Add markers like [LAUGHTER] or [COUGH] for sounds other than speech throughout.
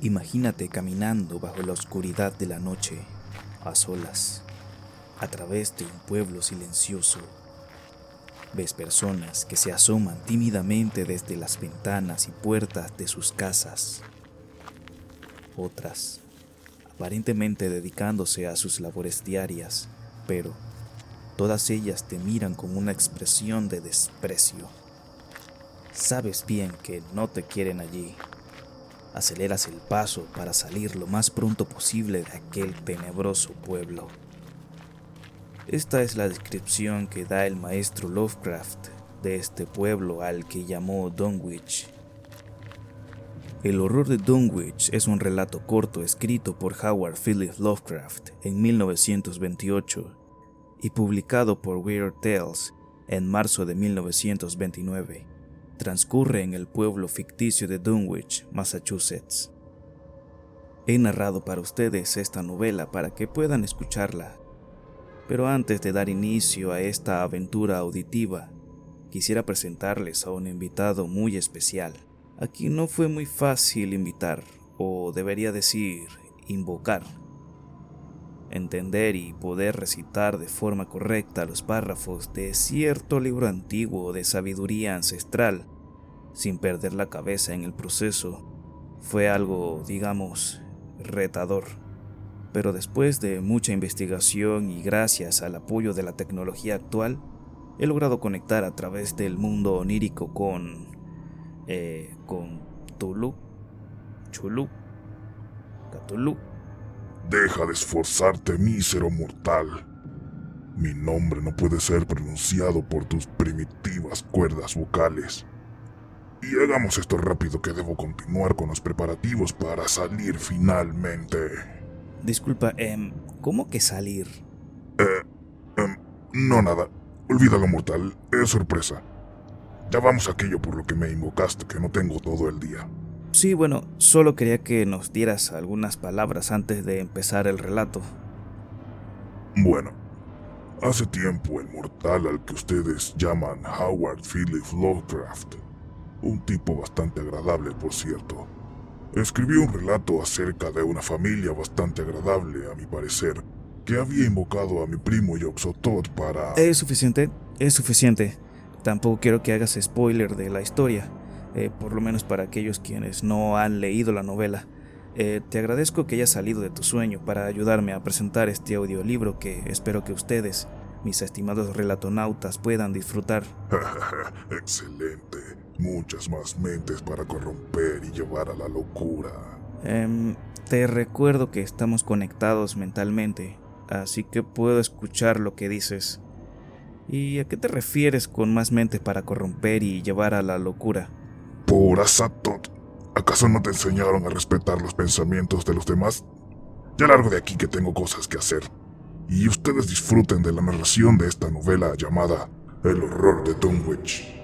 Imagínate caminando bajo la oscuridad de la noche, a solas, a través de un pueblo silencioso. Ves personas que se asoman tímidamente desde las ventanas y puertas de sus casas. Otras, aparentemente dedicándose a sus labores diarias, pero todas ellas te miran con una expresión de desprecio. Sabes bien que no te quieren allí. Aceleras el paso para salir lo más pronto posible de aquel tenebroso pueblo. Esta es la descripción que da el maestro Lovecraft de este pueblo al que llamó Dunwich. El horror de Dunwich es un relato corto escrito por Howard Phillips Lovecraft en 1928 y publicado por Weird Tales en marzo de 1929 transcurre en el pueblo ficticio de Dunwich, Massachusetts. He narrado para ustedes esta novela para que puedan escucharla, pero antes de dar inicio a esta aventura auditiva, quisiera presentarles a un invitado muy especial. Aquí no fue muy fácil invitar, o debería decir, invocar entender y poder recitar de forma correcta los párrafos de cierto libro antiguo de sabiduría ancestral, sin perder la cabeza en el proceso, fue algo, digamos, retador. Pero después de mucha investigación y gracias al apoyo de la tecnología actual, he logrado conectar a través del mundo onírico con... Eh, con Tulu, Chulu, Catulu Deja de esforzarte, mísero mortal. Mi nombre no puede ser pronunciado por tus primitivas cuerdas vocales. Y hagamos esto rápido que debo continuar con los preparativos para salir finalmente. Disculpa, eh, ¿cómo que salir? Eh, eh, no nada. Olvídalo, mortal. Es sorpresa. Ya vamos a aquello por lo que me invocaste, que no tengo todo el día. Sí, bueno, solo quería que nos dieras algunas palabras antes de empezar el relato. Bueno, hace tiempo el mortal al que ustedes llaman Howard Philip Lovecraft, un tipo bastante agradable por cierto, escribió un relato acerca de una familia bastante agradable a mi parecer, que había invocado a mi primo Yoxotot para... Es suficiente, es suficiente. Tampoco quiero que hagas spoiler de la historia. Eh, por lo menos para aquellos quienes no han leído la novela. Eh, te agradezco que hayas salido de tu sueño para ayudarme a presentar este audiolibro que espero que ustedes, mis estimados relatonautas, puedan disfrutar. [LAUGHS] Excelente. Muchas más mentes para corromper y llevar a la locura. Em, te recuerdo que estamos conectados mentalmente, así que puedo escuchar lo que dices. ¿Y a qué te refieres con más mentes para corromper y llevar a la locura? Por Asatot, ¿acaso no te enseñaron a respetar los pensamientos de los demás? Ya largo de aquí que tengo cosas que hacer. Y ustedes disfruten de la narración de esta novela llamada El horror de Dunwich.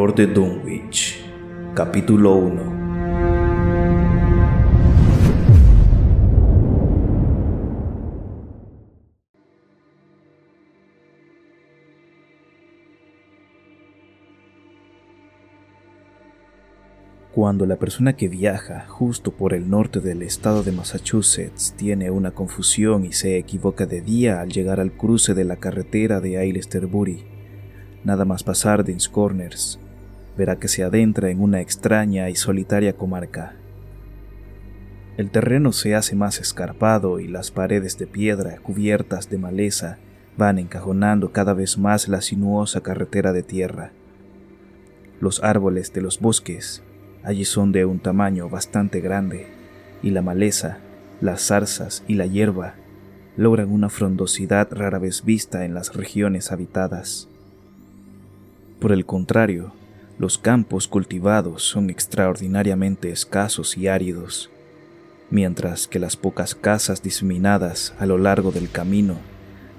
El horror de Dunwich, capítulo 1. Cuando la persona que viaja justo por el norte del estado de Massachusetts tiene una confusión y se equivoca de día al llegar al cruce de la carretera de Aylesbury, Nada más pasar de Corners, verá que se adentra en una extraña y solitaria comarca. El terreno se hace más escarpado y las paredes de piedra cubiertas de maleza van encajonando cada vez más la sinuosa carretera de tierra. Los árboles de los bosques allí son de un tamaño bastante grande y la maleza, las zarzas y la hierba logran una frondosidad rara vez vista en las regiones habitadas. Por el contrario, los campos cultivados son extraordinariamente escasos y áridos. mientras que las pocas casas diseminadas a lo largo del camino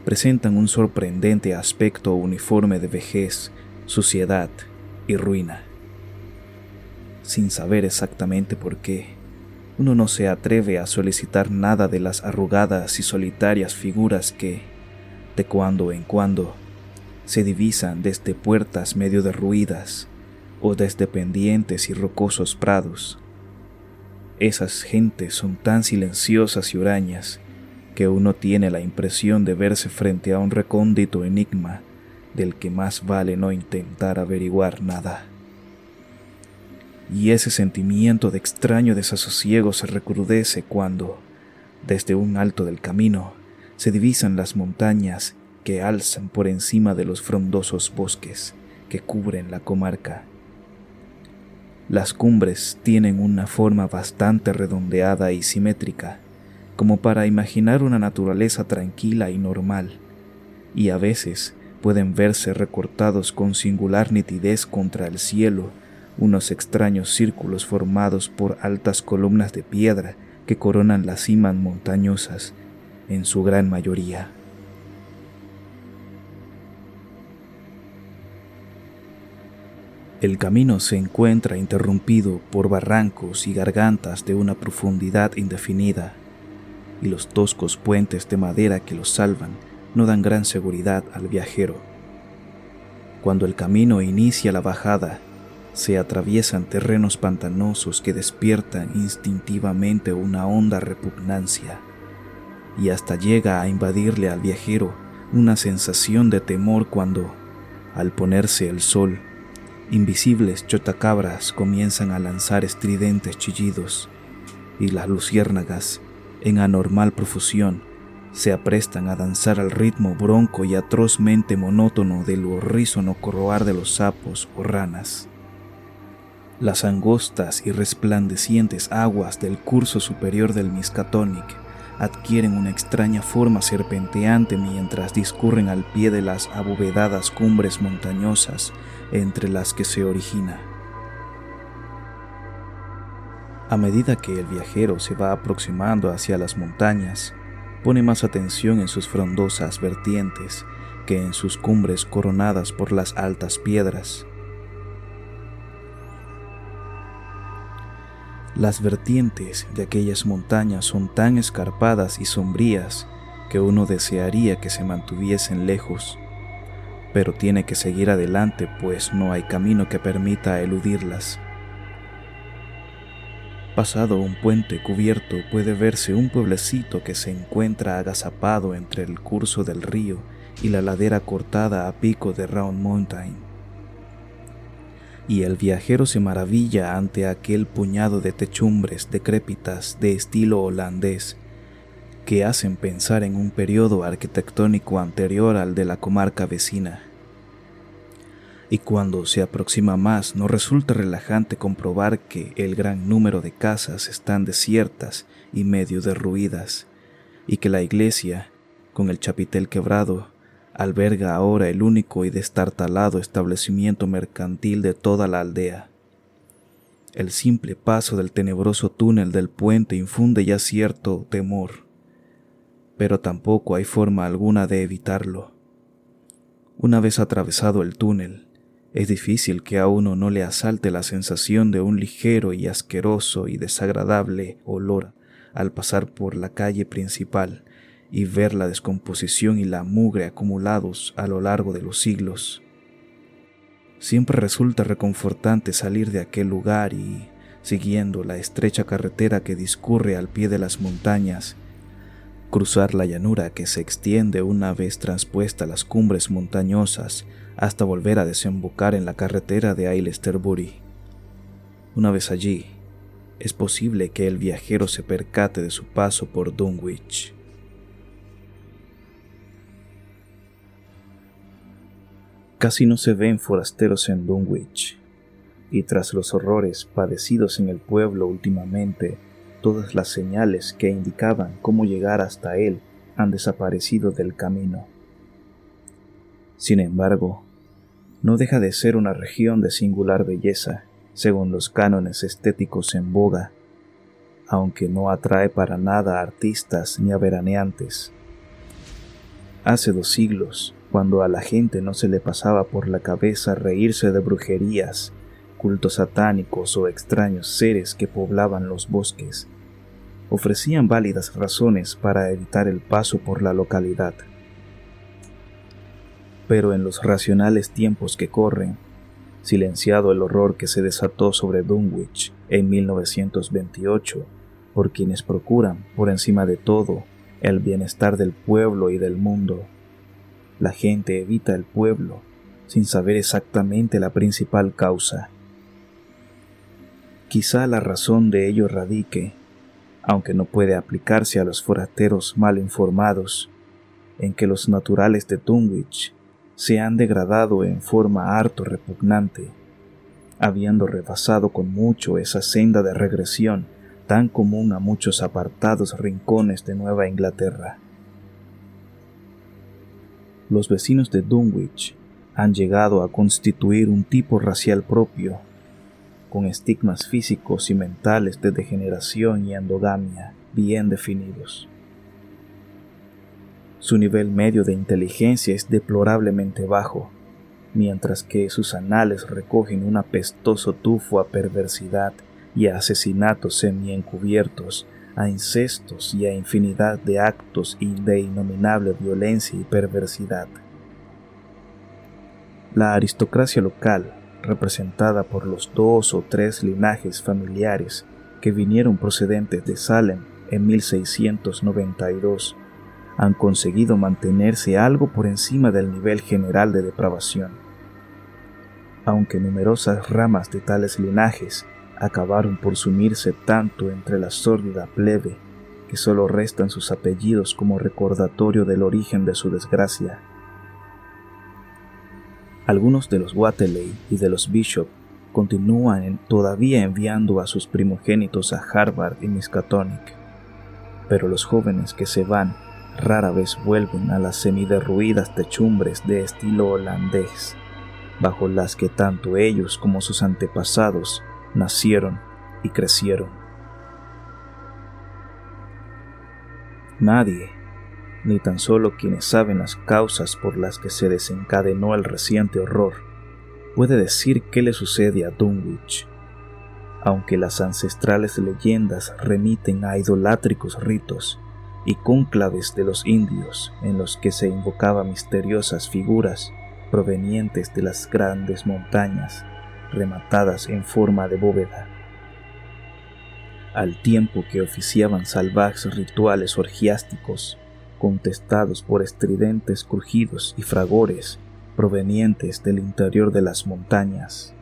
presentan un sorprendente aspecto uniforme de vejez, suciedad y ruina. Sin saber exactamente por qué, uno no se atreve a solicitar nada de las arrugadas y solitarias figuras que, de cuando en cuando, se divisan desde puertas medio derruidas o desde pendientes y rocosos prados. Esas gentes son tan silenciosas y hurañas que uno tiene la impresión de verse frente a un recóndito enigma del que más vale no intentar averiguar nada. Y ese sentimiento de extraño desasosiego se recrudece cuando, desde un alto del camino, se divisan las montañas que alzan por encima de los frondosos bosques que cubren la comarca. Las cumbres tienen una forma bastante redondeada y simétrica, como para imaginar una naturaleza tranquila y normal, y a veces pueden verse recortados con singular nitidez contra el cielo unos extraños círculos formados por altas columnas de piedra que coronan las cimas montañosas en su gran mayoría. El camino se encuentra interrumpido por barrancos y gargantas de una profundidad indefinida y los toscos puentes de madera que los salvan no dan gran seguridad al viajero. Cuando el camino inicia la bajada, se atraviesan terrenos pantanosos que despiertan instintivamente una honda repugnancia y hasta llega a invadirle al viajero una sensación de temor cuando, al ponerse el sol, invisibles chotacabras comienzan a lanzar estridentes chillidos y las luciérnagas en anormal profusión, se aprestan a danzar al ritmo bronco y atrozmente monótono del horrísono corroar de los sapos o ranas. Las angostas y resplandecientes aguas del curso superior del Miskatonic adquieren una extraña forma serpenteante mientras discurren al pie de las abovedadas cumbres montañosas entre las que se origina. A medida que el viajero se va aproximando hacia las montañas, pone más atención en sus frondosas vertientes que en sus cumbres coronadas por las altas piedras. Las vertientes de aquellas montañas son tan escarpadas y sombrías que uno desearía que se mantuviesen lejos, pero tiene que seguir adelante pues no hay camino que permita eludirlas. Pasado un puente cubierto puede verse un pueblecito que se encuentra agazapado entre el curso del río y la ladera cortada a pico de Round Mountain. Y el viajero se maravilla ante aquel puñado de techumbres decrépitas de estilo holandés que hacen pensar en un periodo arquitectónico anterior al de la comarca vecina y cuando se aproxima más no resulta relajante comprobar que el gran número de casas están desiertas y medio derruidas, y que la iglesia, con el chapitel quebrado, alberga ahora el único y destartalado establecimiento mercantil de toda la aldea. El simple paso del tenebroso túnel del puente infunde ya cierto temor, pero tampoco hay forma alguna de evitarlo. Una vez atravesado el túnel, es difícil que a uno no le asalte la sensación de un ligero y asqueroso y desagradable olor al pasar por la calle principal y ver la descomposición y la mugre acumulados a lo largo de los siglos. Siempre resulta reconfortante salir de aquel lugar y, siguiendo la estrecha carretera que discurre al pie de las montañas, cruzar la llanura que se extiende una vez transpuesta las cumbres montañosas hasta volver a desembocar en la carretera de Aylesbury. Una vez allí, es posible que el viajero se percate de su paso por Dunwich. Casi no se ven forasteros en Dunwich, y tras los horrores padecidos en el pueblo últimamente, todas las señales que indicaban cómo llegar hasta él han desaparecido del camino. Sin embargo, no deja de ser una región de singular belleza, según los cánones estéticos en boga, aunque no atrae para nada a artistas ni a veraneantes. Hace dos siglos, cuando a la gente no se le pasaba por la cabeza reírse de brujerías, cultos satánicos o extraños seres que poblaban los bosques, ofrecían válidas razones para evitar el paso por la localidad. Pero en los racionales tiempos que corren, silenciado el horror que se desató sobre Dunwich en 1928, por quienes procuran, por encima de todo, el bienestar del pueblo y del mundo. La gente evita el pueblo sin saber exactamente la principal causa. Quizá la razón de ello radique, aunque no puede aplicarse a los forasteros mal informados, en que los naturales de Dunwich se han degradado en forma harto repugnante, habiendo rebasado con mucho esa senda de regresión tan común a muchos apartados rincones de Nueva Inglaterra. Los vecinos de Dunwich han llegado a constituir un tipo racial propio, con estigmas físicos y mentales de degeneración y endogamia bien definidos. Su nivel medio de inteligencia es deplorablemente bajo, mientras que sus anales recogen un apestoso tufo a perversidad y a asesinatos semi-encubiertos, a incestos y a infinidad de actos de innominable violencia y perversidad. La aristocracia local, representada por los dos o tres linajes familiares que vinieron procedentes de Salem en 1692, han conseguido mantenerse algo por encima del nivel general de depravación. Aunque numerosas ramas de tales linajes acabaron por sumirse tanto entre la sórdida plebe que solo restan sus apellidos como recordatorio del origen de su desgracia. Algunos de los Wateley y de los Bishop continúan todavía enviando a sus primogénitos a Harvard y Miskatonic, pero los jóvenes que se van rara vez vuelven a las semiderruidas techumbres de estilo holandés, bajo las que tanto ellos como sus antepasados nacieron y crecieron. Nadie, ni tan solo quienes saben las causas por las que se desencadenó el reciente horror, puede decir qué le sucede a Dunwich, aunque las ancestrales leyendas remiten a idolátricos ritos y cónclaves de los indios en los que se invocaba misteriosas figuras provenientes de las grandes montañas rematadas en forma de bóveda. Al tiempo que oficiaban salvajes rituales orgiásticos, contestados por estridentes crujidos y fragores provenientes del interior de las montañas.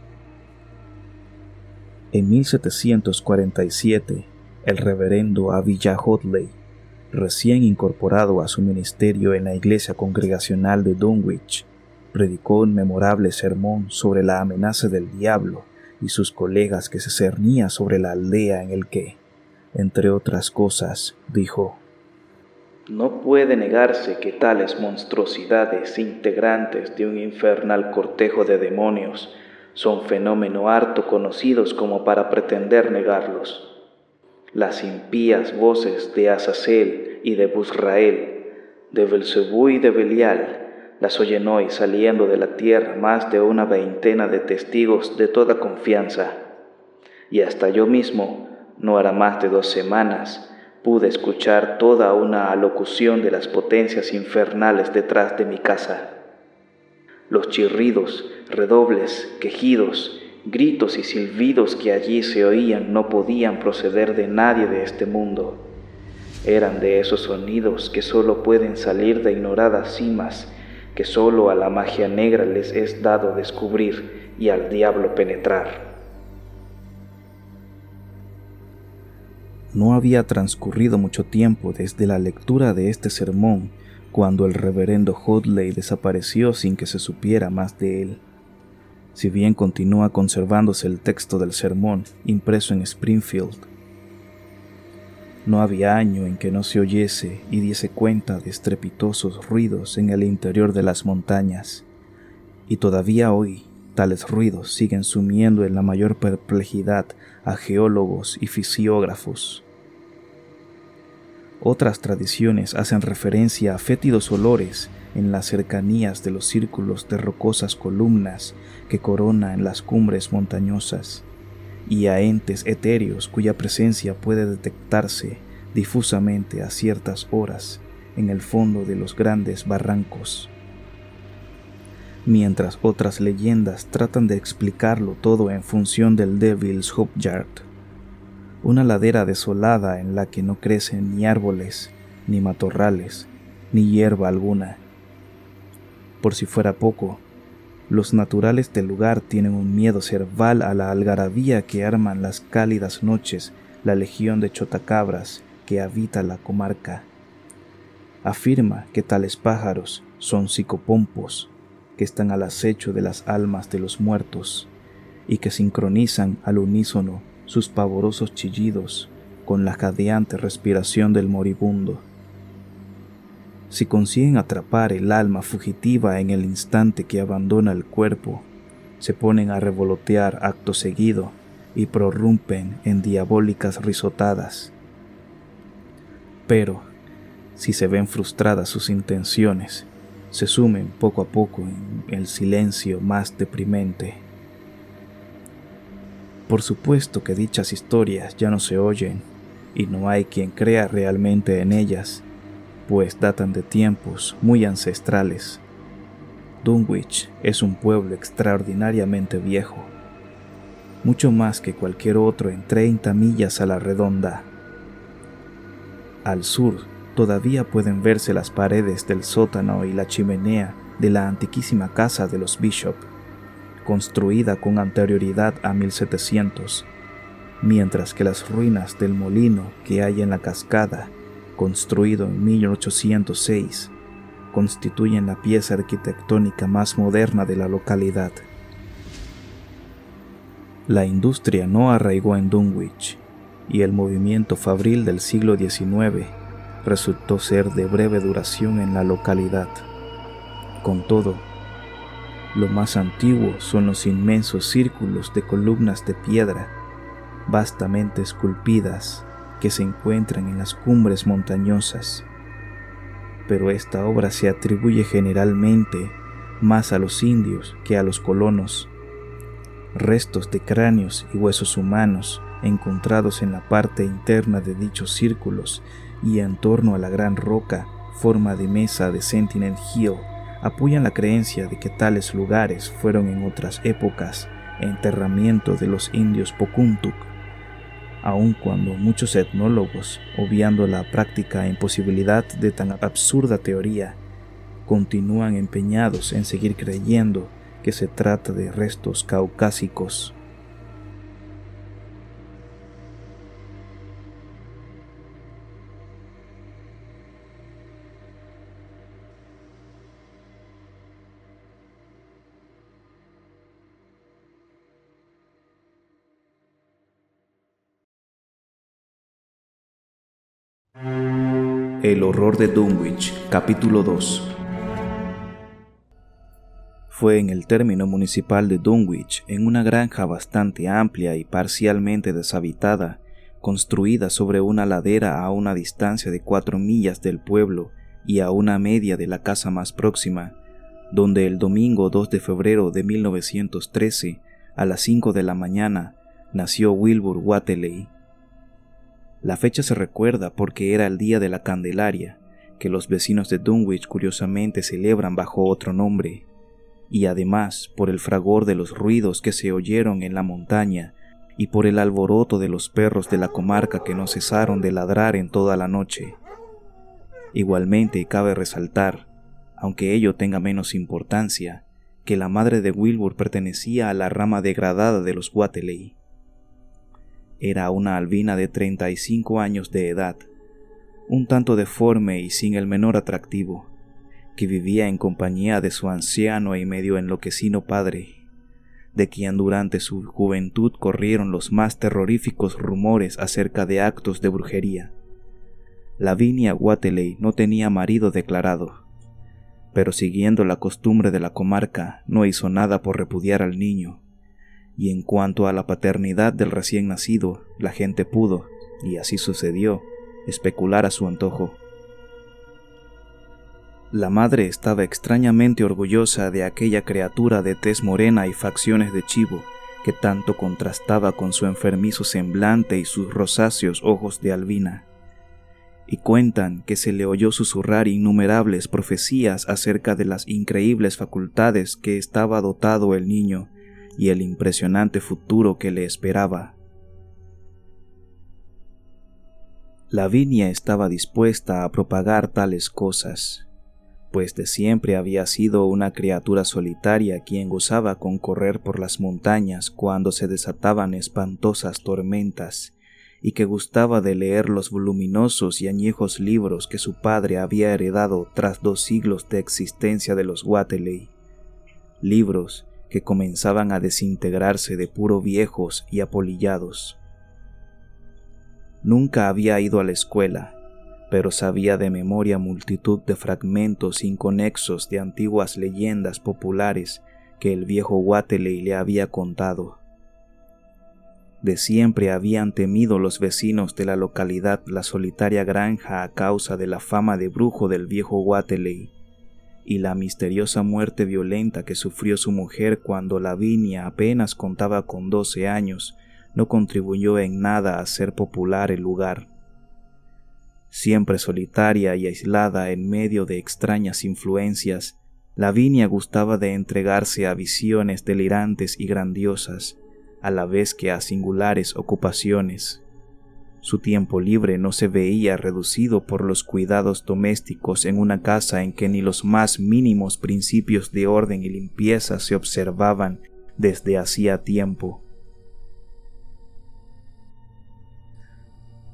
En 1747, el reverendo Abijah Hotley recién incorporado a su ministerio en la iglesia congregacional de Dunwich, predicó un memorable sermón sobre la amenaza del diablo y sus colegas que se cernía sobre la aldea en el que, entre otras cosas, dijo, No puede negarse que tales monstruosidades integrantes de un infernal cortejo de demonios son fenómeno harto conocidos como para pretender negarlos las impías voces de Azazel y de Busrael, de Belzebú y de Belial, las oyen hoy saliendo de la tierra más de una veintena de testigos de toda confianza. Y hasta yo mismo, no hará más de dos semanas, pude escuchar toda una alocución de las potencias infernales detrás de mi casa. Los chirridos, redobles, quejidos, Gritos y silbidos que allí se oían no podían proceder de nadie de este mundo. Eran de esos sonidos que solo pueden salir de ignoradas cimas, que solo a la magia negra les es dado descubrir y al diablo penetrar. No había transcurrido mucho tiempo desde la lectura de este sermón cuando el reverendo Hodley desapareció sin que se supiera más de él si bien continúa conservándose el texto del sermón impreso en Springfield. No había año en que no se oyese y diese cuenta de estrepitosos ruidos en el interior de las montañas, y todavía hoy tales ruidos siguen sumiendo en la mayor perplejidad a geólogos y fisiógrafos, Otras tradiciones hacen referencia a fétidos olores en las cercanías de los círculos de rocosas columnas que coronan las cumbres montañosas, y a entes etéreos cuya presencia puede detectarse difusamente a ciertas horas en el fondo de los grandes barrancos. Mientras otras leyendas tratan de explicarlo todo en función del Devil's Hope Yard, una ladera desolada en la que no crecen ni árboles, ni matorrales, ni hierba alguna. Por si fuera poco, los naturales del lugar tienen un miedo cerval a la algarabía que arman las cálidas noches la legión de chotacabras que habita la comarca. Afirma que tales pájaros son psicopompos, que están al acecho de las almas de los muertos y que sincronizan al unísono sus pavorosos chillidos con la jadeante respiración del moribundo. Si consiguen atrapar el alma fugitiva en el instante que abandona el cuerpo, se ponen a revolotear acto seguido y prorrumpen en diabólicas risotadas. Pero, si se ven frustradas sus intenciones, se sumen poco a poco en el silencio más deprimente. Por supuesto que dichas historias ya no se oyen y no hay quien crea realmente en ellas, pues datan de tiempos muy ancestrales. Dunwich es un pueblo extraordinariamente viejo, mucho más que cualquier otro en 30 millas a la redonda. Al sur todavía pueden verse las paredes del sótano y la chimenea de la antiquísima casa de los Bishop construida con anterioridad a 1700, mientras que las ruinas del molino que hay en la cascada, construido en 1806, constituyen la pieza arquitectónica más moderna de la localidad. La industria no arraigó en Dunwich y el movimiento fabril del siglo XIX resultó ser de breve duración en la localidad. Con todo, lo más antiguo son los inmensos círculos de columnas de piedra, vastamente esculpidas, que se encuentran en las cumbres montañosas. Pero esta obra se atribuye generalmente más a los indios que a los colonos. Restos de cráneos y huesos humanos encontrados en la parte interna de dichos círculos y en torno a la gran roca forma de mesa de Sentinel Hill apoyan la creencia de que tales lugares fueron en otras épocas enterramiento de los indios Pokuntuk, aun cuando muchos etnólogos, obviando la práctica e imposibilidad de tan absurda teoría, continúan empeñados en seguir creyendo que se trata de restos caucásicos. El horror de Dunwich, capítulo 2. Fue en el término municipal de Dunwich, en una granja bastante amplia y parcialmente deshabitada, construida sobre una ladera a una distancia de cuatro millas del pueblo y a una media de la casa más próxima, donde el domingo 2 de febrero de 1913, a las 5 de la mañana, nació Wilbur Wateley, la fecha se recuerda porque era el día de la Candelaria, que los vecinos de Dunwich curiosamente celebran bajo otro nombre, y además por el fragor de los ruidos que se oyeron en la montaña y por el alboroto de los perros de la comarca que no cesaron de ladrar en toda la noche. Igualmente cabe resaltar, aunque ello tenga menos importancia, que la madre de Wilbur pertenecía a la rama degradada de los Wateley. Era una albina de 35 años de edad, un tanto deforme y sin el menor atractivo, que vivía en compañía de su anciano y medio enloquecido padre, de quien durante su juventud corrieron los más terroríficos rumores acerca de actos de brujería. Lavinia Wateley no tenía marido declarado, pero siguiendo la costumbre de la comarca no hizo nada por repudiar al niño, y en cuanto a la paternidad del recién nacido, la gente pudo, y así sucedió, especular a su antojo. La madre estaba extrañamente orgullosa de aquella criatura de tez morena y facciones de chivo que tanto contrastaba con su enfermizo semblante y sus rosáceos ojos de albina. Y cuentan que se le oyó susurrar innumerables profecías acerca de las increíbles facultades que estaba dotado el niño y el impresionante futuro que le esperaba. Lavinia estaba dispuesta a propagar tales cosas, pues de siempre había sido una criatura solitaria quien gozaba con correr por las montañas cuando se desataban espantosas tormentas, y que gustaba de leer los voluminosos y añejos libros que su padre había heredado tras dos siglos de existencia de los Wateley, libros que comenzaban a desintegrarse de puro viejos y apolillados. Nunca había ido a la escuela, pero sabía de memoria multitud de fragmentos inconexos de antiguas leyendas populares que el viejo Wateley le había contado. De siempre habían temido los vecinos de la localidad la solitaria granja a causa de la fama de brujo del viejo Wateley y la misteriosa muerte violenta que sufrió su mujer cuando Lavinia apenas contaba con doce años no contribuyó en nada a hacer popular el lugar siempre solitaria y aislada en medio de extrañas influencias, Lavinia gustaba de entregarse a visiones delirantes y grandiosas, a la vez que a singulares ocupaciones. Su tiempo libre no se veía reducido por los cuidados domésticos en una casa en que ni los más mínimos principios de orden y limpieza se observaban desde hacía tiempo.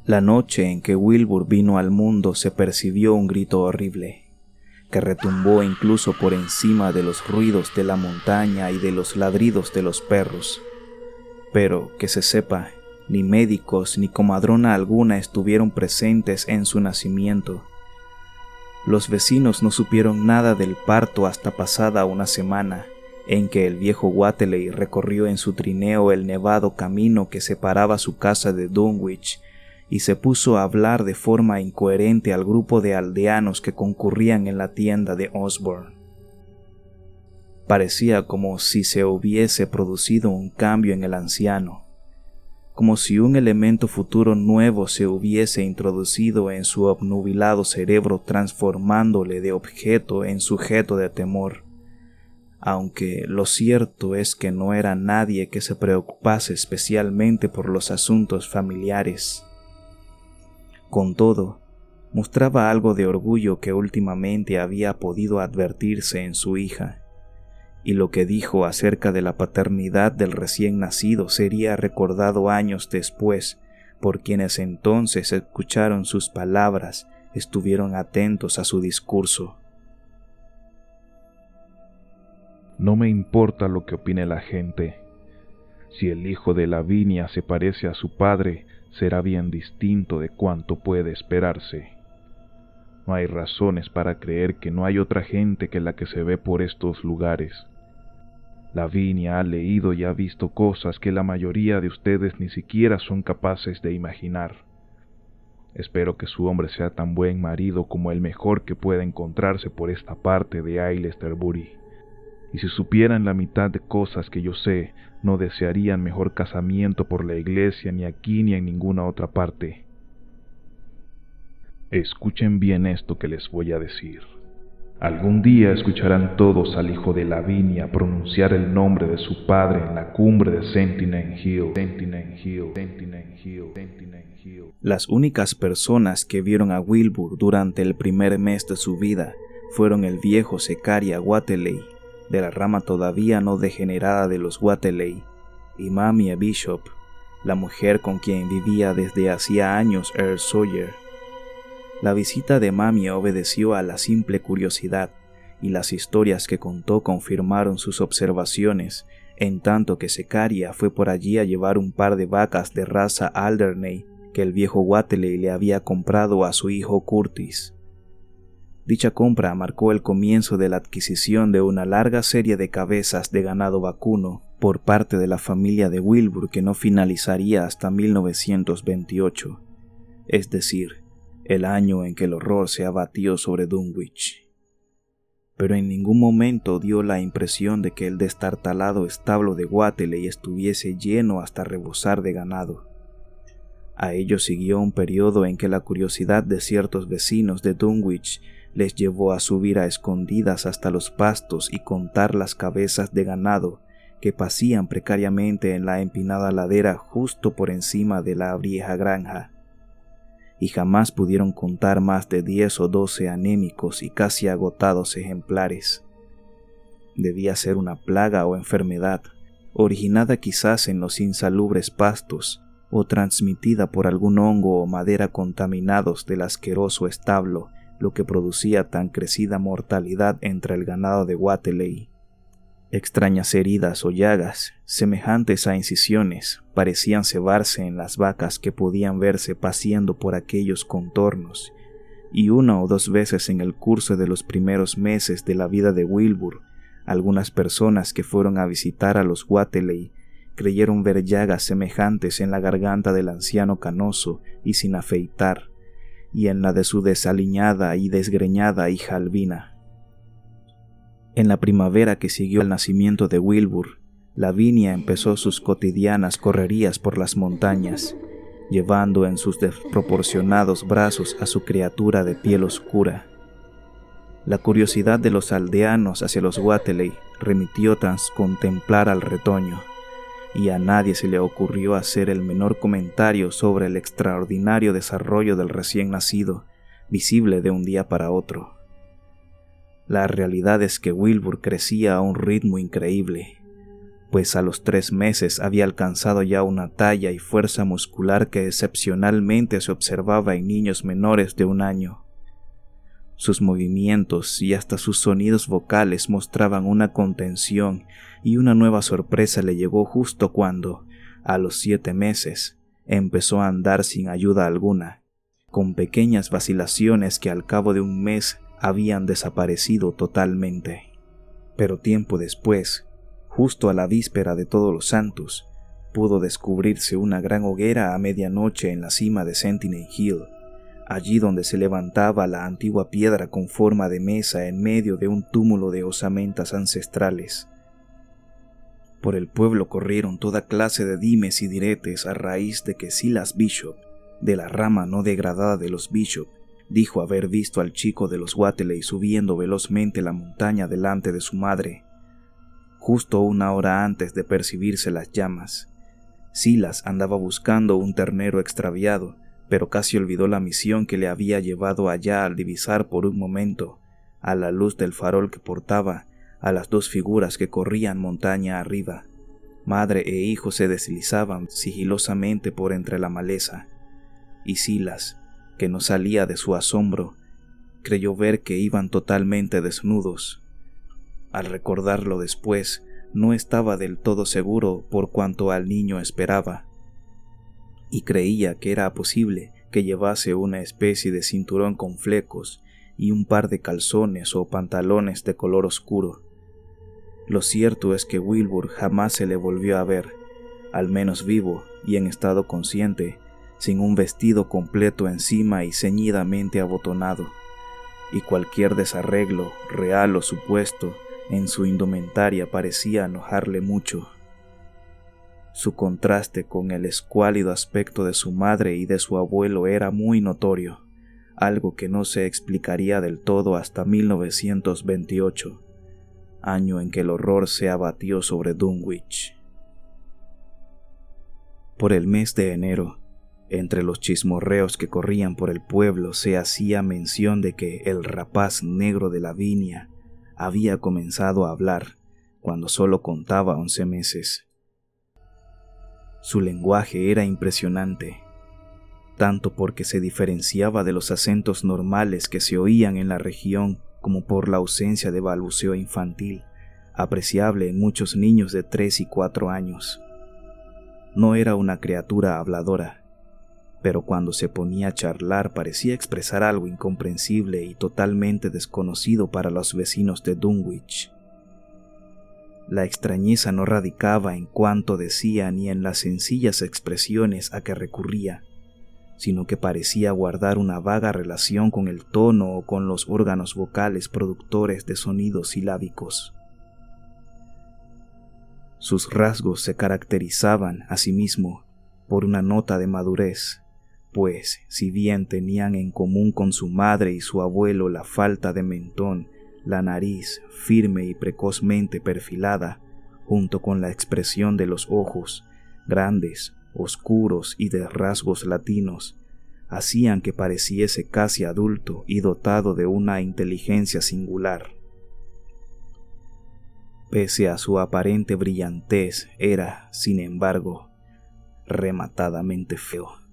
La noche en que Wilbur vino al mundo se percibió un grito horrible, que retumbó incluso por encima de los ruidos de la montaña y de los ladridos de los perros. Pero, que se sepa, ni médicos ni comadrona alguna estuvieron presentes en su nacimiento. Los vecinos no supieron nada del parto hasta pasada una semana, en que el viejo Wateley recorrió en su trineo el nevado camino que separaba su casa de Dunwich y se puso a hablar de forma incoherente al grupo de aldeanos que concurrían en la tienda de Osborne. Parecía como si se hubiese producido un cambio en el anciano, como si un elemento futuro nuevo se hubiese introducido en su obnubilado cerebro transformándole de objeto en sujeto de temor, aunque lo cierto es que no era nadie que se preocupase especialmente por los asuntos familiares. Con todo, mostraba algo de orgullo que últimamente había podido advertirse en su hija, y lo que dijo acerca de la paternidad del recién nacido sería recordado años después por quienes entonces escucharon sus palabras, estuvieron atentos a su discurso. No me importa lo que opine la gente. Si el hijo de Lavinia se parece a su padre, será bien distinto de cuanto puede esperarse. No hay razones para creer que no hay otra gente que la que se ve por estos lugares. Lavinia ha leído y ha visto cosas que la mayoría de ustedes ni siquiera son capaces de imaginar. Espero que su hombre sea tan buen marido como el mejor que pueda encontrarse por esta parte de Aylesbury y si supieran la mitad de cosas que yo sé, no desearían mejor casamiento por la iglesia ni aquí ni en ninguna otra parte. Escuchen bien esto que les voy a decir. Algún día escucharán todos al hijo de Lavinia pronunciar el nombre de su padre en la cumbre de Sentinel Hill. Las únicas personas que vieron a Wilbur durante el primer mes de su vida fueron el viejo Secaria Wateley de la rama todavía no degenerada de los Wateley, y Mamie Bishop, la mujer con quien vivía desde hacía años Earl Sawyer. La visita de Mamie obedeció a la simple curiosidad, y las historias que contó confirmaron sus observaciones, en tanto que Secaria fue por allí a llevar un par de vacas de raza Alderney que el viejo Wateley le había comprado a su hijo Curtis. Dicha compra marcó el comienzo de la adquisición de una larga serie de cabezas de ganado vacuno por parte de la familia de Wilbur que no finalizaría hasta 1928, es decir, el año en que el horror se abatió sobre Dunwich. Pero en ningún momento dio la impresión de que el destartalado establo de Wateley estuviese lleno hasta rebosar de ganado. A ello siguió un periodo en que la curiosidad de ciertos vecinos de Dunwich les llevó a subir a escondidas hasta los pastos y contar las cabezas de ganado que pasían precariamente en la empinada ladera justo por encima de la vieja granja. Y jamás pudieron contar más de diez o doce anémicos y casi agotados ejemplares. Debía ser una plaga o enfermedad, originada quizás en los insalubres pastos o transmitida por algún hongo o madera contaminados del asqueroso establo lo que producía tan crecida mortalidad entre el ganado de Wateley. Extrañas heridas o llagas, semejantes a incisiones, parecían cebarse en las vacas que podían verse paseando por aquellos contornos, y una o dos veces en el curso de los primeros meses de la vida de Wilbur, algunas personas que fueron a visitar a los Wateley creyeron ver llagas semejantes en la garganta del anciano canoso y sin afeitar, y en la de su desaliñada y desgreñada hija Albina. En la primavera que siguió al nacimiento de Wilbur, Lavinia empezó sus cotidianas correrías por las montañas, llevando en sus desproporcionados brazos a su criatura de piel oscura. La curiosidad de los aldeanos hacia los Wateley remitió tras contemplar al retoño y a nadie se le ocurrió hacer el menor comentario sobre el extraordinario desarrollo del recién nacido, visible de un día para otro. La realidad es que Wilbur crecía a un ritmo increíble, pues a los tres meses había alcanzado ya una talla y fuerza muscular que excepcionalmente se observaba en niños menores de un año. Sus movimientos y hasta sus sonidos vocales mostraban una contención y una nueva sorpresa le llegó justo cuando, a los siete meses, empezó a andar sin ayuda alguna, con pequeñas vacilaciones que al cabo de un mes habían desaparecido totalmente. Pero tiempo después, justo a la víspera de todos los santos, pudo descubrirse una gran hoguera a medianoche en la cima de Sentinel Hill, allí donde se levantaba la antigua piedra con forma de mesa en medio de un túmulo de osamentas ancestrales. Por el pueblo corrieron toda clase de dimes y diretes a raíz de que Silas Bishop, de la rama no degradada de los Bishop, dijo haber visto al chico de los Wateley subiendo velozmente la montaña delante de su madre, justo una hora antes de percibirse las llamas. Silas andaba buscando un ternero extraviado pero casi olvidó la misión que le había llevado allá al divisar por un momento, a la luz del farol que portaba, a las dos figuras que corrían montaña arriba. Madre e hijo se deslizaban sigilosamente por entre la maleza, y Silas, que no salía de su asombro, creyó ver que iban totalmente desnudos. Al recordarlo después, no estaba del todo seguro por cuanto al niño esperaba y creía que era posible que llevase una especie de cinturón con flecos y un par de calzones o pantalones de color oscuro. Lo cierto es que Wilbur jamás se le volvió a ver, al menos vivo y en estado consciente, sin un vestido completo encima y ceñidamente abotonado, y cualquier desarreglo, real o supuesto, en su indumentaria parecía enojarle mucho. Su contraste con el escuálido aspecto de su madre y de su abuelo era muy notorio, algo que no se explicaría del todo hasta 1928, año en que el horror se abatió sobre Dunwich. Por el mes de enero, entre los chismorreos que corrían por el pueblo se hacía mención de que el rapaz negro de la viña había comenzado a hablar cuando solo contaba once meses. Su lenguaje era impresionante, tanto porque se diferenciaba de los acentos normales que se oían en la región como por la ausencia de balbuceo infantil, apreciable en muchos niños de tres y cuatro años. No era una criatura habladora, pero cuando se ponía a charlar parecía expresar algo incomprensible y totalmente desconocido para los vecinos de Dunwich. La extrañeza no radicaba en cuanto decía ni en las sencillas expresiones a que recurría, sino que parecía guardar una vaga relación con el tono o con los órganos vocales productores de sonidos silábicos. Sus rasgos se caracterizaban, asimismo, por una nota de madurez, pues si bien tenían en común con su madre y su abuelo la falta de mentón, la nariz firme y precozmente perfilada, junto con la expresión de los ojos, grandes, oscuros y de rasgos latinos, hacían que pareciese casi adulto y dotado de una inteligencia singular. Pese a su aparente brillantez, era, sin embargo, rematadamente feo.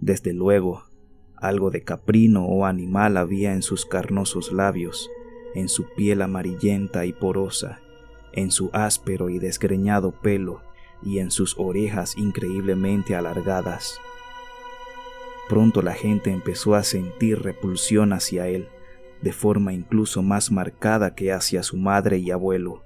Desde luego, algo de caprino o animal había en sus carnosos labios, en su piel amarillenta y porosa, en su áspero y desgreñado pelo y en sus orejas increíblemente alargadas. Pronto la gente empezó a sentir repulsión hacia él, de forma incluso más marcada que hacia su madre y abuelo,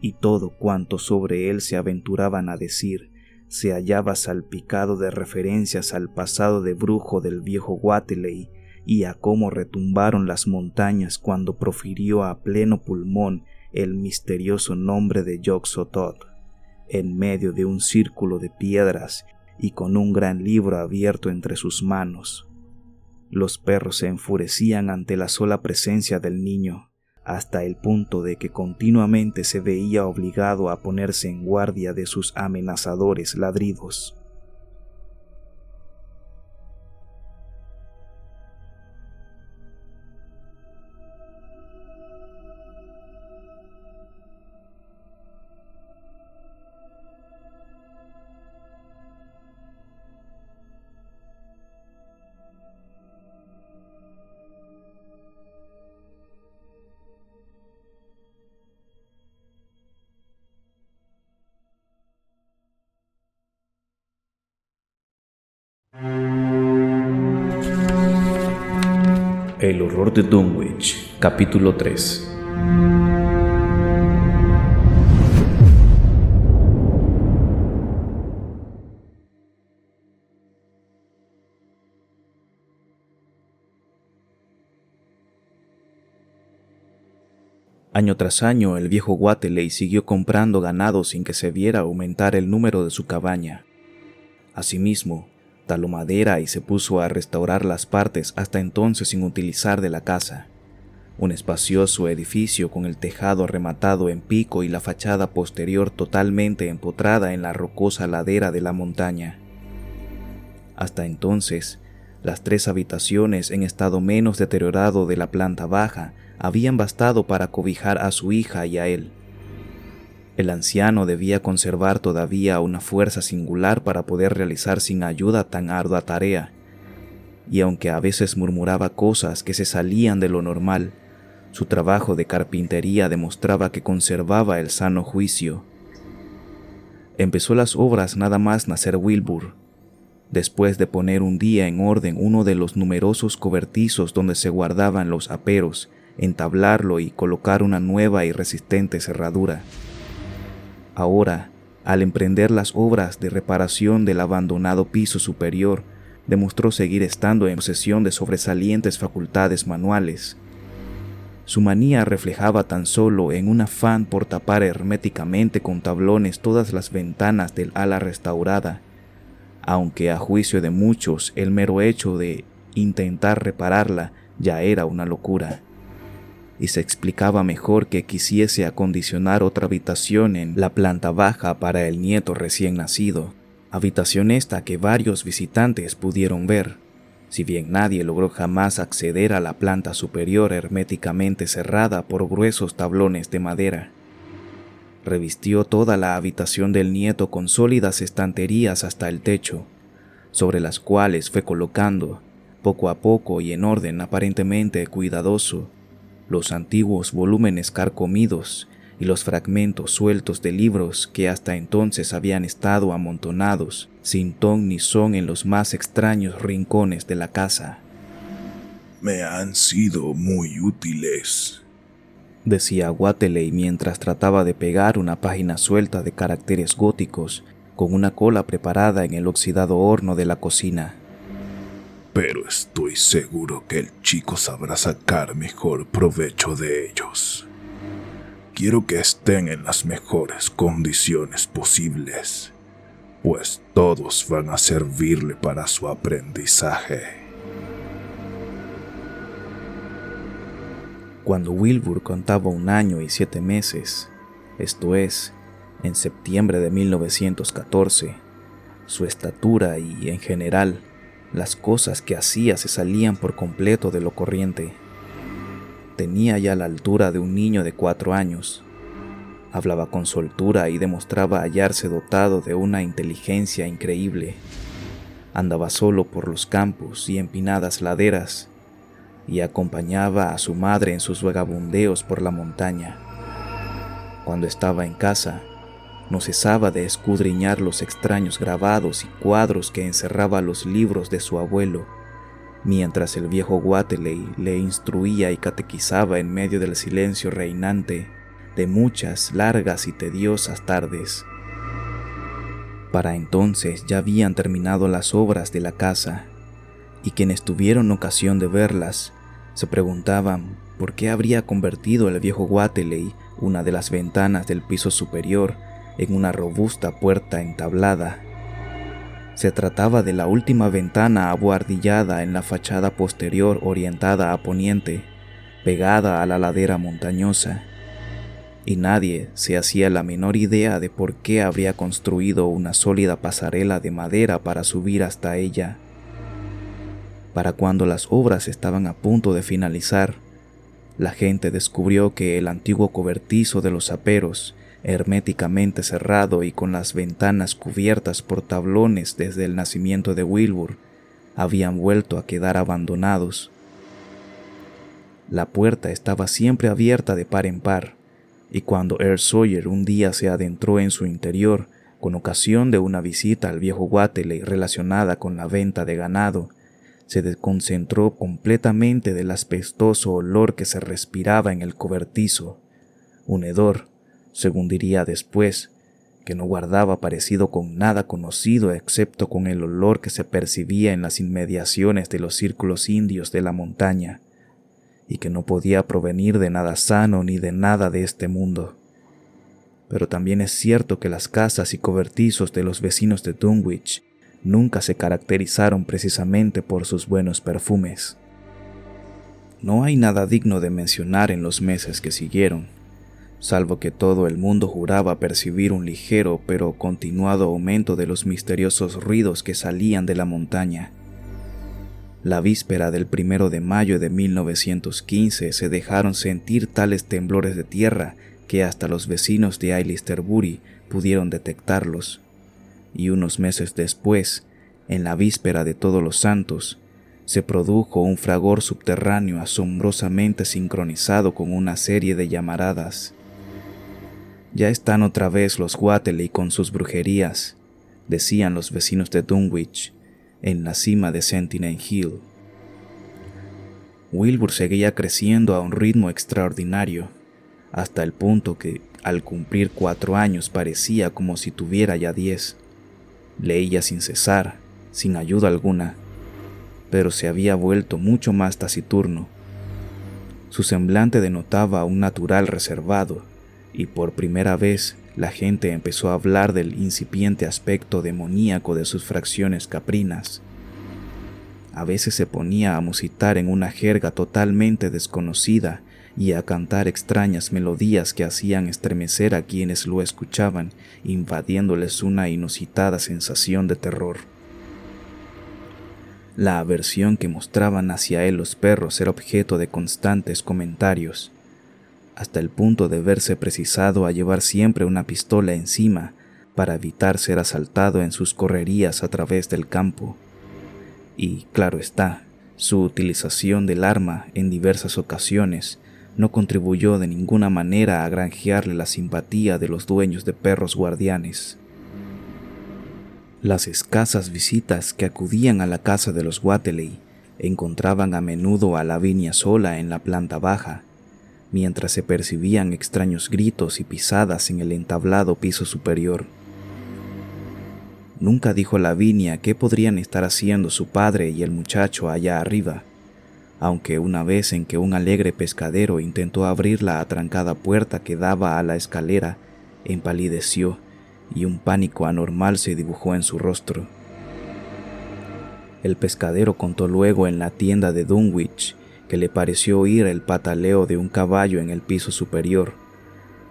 y todo cuanto sobre él se aventuraban a decir se hallaba salpicado de referencias al pasado de brujo del viejo Wateley y a cómo retumbaron las montañas cuando profirió a pleno pulmón el misterioso nombre de Yog-Sothoth en medio de un círculo de piedras y con un gran libro abierto entre sus manos. Los perros se enfurecían ante la sola presencia del niño, hasta el punto de que continuamente se veía obligado a ponerse en guardia de sus amenazadores ladridos. De Dunwich, capítulo 3. Año tras año, el viejo Wateley siguió comprando ganado sin que se viera aumentar el número de su cabaña. Asimismo, taló madera y se puso a restaurar las partes hasta entonces sin utilizar de la casa. Un espacioso edificio con el tejado rematado en pico y la fachada posterior totalmente empotrada en la rocosa ladera de la montaña. Hasta entonces, las tres habitaciones en estado menos deteriorado de la planta baja habían bastado para cobijar a su hija y a él. El anciano debía conservar todavía una fuerza singular para poder realizar sin ayuda tan ardua tarea, y aunque a veces murmuraba cosas que se salían de lo normal, su trabajo de carpintería demostraba que conservaba el sano juicio. Empezó las obras nada más nacer Wilbur, después de poner un día en orden uno de los numerosos cobertizos donde se guardaban los aperos, entablarlo y colocar una nueva y resistente cerradura. Ahora, al emprender las obras de reparación del abandonado piso superior, demostró seguir estando en posesión de sobresalientes facultades manuales. Su manía reflejaba tan solo en un afán por tapar herméticamente con tablones todas las ventanas del ala restaurada, aunque a juicio de muchos el mero hecho de intentar repararla ya era una locura y se explicaba mejor que quisiese acondicionar otra habitación en la planta baja para el nieto recién nacido, habitación esta que varios visitantes pudieron ver, si bien nadie logró jamás acceder a la planta superior herméticamente cerrada por gruesos tablones de madera. Revistió toda la habitación del nieto con sólidas estanterías hasta el techo, sobre las cuales fue colocando, poco a poco y en orden aparentemente cuidadoso, los antiguos volúmenes carcomidos y los fragmentos sueltos de libros que hasta entonces habían estado amontonados sin ton ni son en los más extraños rincones de la casa. Me han sido muy útiles, decía Wateley mientras trataba de pegar una página suelta de caracteres góticos con una cola preparada en el oxidado horno de la cocina. Pero estoy seguro que el chico sabrá sacar mejor provecho de ellos. Quiero que estén en las mejores condiciones posibles, pues todos van a servirle para su aprendizaje. Cuando Wilbur contaba un año y siete meses, esto es, en septiembre de 1914, su estatura y, en general, las cosas que hacía se salían por completo de lo corriente. Tenía ya la altura de un niño de cuatro años. Hablaba con soltura y demostraba hallarse dotado de una inteligencia increíble. Andaba solo por los campos y empinadas laderas y acompañaba a su madre en sus vagabundeos por la montaña. Cuando estaba en casa, no cesaba de escudriñar los extraños grabados y cuadros que encerraba los libros de su abuelo, mientras el viejo Wateley le instruía y catequizaba en medio del silencio reinante de muchas largas y tediosas tardes. Para entonces ya habían terminado las obras de la casa, y quienes tuvieron ocasión de verlas se preguntaban por qué habría convertido el viejo Wateley una de las ventanas del piso superior en una robusta puerta entablada. Se trataba de la última ventana abuhardillada en la fachada posterior orientada a poniente, pegada a la ladera montañosa, y nadie se hacía la menor idea de por qué habría construido una sólida pasarela de madera para subir hasta ella. Para cuando las obras estaban a punto de finalizar, la gente descubrió que el antiguo cobertizo de los aperos, herméticamente cerrado y con las ventanas cubiertas por tablones desde el nacimiento de Wilbur, habían vuelto a quedar abandonados. La puerta estaba siempre abierta de par en par, y cuando Earl Sawyer un día se adentró en su interior con ocasión de una visita al viejo Wateley relacionada con la venta de ganado, se desconcentró completamente del aspestoso olor que se respiraba en el cobertizo, un hedor, según diría después, que no guardaba parecido con nada conocido excepto con el olor que se percibía en las inmediaciones de los círculos indios de la montaña, y que no podía provenir de nada sano ni de nada de este mundo. Pero también es cierto que las casas y cobertizos de los vecinos de Dunwich nunca se caracterizaron precisamente por sus buenos perfumes. No hay nada digno de mencionar en los meses que siguieron, salvo que todo el mundo juraba percibir un ligero pero continuado aumento de los misteriosos ruidos que salían de la montaña. La víspera del primero de mayo de 1915 se dejaron sentir tales temblores de tierra que hasta los vecinos de Ailisterbury pudieron detectarlos y unos meses después, en la víspera de todos los santos, se produjo un fragor subterráneo asombrosamente sincronizado con una serie de llamaradas. Ya están otra vez los Wateley con sus brujerías, decían los vecinos de Dunwich, en la cima de Sentinel Hill. Wilbur seguía creciendo a un ritmo extraordinario, hasta el punto que, al cumplir cuatro años, parecía como si tuviera ya diez. Leía sin cesar, sin ayuda alguna, pero se había vuelto mucho más taciturno. Su semblante denotaba un natural reservado, y por primera vez la gente empezó a hablar del incipiente aspecto demoníaco de sus fracciones caprinas. A veces se ponía a musitar en una jerga totalmente desconocida y a cantar extrañas melodías que hacían estremecer a quienes lo escuchaban, invadiéndoles una inusitada sensación de terror. La aversión que mostraban hacia él los perros era objeto de constantes comentarios, hasta el punto de verse precisado a llevar siempre una pistola encima para evitar ser asaltado en sus correrías a través del campo. Y, claro está, su utilización del arma en diversas ocasiones no contribuyó de ninguna manera a granjearle la simpatía de los dueños de perros guardianes. Las escasas visitas que acudían a la casa de los Wateley encontraban a menudo a Lavinia sola en la planta baja, mientras se percibían extraños gritos y pisadas en el entablado piso superior. Nunca dijo Lavinia qué podrían estar haciendo su padre y el muchacho allá arriba, aunque una vez en que un alegre pescadero intentó abrir la atrancada puerta que daba a la escalera, empalideció y un pánico anormal se dibujó en su rostro. El pescadero contó luego en la tienda de Dunwich que le pareció oír el pataleo de un caballo en el piso superior.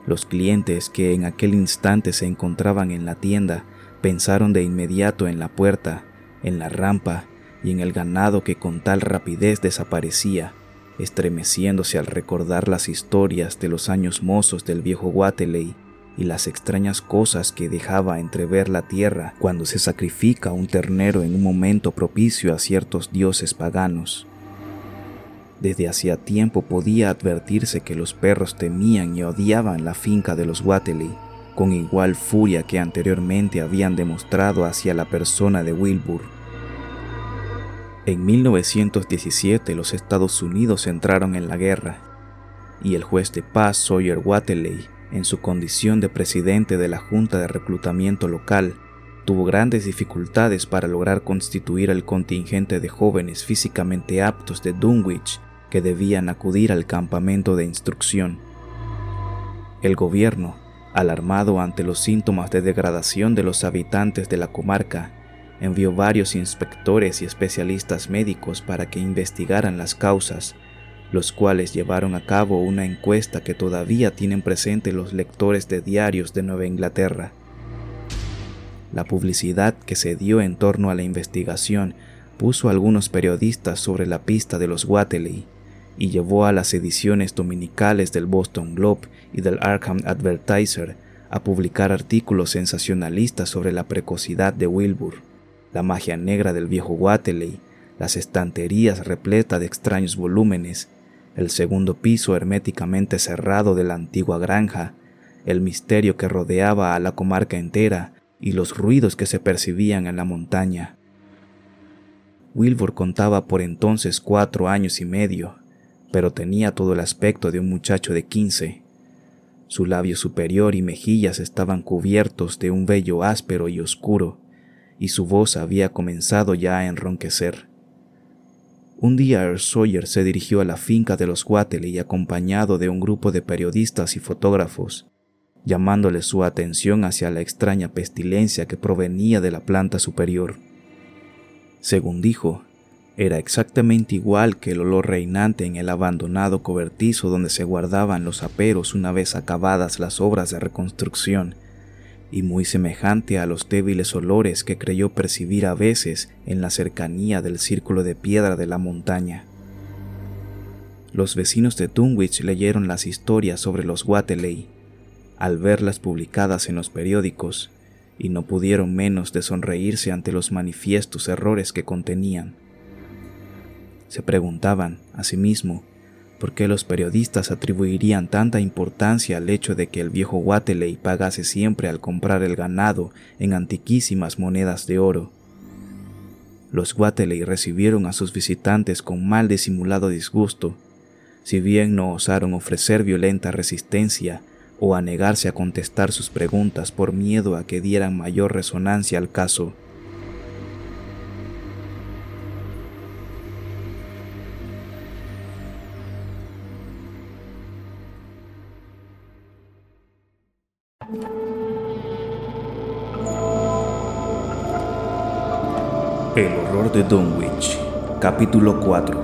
Los clientes que en aquel instante se encontraban en la tienda pensaron de inmediato en la puerta, en la rampa y en el ganado que con tal rapidez desaparecía, estremeciéndose al recordar las historias de los años mozos del viejo Wateley y las extrañas cosas que dejaba entrever la tierra cuando se sacrifica un ternero en un momento propicio a ciertos dioses paganos. Desde hacía tiempo podía advertirse que los perros temían y odiaban la finca de los Wateley, con igual furia que anteriormente habían demostrado hacia la persona de Wilbur. En 1917 los Estados Unidos entraron en la guerra, y el juez de paz Sawyer Wateley en su condición de presidente de la Junta de Reclutamiento Local, tuvo grandes dificultades para lograr constituir el contingente de jóvenes físicamente aptos de Dunwich que debían acudir al campamento de instrucción. El gobierno, alarmado ante los síntomas de degradación de los habitantes de la comarca, envió varios inspectores y especialistas médicos para que investigaran las causas los cuales llevaron a cabo una encuesta que todavía tienen presente los lectores de diarios de Nueva Inglaterra. La publicidad que se dio en torno a la investigación puso a algunos periodistas sobre la pista de los Wateley y llevó a las ediciones dominicales del Boston Globe y del Arkham Advertiser a publicar artículos sensacionalistas sobre la precocidad de Wilbur, la magia negra del viejo Wateley, las estanterías repletas de extraños volúmenes el segundo piso herméticamente cerrado de la antigua granja, el misterio que rodeaba a la comarca entera y los ruidos que se percibían en la montaña. Wilbur contaba por entonces cuatro años y medio, pero tenía todo el aspecto de un muchacho de quince. Su labio superior y mejillas estaban cubiertos de un vello áspero y oscuro, y su voz había comenzado ya a enronquecer. Un día Earl Sawyer se dirigió a la finca de los Wateley acompañado de un grupo de periodistas y fotógrafos, llamándole su atención hacia la extraña pestilencia que provenía de la planta superior. Según dijo, era exactamente igual que el olor reinante en el abandonado cobertizo donde se guardaban los aperos una vez acabadas las obras de reconstrucción y muy semejante a los débiles olores que creyó percibir a veces en la cercanía del círculo de piedra de la montaña. Los vecinos de Dunwich leyeron las historias sobre los Wateley al verlas publicadas en los periódicos y no pudieron menos de sonreírse ante los manifiestos errores que contenían. Se preguntaban, asimismo, ¿Por qué los periodistas atribuirían tanta importancia al hecho de que el viejo Wateley pagase siempre al comprar el ganado en antiquísimas monedas de oro? Los Wateley recibieron a sus visitantes con mal disimulado disgusto, si bien no osaron ofrecer violenta resistencia o a negarse a contestar sus preguntas por miedo a que dieran mayor resonancia al caso. De Dunwich, capítulo 4.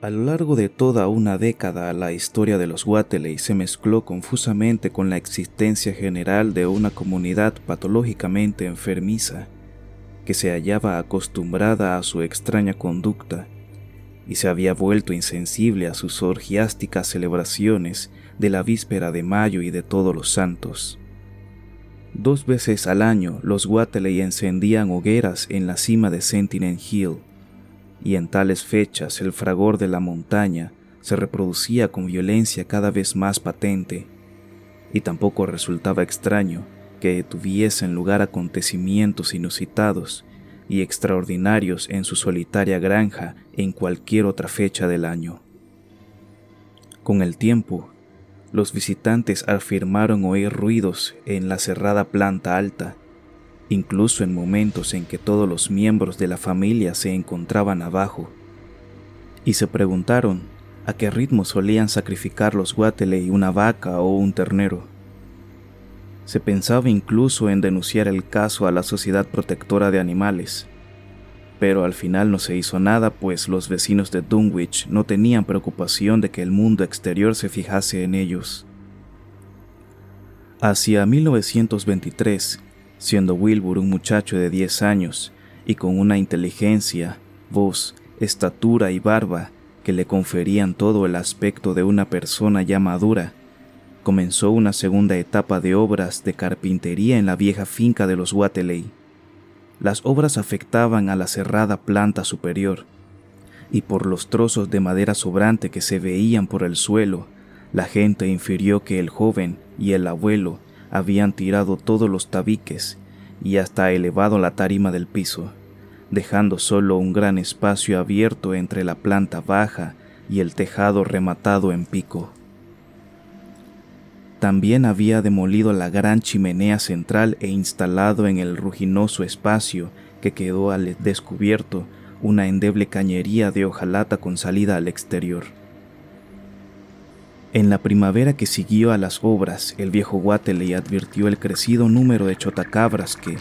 A lo largo de toda una década, la historia de los Wateley se mezcló confusamente con la existencia general de una comunidad patológicamente enfermiza que se hallaba acostumbrada a su extraña conducta y se había vuelto insensible a sus orgiásticas celebraciones de la víspera de mayo y de todos los santos. Dos veces al año los Wateley encendían hogueras en la cima de Sentinel Hill, y en tales fechas el fragor de la montaña se reproducía con violencia cada vez más patente, y tampoco resultaba extraño que tuviesen lugar acontecimientos inusitados y extraordinarios en su solitaria granja en cualquier otra fecha del año. Con el tiempo, los visitantes afirmaron oír ruidos en la cerrada planta alta, incluso en momentos en que todos los miembros de la familia se encontraban abajo, y se preguntaron a qué ritmo solían sacrificar los Wateley una vaca o un ternero. Se pensaba incluso en denunciar el caso a la Sociedad Protectora de Animales, pero al final no se hizo nada pues los vecinos de Dunwich no tenían preocupación de que el mundo exterior se fijase en ellos. Hacia 1923, siendo Wilbur un muchacho de 10 años y con una inteligencia, voz, estatura y barba que le conferían todo el aspecto de una persona ya madura, comenzó una segunda etapa de obras de carpintería en la vieja finca de los Wateley. Las obras afectaban a la cerrada planta superior, y por los trozos de madera sobrante que se veían por el suelo, la gente infirió que el joven y el abuelo habían tirado todos los tabiques y hasta elevado la tarima del piso, dejando solo un gran espacio abierto entre la planta baja y el tejado rematado en pico. También había demolido la gran chimenea central e instalado en el ruginoso espacio que quedó al descubierto una endeble cañería de hojalata con salida al exterior. En la primavera que siguió a las obras, el viejo Wateley advirtió el crecido número de chotacabras que,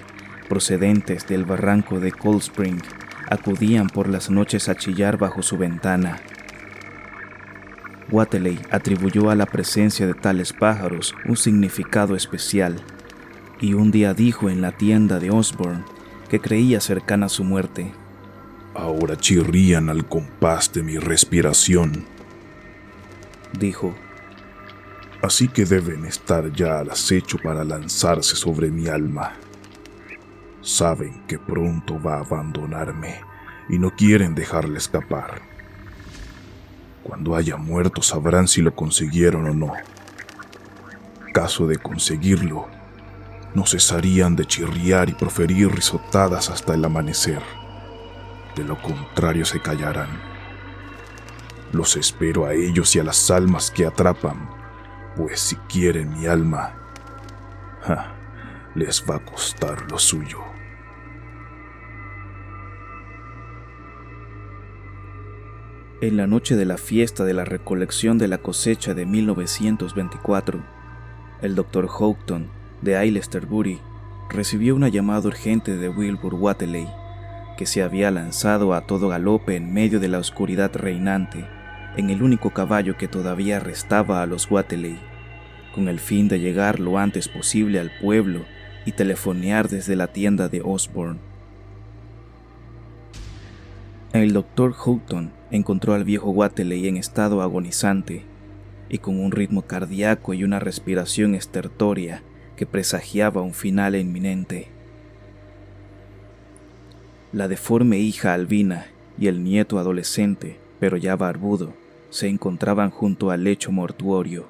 procedentes del barranco de Cold Spring, acudían por las noches a chillar bajo su ventana. Wateley atribuyó a la presencia de tales pájaros un significado especial, y un día dijo en la tienda de Osborne que creía cercana su muerte. Ahora chirrían al compás de mi respiración, dijo. Así que deben estar ya al acecho para lanzarse sobre mi alma. Saben que pronto va a abandonarme y no quieren dejarle escapar. Cuando haya muerto sabrán si lo consiguieron o no. Caso de conseguirlo, no cesarían de chirriar y proferir risotadas hasta el amanecer. De lo contrario se callarán. Los espero a ellos y a las almas que atrapan, pues si quieren mi alma, les va a costar lo suyo. En la noche de la fiesta de la recolección de la cosecha de 1924, el Dr. Houghton de Aylesbury recibió una llamada urgente de Wilbur Wateley, que se había lanzado a todo galope en medio de la oscuridad reinante, en el único caballo que todavía restaba a los Wateley, con el fin de llegar lo antes posible al pueblo y telefonear desde la tienda de Osborne. El Dr. Houghton encontró al viejo Wateley en estado agonizante y con un ritmo cardíaco y una respiración estertoria que presagiaba un final inminente. La deforme hija albina y el nieto adolescente, pero ya barbudo, se encontraban junto al lecho mortuorio,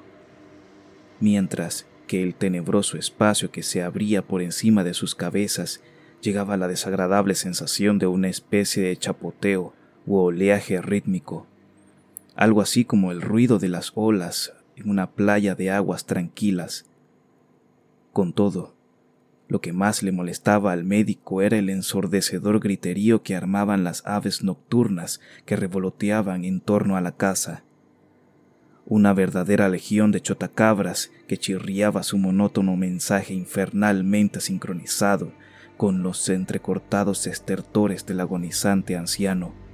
mientras que el tenebroso espacio que se abría por encima de sus cabezas llegaba la desagradable sensación de una especie de chapoteo u oleaje rítmico, algo así como el ruido de las olas en una playa de aguas tranquilas. Con todo, lo que más le molestaba al médico era el ensordecedor griterío que armaban las aves nocturnas que revoloteaban en torno a la casa. Una verdadera legión de chotacabras que chirriaba su monótono mensaje infernalmente sincronizado con los entrecortados estertores del agonizante anciano.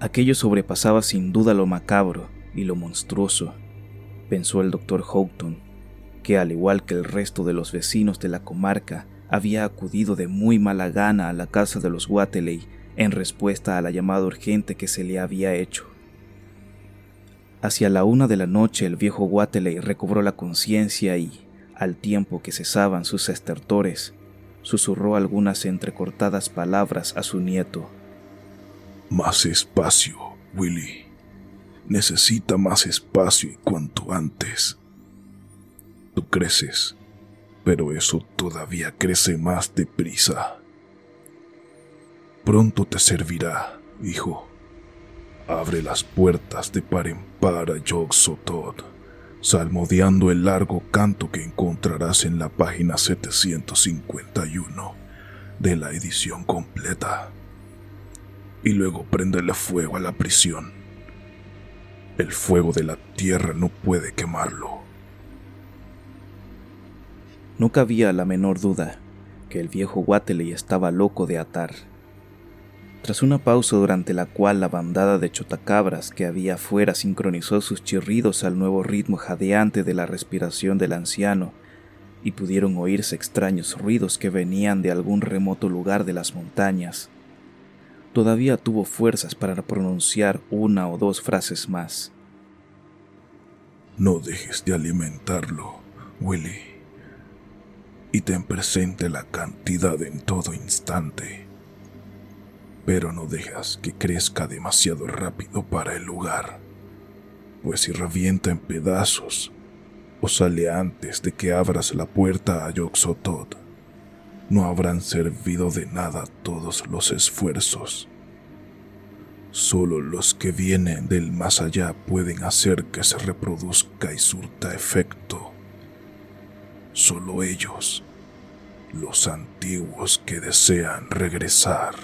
Aquello sobrepasaba sin duda lo macabro y lo monstruoso, pensó el doctor Houghton, que al igual que el resto de los vecinos de la comarca, había acudido de muy mala gana a la casa de los Wateley en respuesta a la llamada urgente que se le había hecho. Hacia la una de la noche el viejo Wateley recobró la conciencia y, al tiempo que cesaban sus estertores, susurró algunas entrecortadas palabras a su nieto. Más espacio, Willy. Necesita más espacio y cuanto antes. Tú creces, pero eso todavía crece más deprisa. Pronto te servirá, hijo. abre las puertas de par en par a Yog Sotod, salmodiando el largo canto que encontrarás en la página 751 de la edición completa. Y luego prendele fuego a la prisión. El fuego de la tierra no puede quemarlo. No cabía la menor duda que el viejo Wateley estaba loco de atar. Tras una pausa durante la cual la bandada de chotacabras que había afuera sincronizó sus chirridos al nuevo ritmo jadeante de la respiración del anciano, y pudieron oírse extraños ruidos que venían de algún remoto lugar de las montañas, todavía tuvo fuerzas para pronunciar una o dos frases más. No dejes de alimentarlo, Willy, y ten presente la cantidad en todo instante pero no dejas que crezca demasiado rápido para el lugar, pues si revienta en pedazos o sale antes de que abras la puerta a Yoxotot, no habrán servido de nada todos los esfuerzos. Solo los que vienen del más allá pueden hacer que se reproduzca y surta efecto. Solo ellos, los antiguos que desean regresar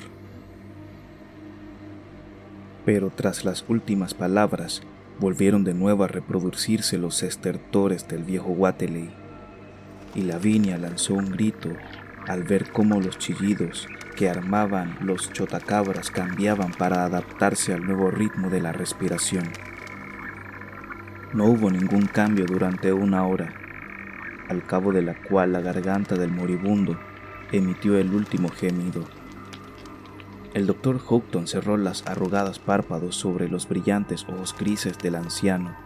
pero tras las últimas palabras volvieron de nuevo a reproducirse los estertores del viejo Wateley, y Lavinia lanzó un grito al ver cómo los chillidos que armaban los chotacabras cambiaban para adaptarse al nuevo ritmo de la respiración. No hubo ningún cambio durante una hora, al cabo de la cual la garganta del moribundo emitió el último gemido. El doctor Houghton cerró las arrugadas párpados sobre los brillantes ojos grises del anciano,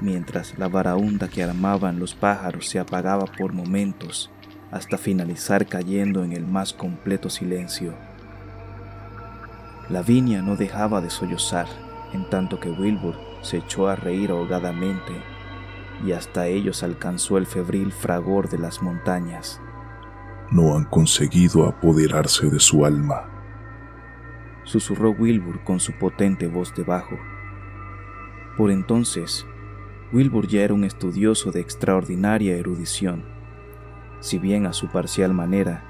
mientras la varaunda que armaban los pájaros se apagaba por momentos hasta finalizar cayendo en el más completo silencio. Lavinia no dejaba de sollozar, en tanto que Wilbur se echó a reír ahogadamente, y hasta ellos alcanzó el febril fragor de las montañas. No han conseguido apoderarse de su alma, susurró Wilbur con su potente voz de bajo. Por entonces, Wilbur ya era un estudioso de extraordinaria erudición, si bien a su parcial manera,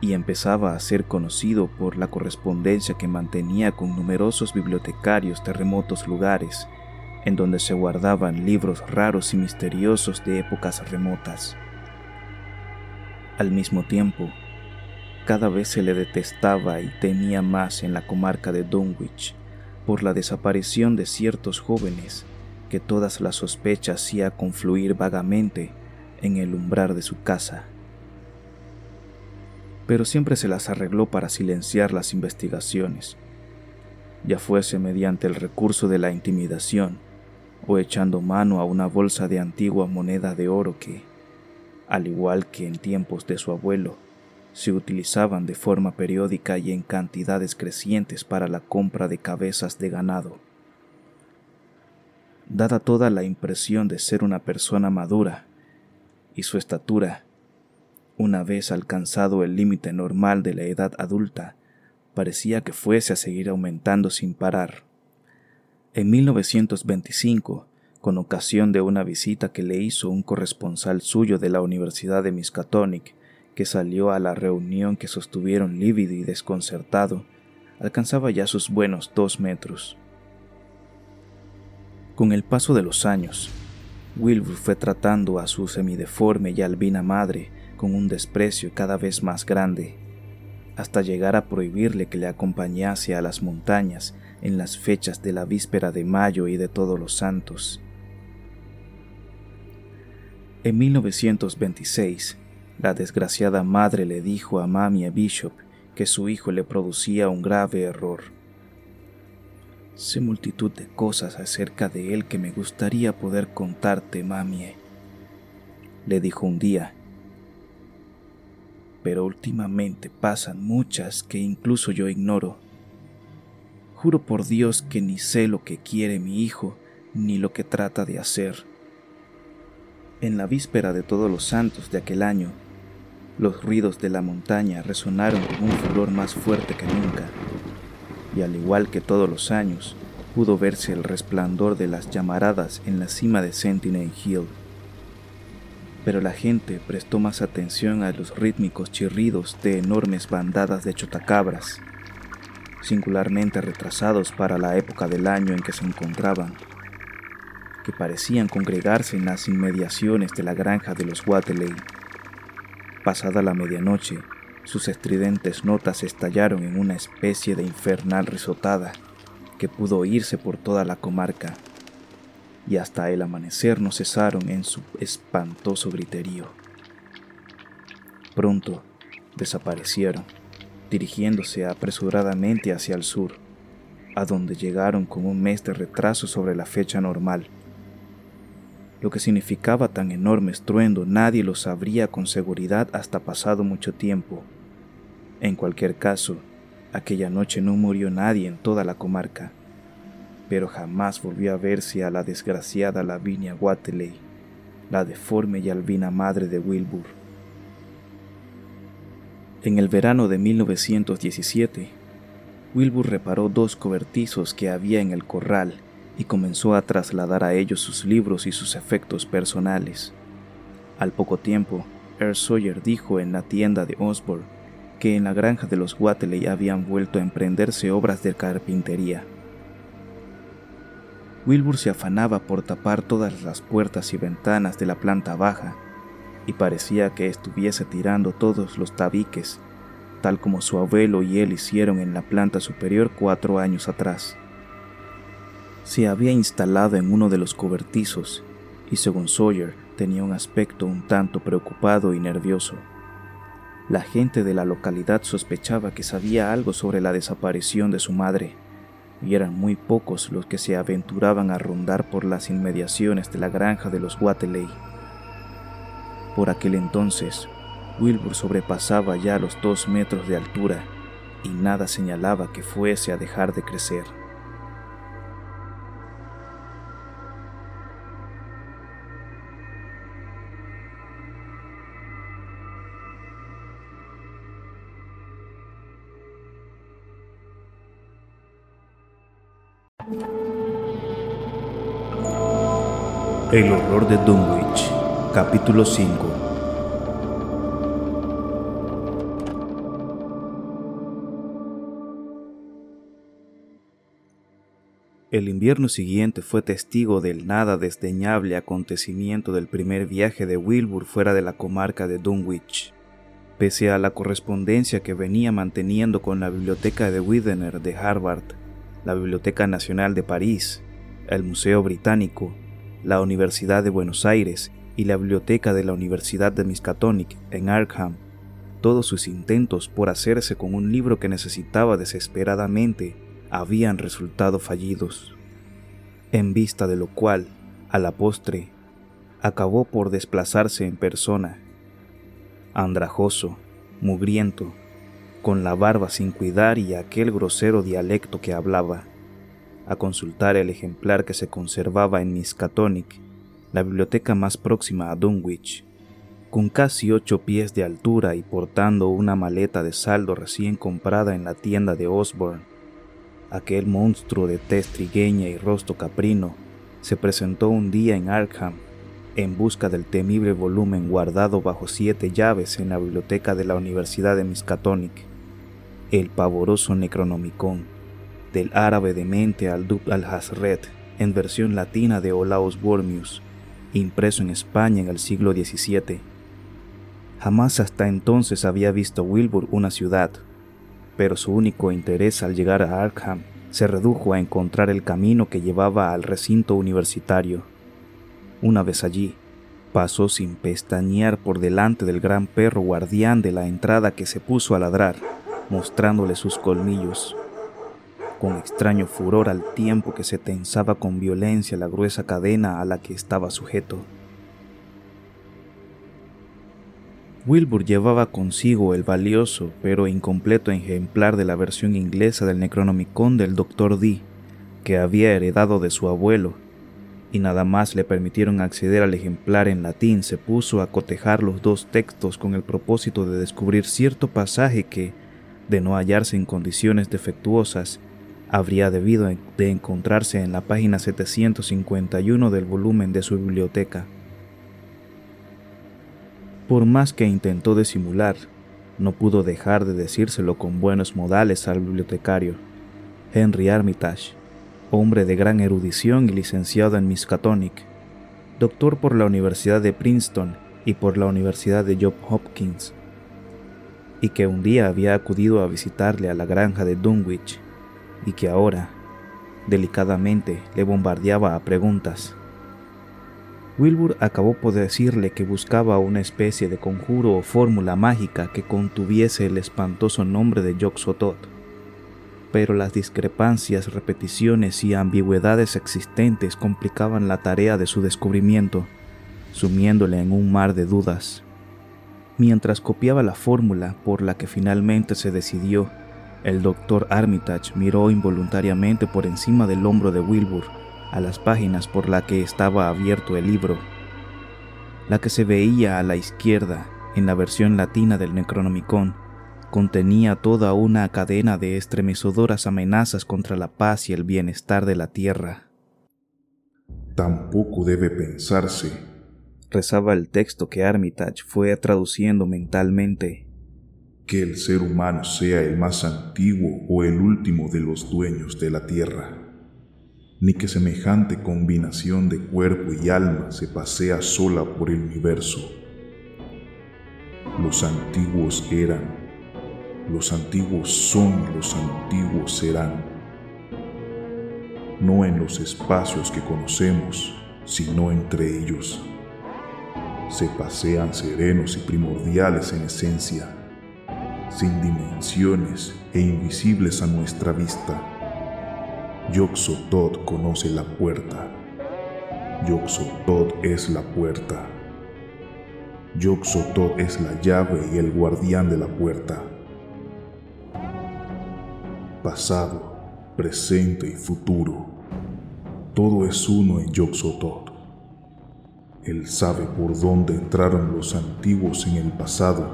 y empezaba a ser conocido por la correspondencia que mantenía con numerosos bibliotecarios de remotos lugares, en donde se guardaban libros raros y misteriosos de épocas remotas. Al mismo tiempo, cada vez se le detestaba y temía más en la comarca de Dunwich por la desaparición de ciertos jóvenes que todas las sospechas hacía confluir vagamente en el umbral de su casa. Pero siempre se las arregló para silenciar las investigaciones, ya fuese mediante el recurso de la intimidación o echando mano a una bolsa de antigua moneda de oro que, al igual que en tiempos de su abuelo, se utilizaban de forma periódica y en cantidades crecientes para la compra de cabezas de ganado. Dada toda la impresión de ser una persona madura y su estatura, una vez alcanzado el límite normal de la edad adulta, parecía que fuese a seguir aumentando sin parar. En 1925, con ocasión de una visita que le hizo un corresponsal suyo de la Universidad de Miskatonic, que salió a la reunión que sostuvieron lívido y desconcertado, alcanzaba ya sus buenos dos metros. Con el paso de los años, Wilbur fue tratando a su semideforme y albina madre con un desprecio cada vez más grande, hasta llegar a prohibirle que le acompañase a las montañas en las fechas de la víspera de mayo y de todos los santos. En 1926, la desgraciada madre le dijo a Mamie Bishop que su hijo le producía un grave error. Sé multitud de cosas acerca de él que me gustaría poder contarte, Mamie, le dijo un día. Pero últimamente pasan muchas que incluso yo ignoro. Juro por Dios que ni sé lo que quiere mi hijo ni lo que trata de hacer. En la víspera de todos los santos de aquel año, los ruidos de la montaña resonaron con un furor más fuerte que nunca. Y al igual que todos los años, pudo verse el resplandor de las llamaradas en la cima de Sentinel Hill. Pero la gente prestó más atención a los rítmicos chirridos de enormes bandadas de chotacabras, singularmente retrasados para la época del año en que se encontraban, que parecían congregarse en las inmediaciones de la granja de los Wateley. Pasada la medianoche, sus estridentes notas estallaron en una especie de infernal risotada que pudo oírse por toda la comarca, y hasta el amanecer no cesaron en su espantoso griterío. Pronto desaparecieron, dirigiéndose apresuradamente hacia el sur, a donde llegaron con un mes de retraso sobre la fecha normal. Lo que significaba tan enorme estruendo nadie lo sabría con seguridad hasta pasado mucho tiempo. En cualquier caso, Aquella noche no murió nadie en toda la comarca, pero jamás volvió a verse a la desgraciada Lavinia Wateley, la deforme y albina madre de Wilbur. En el verano de 1917, Wilbur reparó dos cobertizos que había en el corral y comenzó a trasladar a ellos sus libros y sus efectos personales. Al poco tiempo, Earl Sawyer dijo en la tienda de Osborne que en la granja de los Wateley habían vuelto a emprenderse obras de carpintería. Wilbur se afanaba por tapar todas las puertas y ventanas de la planta baja y parecía que estuviese tirando todos los tabiques, tal como su abuelo y él hicieron en la planta superior cuatro años atrás. Se había instalado en uno de los cobertizos y según Sawyer tenía un aspecto un tanto preocupado y nervioso. La gente de la localidad sospechaba que sabía algo sobre la desaparición de su madre, y eran muy pocos los que se aventuraban a rondar por las inmediaciones de la granja de los Wateley. Por aquel entonces, Wilbur sobrepasaba ya los dos metros de altura y nada señalaba que fuese a dejar de crecer. El horror de Dunwich, capítulo 5. El invierno siguiente fue testigo del nada desdeñable acontecimiento del primer viaje de Wilbur fuera de la comarca de Dunwich. Pese a la correspondencia que venía manteniendo con la biblioteca de Widener de Harvard, la Biblioteca Nacional de París, el Museo Británico la Universidad de Buenos Aires y la Biblioteca de la Universidad de Miskatonic en Arkham, todos sus intentos por hacerse con un libro que necesitaba desesperadamente habían resultado fallidos, en vista de lo cual, a la postre, acabó por desplazarse en persona, andrajoso, mugriento, con la barba sin cuidar y aquel grosero dialecto que hablaba a consultar el ejemplar que se conservaba en Miskatonic, la biblioteca más próxima a Dunwich. Con casi ocho pies de altura y portando una maleta de saldo recién comprada en la tienda de Osborne, aquel monstruo de tez trigueña y rostro caprino se presentó un día en Arkham en busca del temible volumen guardado bajo siete llaves en la biblioteca de la Universidad de Miskatonic, el pavoroso Necronomicon del árabe de mente al Dub al-Hazret en versión latina de Olaus Wormius, impreso en España en el siglo XVII. Jamás hasta entonces había visto Wilbur una ciudad, pero su único interés al llegar a Arkham se redujo a encontrar el camino que llevaba al recinto universitario. Una vez allí, pasó sin pestañear por delante del gran perro guardián de la entrada que se puso a ladrar, mostrándole sus colmillos con extraño furor al tiempo que se tensaba con violencia la gruesa cadena a la que estaba sujeto. Wilbur llevaba consigo el valioso pero incompleto ejemplar de la versión inglesa del Necronomicon del Dr. Dee, que había heredado de su abuelo, y nada más le permitieron acceder al ejemplar en latín, se puso a cotejar los dos textos con el propósito de descubrir cierto pasaje que, de no hallarse en condiciones defectuosas, habría debido de encontrarse en la página 751 del volumen de su biblioteca. Por más que intentó disimular, no pudo dejar de decírselo con buenos modales al bibliotecario, Henry Armitage, hombre de gran erudición y licenciado en Miskatonic, doctor por la Universidad de Princeton y por la Universidad de Johns Hopkins, y que un día había acudido a visitarle a la granja de Dunwich y que ahora, delicadamente, le bombardeaba a preguntas. Wilbur acabó por decirle que buscaba una especie de conjuro o fórmula mágica que contuviese el espantoso nombre de Yoxotot, pero las discrepancias, repeticiones y ambigüedades existentes complicaban la tarea de su descubrimiento, sumiéndole en un mar de dudas. Mientras copiaba la fórmula por la que finalmente se decidió, el doctor Armitage miró involuntariamente por encima del hombro de Wilbur a las páginas por la que estaba abierto el libro. La que se veía a la izquierda, en la versión latina del Necronomicon, contenía toda una cadena de estremecedoras amenazas contra la paz y el bienestar de la tierra. Tampoco debe pensarse, rezaba el texto que Armitage fue traduciendo mentalmente, que el ser humano sea el más antiguo o el último de los dueños de la tierra, ni que semejante combinación de cuerpo y alma se pasea sola por el universo. Los antiguos eran, los antiguos son, los antiguos serán, no en los espacios que conocemos, sino entre ellos. Se pasean serenos y primordiales en esencia sin dimensiones e invisibles a nuestra vista. Yoxotot conoce la puerta. Yoxotot es la puerta. Yoxotot es la llave y el guardián de la puerta. Pasado, presente y futuro. Todo es uno en Yoxotot. Él sabe por dónde entraron los antiguos en el pasado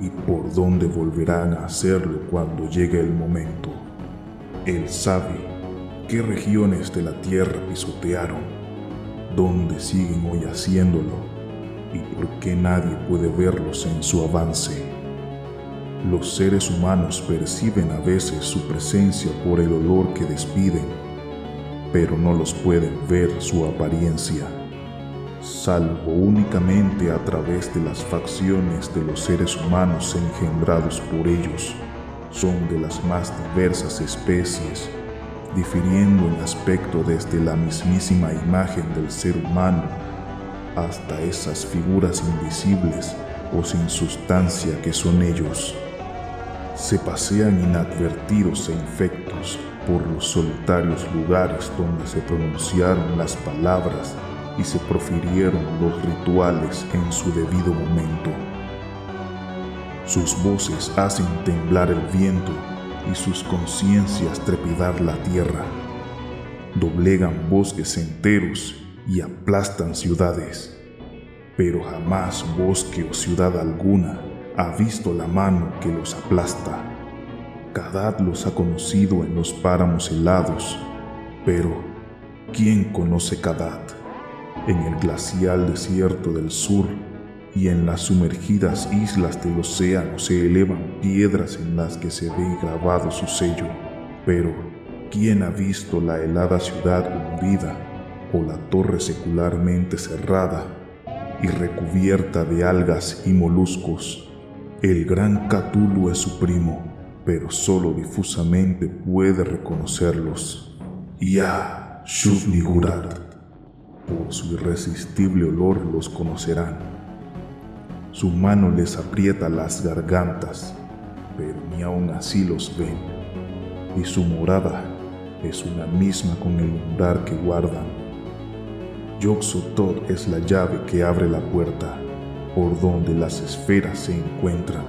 y por dónde volverán a hacerlo cuando llegue el momento. Él sabe qué regiones de la tierra pisotearon, dónde siguen hoy haciéndolo y por qué nadie puede verlos en su avance. Los seres humanos perciben a veces su presencia por el olor que despiden, pero no los pueden ver su apariencia salvo únicamente a través de las facciones de los seres humanos engendrados por ellos. Son de las más diversas especies, difiriendo en aspecto desde la mismísima imagen del ser humano hasta esas figuras invisibles o sin sustancia que son ellos. Se pasean inadvertidos e infectos por los solitarios lugares donde se pronunciaron las palabras y se profirieron los rituales en su debido momento. Sus voces hacen temblar el viento y sus conciencias trepidar la tierra. Doblegan bosques enteros y aplastan ciudades, pero jamás bosque o ciudad alguna ha visto la mano que los aplasta. Kadad los ha conocido en los páramos helados, pero ¿quién conoce Kadad? En el glacial desierto del sur y en las sumergidas islas del océano se elevan piedras en las que se ve grabado su sello. Pero, ¿quién ha visto la helada ciudad hundida o la torre secularmente cerrada y recubierta de algas y moluscos? El gran Cthulhu es su primo, pero solo difusamente puede reconocerlos. Ya, Shub-Niggurath por su irresistible olor los conocerán. Su mano les aprieta las gargantas, pero ni aun así los ven, y su morada es una misma con el umbral que guardan. Yoxotot es la llave que abre la puerta por donde las esferas se encuentran.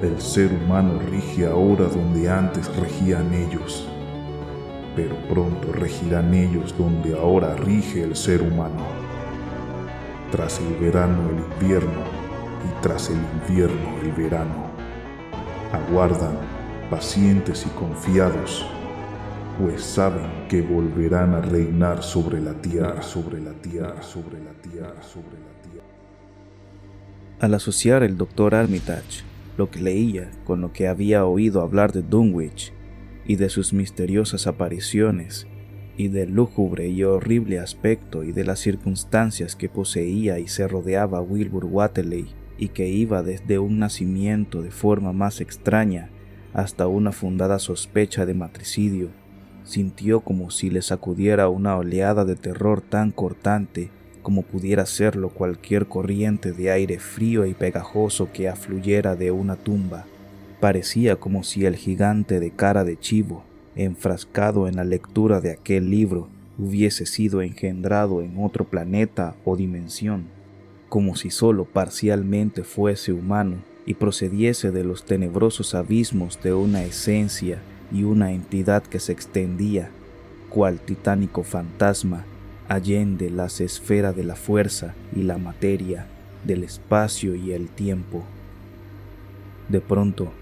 El ser humano rige ahora donde antes regían ellos pero pronto regirán ellos donde ahora rige el ser humano. Tras el verano el invierno y tras el invierno el verano. Aguardan, pacientes y confiados, pues saben que volverán a reinar sobre la tierra, sobre la tierra, sobre la tierra, sobre la tierra. Al asociar el doctor Armitage lo que leía con lo que había oído hablar de Dunwich y de sus misteriosas apariciones, y del lúgubre y horrible aspecto y de las circunstancias que poseía y se rodeaba Wilbur Wateley, y que iba desde un nacimiento de forma más extraña hasta una fundada sospecha de matricidio, sintió como si le sacudiera una oleada de terror tan cortante como pudiera serlo cualquier corriente de aire frío y pegajoso que afluyera de una tumba. Parecía como si el gigante de cara de chivo, enfrascado en la lectura de aquel libro, hubiese sido engendrado en otro planeta o dimensión, como si sólo parcialmente fuese humano y procediese de los tenebrosos abismos de una esencia y una entidad que se extendía, cual titánico fantasma, allende las esferas de la fuerza y la materia, del espacio y el tiempo. De pronto,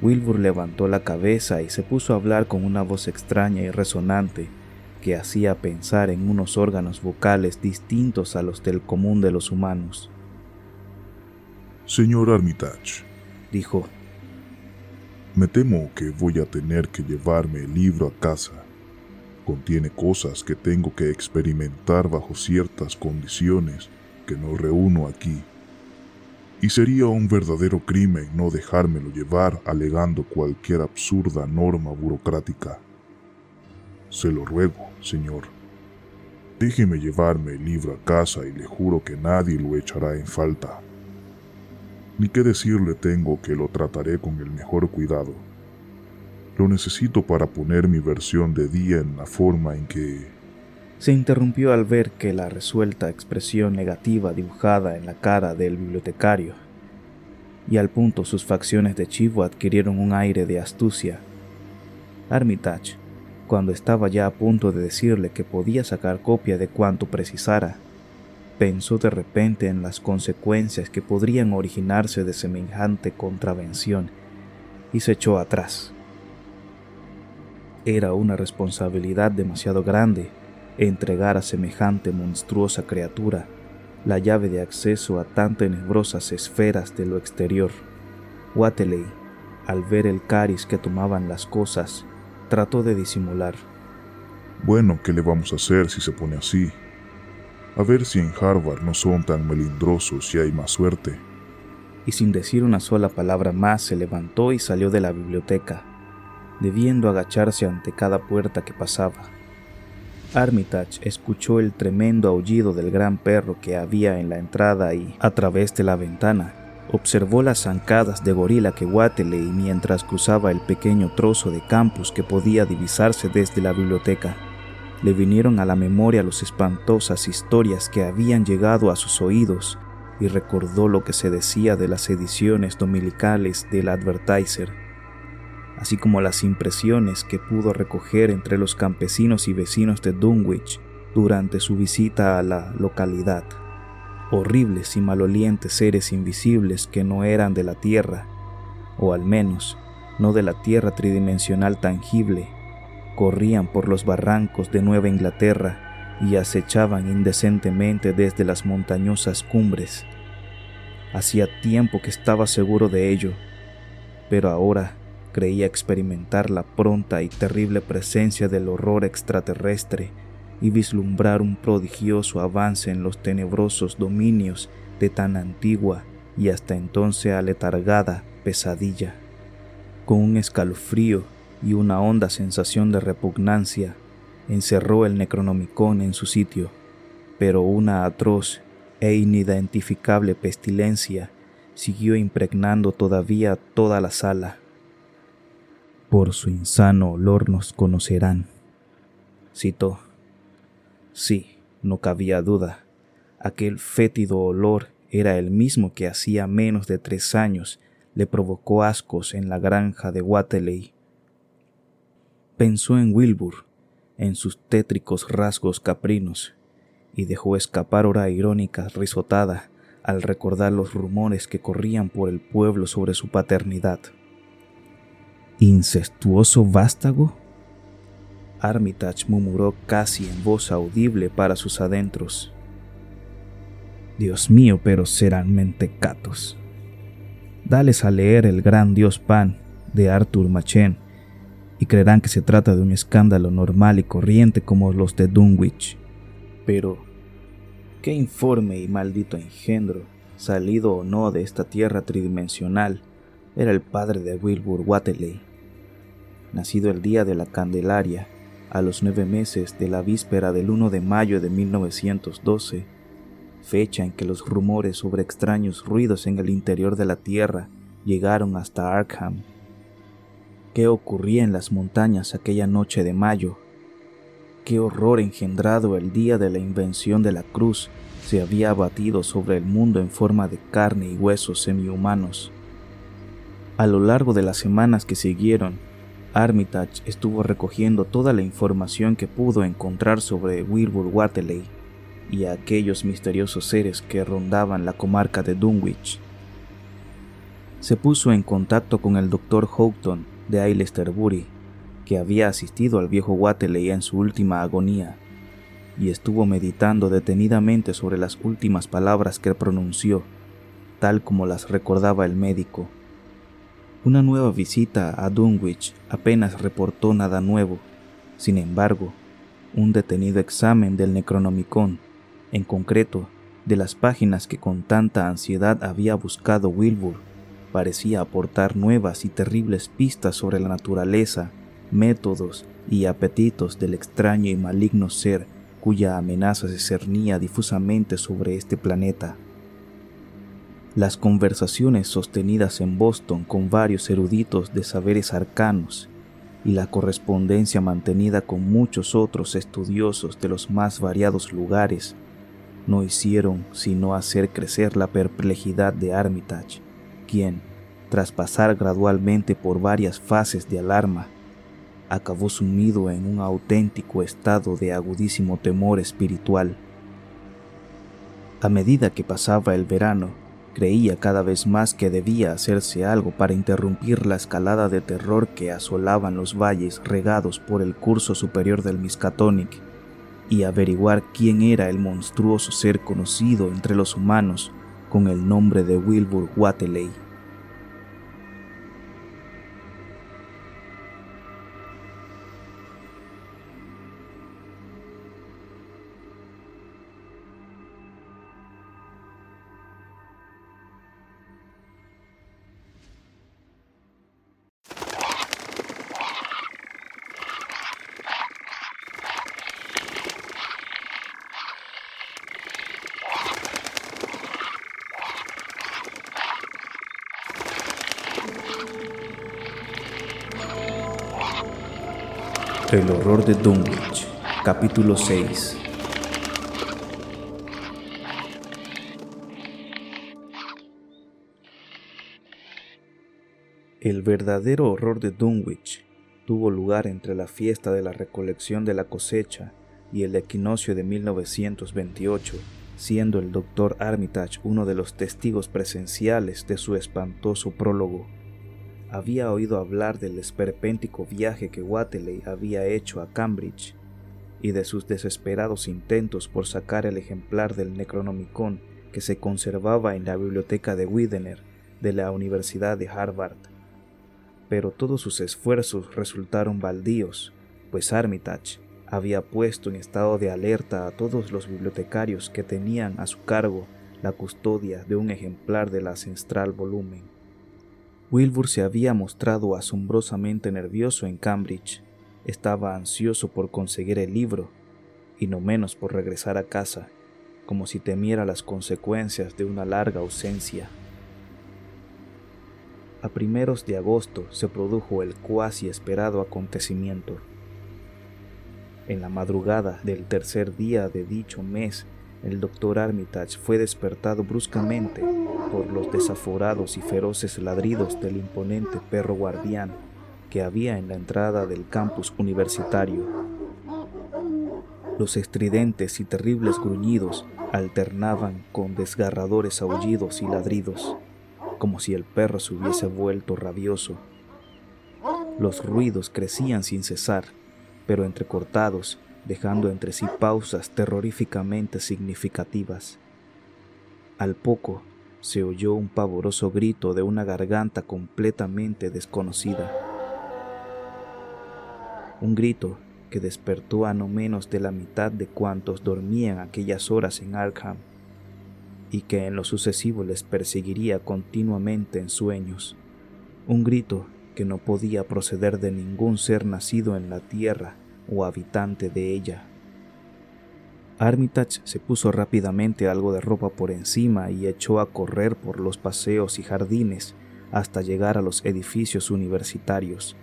Wilbur levantó la cabeza y se puso a hablar con una voz extraña y resonante que hacía pensar en unos órganos vocales distintos a los del común de los humanos. Señor Armitage, dijo, me temo que voy a tener que llevarme el libro a casa. Contiene cosas que tengo que experimentar bajo ciertas condiciones que no reúno aquí y sería un verdadero crimen no dejármelo llevar alegando cualquier absurda norma burocrática. Se lo ruego, señor. Déjeme llevarme el libro a casa y le juro que nadie lo echará en falta. Ni qué decirle tengo que lo trataré con el mejor cuidado. Lo necesito para poner mi versión de día en la forma en que se interrumpió al ver que la resuelta expresión negativa dibujada en la cara del bibliotecario, y al punto sus facciones de chivo adquirieron un aire de astucia. Armitage, cuando estaba ya a punto de decirle que podía sacar copia de cuanto precisara, pensó de repente en las consecuencias que podrían originarse de semejante contravención y se echó atrás. Era una responsabilidad demasiado grande entregar a semejante monstruosa criatura la llave de acceso a tan tenebrosas esferas de lo exterior. Wateley, al ver el cariz que tomaban las cosas, trató de disimular. Bueno, ¿qué le vamos a hacer si se pone así? A ver si en Harvard no son tan melindrosos y hay más suerte. Y sin decir una sola palabra más se levantó y salió de la biblioteca, debiendo agacharse ante cada puerta que pasaba. Armitage escuchó el tremendo aullido del gran perro que había en la entrada y, a través de la ventana, observó las zancadas de gorila que Wateley mientras cruzaba el pequeño trozo de campus que podía divisarse desde la biblioteca. Le vinieron a la memoria las espantosas historias que habían llegado a sus oídos y recordó lo que se decía de las ediciones dominicales del Advertiser así como las impresiones que pudo recoger entre los campesinos y vecinos de Dunwich durante su visita a la localidad. Horribles y malolientes seres invisibles que no eran de la tierra, o al menos no de la tierra tridimensional tangible, corrían por los barrancos de Nueva Inglaterra y acechaban indecentemente desde las montañosas cumbres. Hacía tiempo que estaba seguro de ello, pero ahora creía experimentar la pronta y terrible presencia del horror extraterrestre y vislumbrar un prodigioso avance en los tenebrosos dominios de tan antigua y hasta entonces aletargada pesadilla. Con un escalofrío y una honda sensación de repugnancia, encerró el Necronomicon en su sitio, pero una atroz e inidentificable pestilencia siguió impregnando todavía toda la sala. Por su insano olor nos conocerán. Citó. Sí, no cabía duda. Aquel fétido olor era el mismo que hacía menos de tres años le provocó ascos en la granja de Wateley. Pensó en Wilbur, en sus tétricos rasgos caprinos, y dejó escapar hora irónica risotada al recordar los rumores que corrían por el pueblo sobre su paternidad incestuoso vástago? Armitage murmuró casi en voz audible para sus adentros. Dios mío, pero serán mentecatos. Dales a leer El gran Dios Pan de Arthur Machen y creerán que se trata de un escándalo normal y corriente como los de Dunwich. Pero, ¿qué informe y maldito engendro, salido o no de esta tierra tridimensional, era el padre de Wilbur Wateley? Nacido el día de la Candelaria, a los nueve meses de la víspera del 1 de mayo de 1912, fecha en que los rumores sobre extraños ruidos en el interior de la Tierra llegaron hasta Arkham. ¿Qué ocurría en las montañas aquella noche de mayo? ¿Qué horror engendrado el día de la invención de la cruz se había abatido sobre el mundo en forma de carne y huesos semihumanos? A lo largo de las semanas que siguieron, Armitage estuvo recogiendo toda la información que pudo encontrar sobre Wilbur Wateley y a aquellos misteriosos seres que rondaban la comarca de Dunwich. Se puso en contacto con el Dr. Houghton de Aylesbury, que había asistido al viejo Wateley en su última agonía, y estuvo meditando detenidamente sobre las últimas palabras que pronunció, tal como las recordaba el médico. Una nueva visita a Dunwich apenas reportó nada nuevo. Sin embargo, un detenido examen del Necronomicon, en concreto de las páginas que con tanta ansiedad había buscado Wilbur, parecía aportar nuevas y terribles pistas sobre la naturaleza, métodos y apetitos del extraño y maligno ser cuya amenaza se cernía difusamente sobre este planeta. Las conversaciones sostenidas en Boston con varios eruditos de saberes arcanos y la correspondencia mantenida con muchos otros estudiosos de los más variados lugares no hicieron sino hacer crecer la perplejidad de Armitage, quien, tras pasar gradualmente por varias fases de alarma, acabó sumido en un auténtico estado de agudísimo temor espiritual. A medida que pasaba el verano, creía cada vez más que debía hacerse algo para interrumpir la escalada de terror que asolaban los valles regados por el curso superior del Miskatonic y averiguar quién era el monstruoso ser conocido entre los humanos con el nombre de Wilbur Wateley. Dunwich, capítulo 6. El verdadero horror de Dunwich tuvo lugar entre la fiesta de la recolección de la cosecha y el equinoccio de 1928, siendo el doctor Armitage uno de los testigos presenciales de su espantoso prólogo había oído hablar del esperpéntico viaje que Wateley había hecho a Cambridge y de sus desesperados intentos por sacar el ejemplar del Necronomicon que se conservaba en la biblioteca de Widener de la Universidad de Harvard. Pero todos sus esfuerzos resultaron baldíos, pues Armitage había puesto en estado de alerta a todos los bibliotecarios que tenían a su cargo la custodia de un ejemplar del ancestral volumen. Wilbur se había mostrado asombrosamente nervioso en Cambridge. Estaba ansioso por conseguir el libro, y no menos por regresar a casa, como si temiera las consecuencias de una larga ausencia. A primeros de agosto se produjo el cuasi esperado acontecimiento. En la madrugada del tercer día de dicho mes, el doctor Armitage fue despertado bruscamente por los desaforados y feroces ladridos del imponente perro guardián que había en la entrada del campus universitario. Los estridentes y terribles gruñidos alternaban con desgarradores aullidos y ladridos, como si el perro se hubiese vuelto rabioso. Los ruidos crecían sin cesar, pero entrecortados, dejando entre sí pausas terroríficamente significativas. Al poco, se oyó un pavoroso grito de una garganta completamente desconocida. Un grito que despertó a no menos de la mitad de cuantos dormían aquellas horas en Arkham y que en lo sucesivo les perseguiría continuamente en sueños. Un grito que no podía proceder de ningún ser nacido en la tierra o habitante de ella. Armitage se puso rápidamente algo de ropa por encima y echó a correr por los paseos y jardines hasta llegar a los edificios universitarios,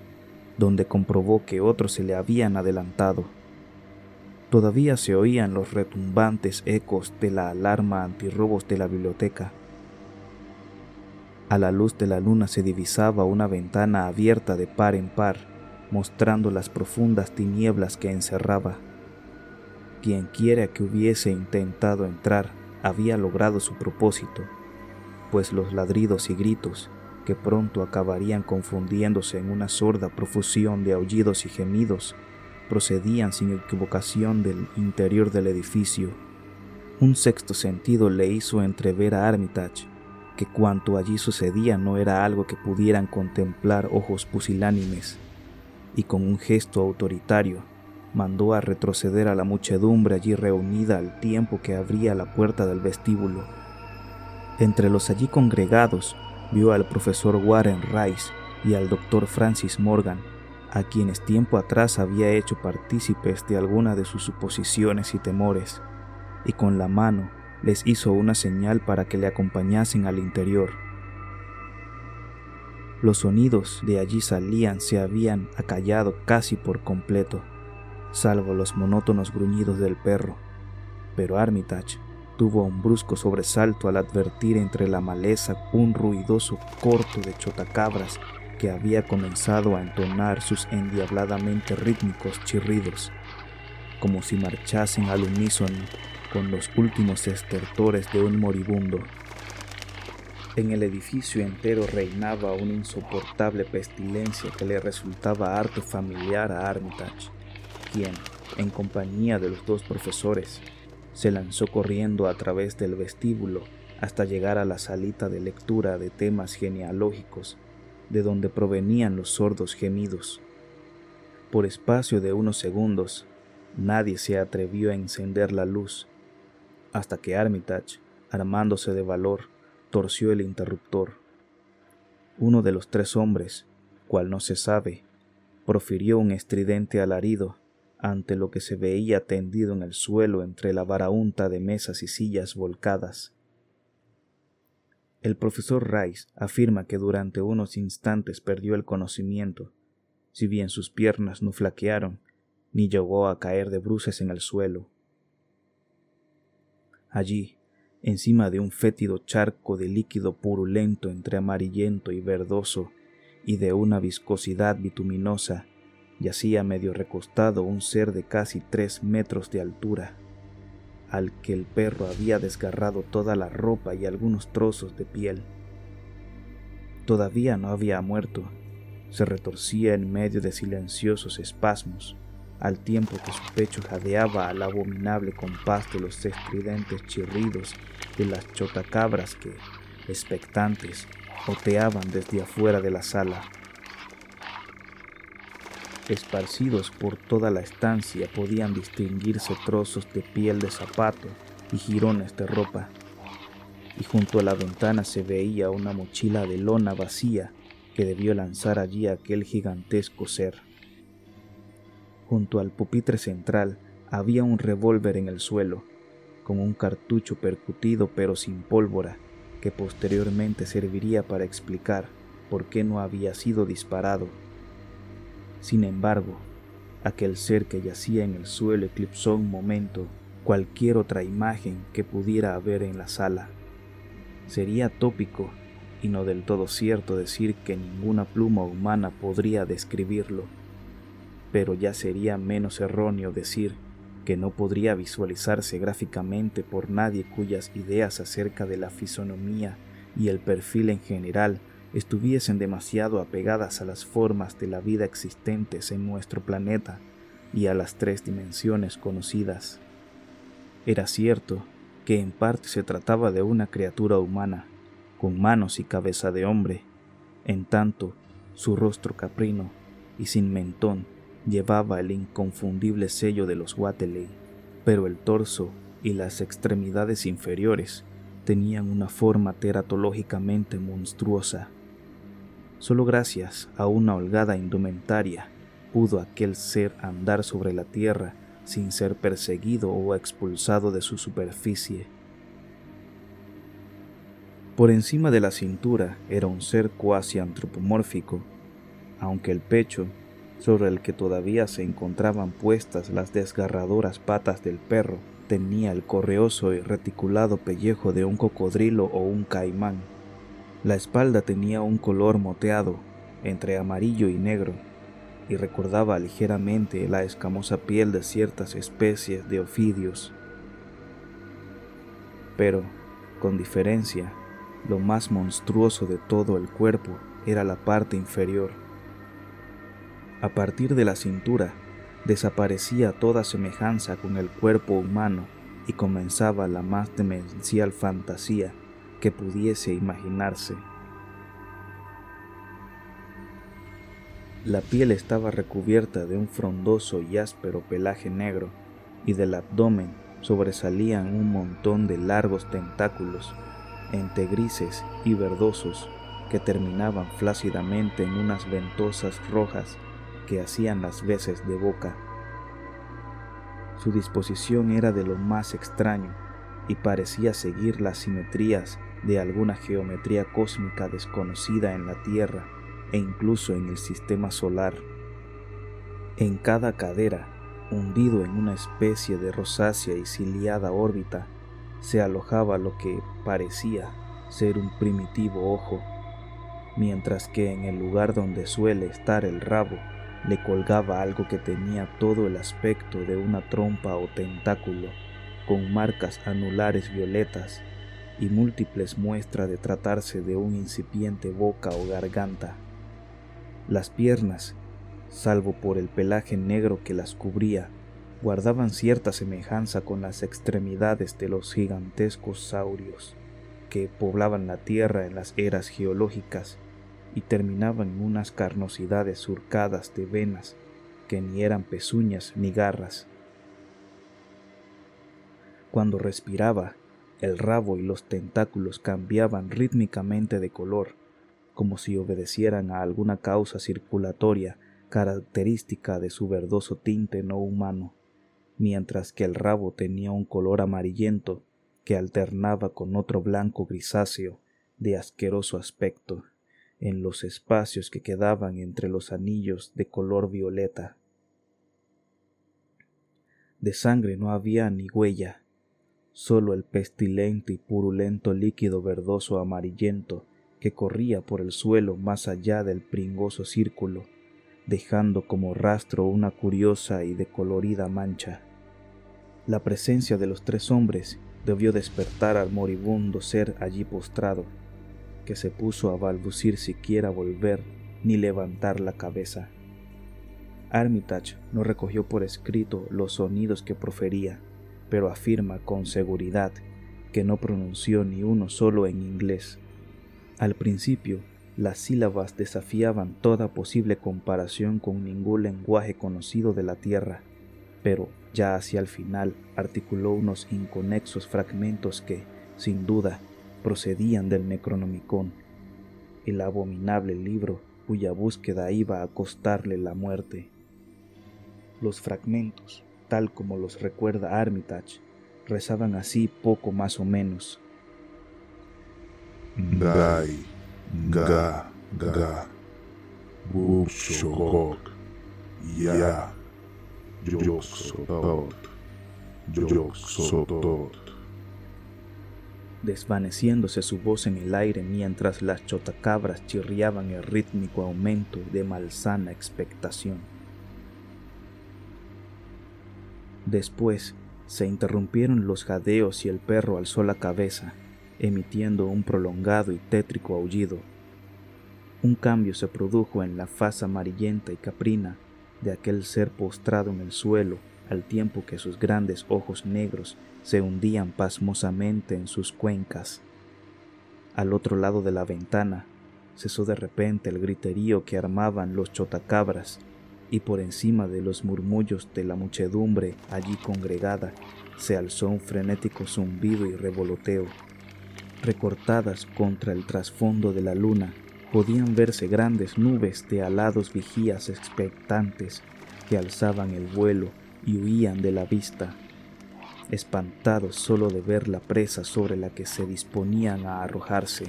donde comprobó que otros se le habían adelantado. Todavía se oían los retumbantes ecos de la alarma antirrobos de la biblioteca. A la luz de la luna se divisaba una ventana abierta de par en par, mostrando las profundas tinieblas que encerraba. Quien quiera que hubiese intentado entrar había logrado su propósito, pues los ladridos y gritos, que pronto acabarían confundiéndose en una sorda profusión de aullidos y gemidos, procedían sin equivocación del interior del edificio. Un sexto sentido le hizo entrever a Armitage que cuanto allí sucedía no era algo que pudieran contemplar ojos pusilánimes, y con un gesto autoritario mandó a retroceder a la muchedumbre allí reunida al tiempo que abría la puerta del vestíbulo. Entre los allí congregados vio al profesor Warren Rice y al doctor Francis Morgan, a quienes tiempo atrás había hecho partícipes de alguna de sus suposiciones y temores, y con la mano les hizo una señal para que le acompañasen al interior. Los sonidos de allí salían se habían acallado casi por completo salvo los monótonos gruñidos del perro. Pero Armitage tuvo un brusco sobresalto al advertir entre la maleza un ruidoso corto de chotacabras que había comenzado a entonar sus endiabladamente rítmicos chirridos, como si marchasen al unísono con los últimos estertores de un moribundo. En el edificio entero reinaba una insoportable pestilencia que le resultaba harto familiar a Armitage quien, en compañía de los dos profesores, se lanzó corriendo a través del vestíbulo hasta llegar a la salita de lectura de temas genealógicos, de donde provenían los sordos gemidos. Por espacio de unos segundos, nadie se atrevió a encender la luz, hasta que Armitage, armándose de valor, torció el interruptor. Uno de los tres hombres, cual no se sabe, profirió un estridente alarido ante lo que se veía tendido en el suelo entre la varaunta de mesas y sillas volcadas. El profesor Rice afirma que durante unos instantes perdió el conocimiento, si bien sus piernas no flaquearon, ni llegó a caer de bruces en el suelo. Allí, encima de un fétido charco de líquido purulento entre amarillento y verdoso, y de una viscosidad bituminosa, yacía medio recostado un ser de casi tres metros de altura, al que el perro había desgarrado toda la ropa y algunos trozos de piel. Todavía no había muerto, se retorcía en medio de silenciosos espasmos, al tiempo que su pecho jadeaba al abominable compás de los estridentes chirridos de las chotacabras que, expectantes, oteaban desde afuera de la sala. Esparcidos por toda la estancia podían distinguirse trozos de piel de zapato y jirones de ropa, y junto a la ventana se veía una mochila de lona vacía que debió lanzar allí aquel gigantesco ser. Junto al pupitre central había un revólver en el suelo, con un cartucho percutido pero sin pólvora, que posteriormente serviría para explicar por qué no había sido disparado sin embargo, aquel ser que yacía en el suelo eclipsó un momento cualquier otra imagen que pudiera haber en la sala. Sería tópico y no del todo cierto decir que ninguna pluma humana podría describirlo, pero ya sería menos erróneo decir que no podría visualizarse gráficamente por nadie cuyas ideas acerca de la fisonomía y el perfil en general estuviesen demasiado apegadas a las formas de la vida existentes en nuestro planeta y a las tres dimensiones conocidas. Era cierto que en parte se trataba de una criatura humana, con manos y cabeza de hombre, en tanto su rostro caprino y sin mentón llevaba el inconfundible sello de los Wateley, pero el torso y las extremidades inferiores tenían una forma teratológicamente monstruosa. Solo gracias a una holgada indumentaria pudo aquel ser andar sobre la tierra sin ser perseguido o expulsado de su superficie. Por encima de la cintura era un ser cuasi antropomórfico, aunque el pecho, sobre el que todavía se encontraban puestas las desgarradoras patas del perro, tenía el correoso y reticulado pellejo de un cocodrilo o un caimán. La espalda tenía un color moteado, entre amarillo y negro, y recordaba ligeramente la escamosa piel de ciertas especies de ofidios. Pero, con diferencia, lo más monstruoso de todo el cuerpo era la parte inferior. A partir de la cintura desaparecía toda semejanza con el cuerpo humano y comenzaba la más demencial fantasía que pudiese imaginarse. La piel estaba recubierta de un frondoso y áspero pelaje negro, y del abdomen sobresalían un montón de largos tentáculos, entre grises y verdosos, que terminaban flácidamente en unas ventosas rojas que hacían las veces de boca. Su disposición era de lo más extraño y parecía seguir las simetrías de alguna geometría cósmica desconocida en la Tierra e incluso en el sistema solar. En cada cadera, hundido en una especie de rosácea y ciliada órbita, se alojaba lo que parecía ser un primitivo ojo, mientras que en el lugar donde suele estar el rabo le colgaba algo que tenía todo el aspecto de una trompa o tentáculo, con marcas anulares violetas y múltiples muestras de tratarse de un incipiente boca o garganta. Las piernas, salvo por el pelaje negro que las cubría, guardaban cierta semejanza con las extremidades de los gigantescos saurios que poblaban la Tierra en las eras geológicas y terminaban en unas carnosidades surcadas de venas que ni eran pezuñas ni garras. Cuando respiraba, el rabo y los tentáculos cambiaban rítmicamente de color como si obedecieran a alguna causa circulatoria característica de su verdoso tinte no humano, mientras que el rabo tenía un color amarillento que alternaba con otro blanco grisáceo de asqueroso aspecto en los espacios que quedaban entre los anillos de color violeta. De sangre no había ni huella, solo el pestilente y purulento líquido verdoso amarillento que corría por el suelo más allá del pringoso círculo, dejando como rastro una curiosa y decolorida mancha. La presencia de los tres hombres debió despertar al moribundo ser allí postrado, que se puso a balbucir siquiera volver ni levantar la cabeza. Armitage no recogió por escrito los sonidos que profería, pero afirma con seguridad que no pronunció ni uno solo en inglés. Al principio, las sílabas desafiaban toda posible comparación con ningún lenguaje conocido de la Tierra, pero ya hacia el final articuló unos inconexos fragmentos que, sin duda, procedían del Necronomicon, el abominable libro cuya búsqueda iba a costarle la muerte. Los fragmentos, tal como los recuerda Armitage, rezaban así poco más o menos. Gai, Ga, Ga, Ya, Yoksotot, Yoksotot. Desvaneciéndose su voz en el aire mientras las chotacabras chirriaban el rítmico aumento de malsana expectación. Después se interrumpieron los jadeos y el perro alzó la cabeza emitiendo un prolongado y tétrico aullido. Un cambio se produjo en la faz amarillenta y caprina de aquel ser postrado en el suelo al tiempo que sus grandes ojos negros se hundían pasmosamente en sus cuencas. Al otro lado de la ventana cesó de repente el griterío que armaban los chotacabras y por encima de los murmullos de la muchedumbre allí congregada se alzó un frenético zumbido y revoloteo. Recortadas contra el trasfondo de la luna, podían verse grandes nubes de alados vigías expectantes que alzaban el vuelo y huían de la vista, espantados solo de ver la presa sobre la que se disponían a arrojarse.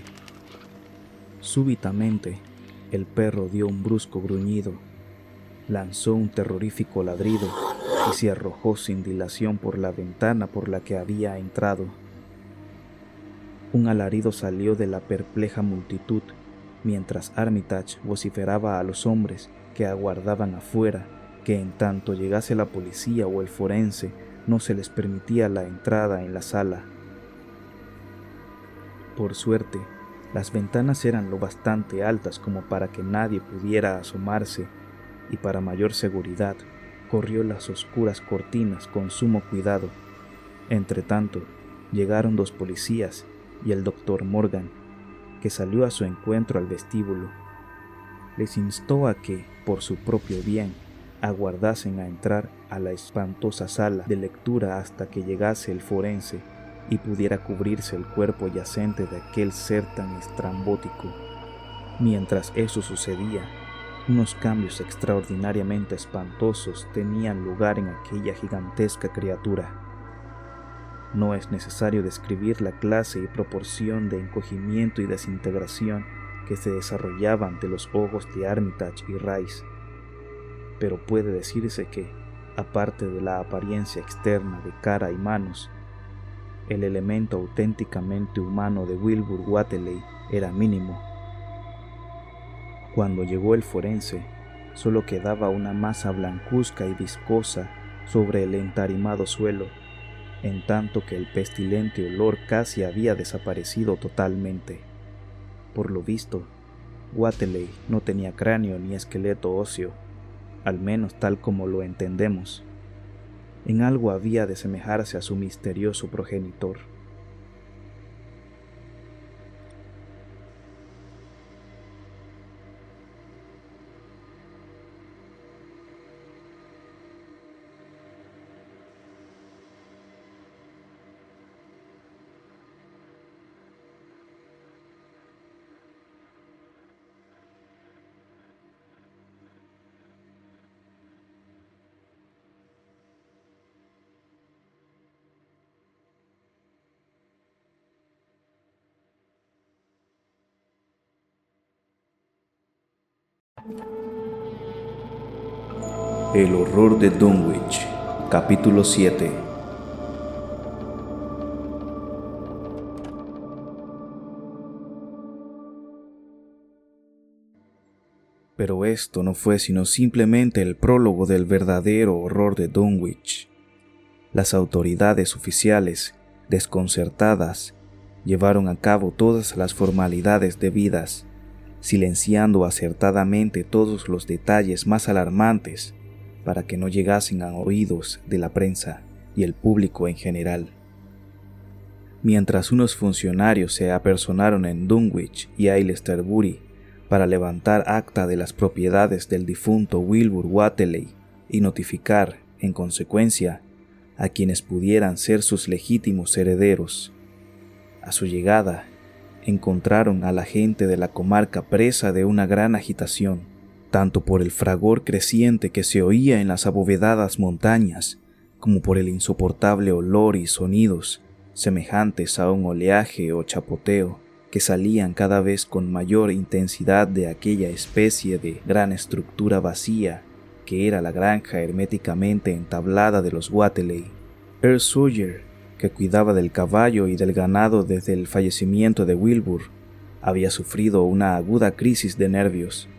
Súbitamente, el perro dio un brusco gruñido, lanzó un terrorífico ladrido y se arrojó sin dilación por la ventana por la que había entrado. Un alarido salió de la perpleja multitud mientras Armitage vociferaba a los hombres que aguardaban afuera que en tanto llegase la policía o el forense no se les permitía la entrada en la sala. Por suerte, las ventanas eran lo bastante altas como para que nadie pudiera asomarse y para mayor seguridad corrió las oscuras cortinas con sumo cuidado. Entretanto, llegaron dos policías y el doctor Morgan, que salió a su encuentro al vestíbulo. Les instó a que, por su propio bien, aguardasen a entrar a la espantosa sala de lectura hasta que llegase el forense y pudiera cubrirse el cuerpo yacente de aquel ser tan estrambótico. Mientras eso sucedía, unos cambios extraordinariamente espantosos tenían lugar en aquella gigantesca criatura. No es necesario describir la clase y proporción de encogimiento y desintegración que se desarrollaban ante los ojos de Armitage y Rice pero puede decirse que, aparte de la apariencia externa de cara y manos, el elemento auténticamente humano de Wilbur Wateley era mínimo. Cuando llegó el forense, solo quedaba una masa blancuzca y viscosa sobre el entarimado suelo, en tanto que el pestilente olor casi había desaparecido totalmente. Por lo visto, Wateley no tenía cráneo ni esqueleto óseo, al menos tal como lo entendemos. En algo había de semejarse a su misterioso progenitor. El horror de Dunwich, capítulo 7. Pero esto no fue sino simplemente el prólogo del verdadero horror de Dunwich. Las autoridades oficiales, desconcertadas, llevaron a cabo todas las formalidades debidas silenciando acertadamente todos los detalles más alarmantes para que no llegasen a oídos de la prensa y el público en general. Mientras unos funcionarios se apersonaron en Dunwich y Aylesbury para levantar acta de las propiedades del difunto Wilbur Wateley y notificar, en consecuencia, a quienes pudieran ser sus legítimos herederos. A su llegada, encontraron a la gente de la comarca presa de una gran agitación, tanto por el fragor creciente que se oía en las abovedadas montañas, como por el insoportable olor y sonidos semejantes a un oleaje o chapoteo que salían cada vez con mayor intensidad de aquella especie de gran estructura vacía que era la granja herméticamente entablada de los Wateley. Earl Sawyer que cuidaba del caballo y del ganado desde el fallecimiento de Wilbur, había sufrido una aguda crisis de nervios.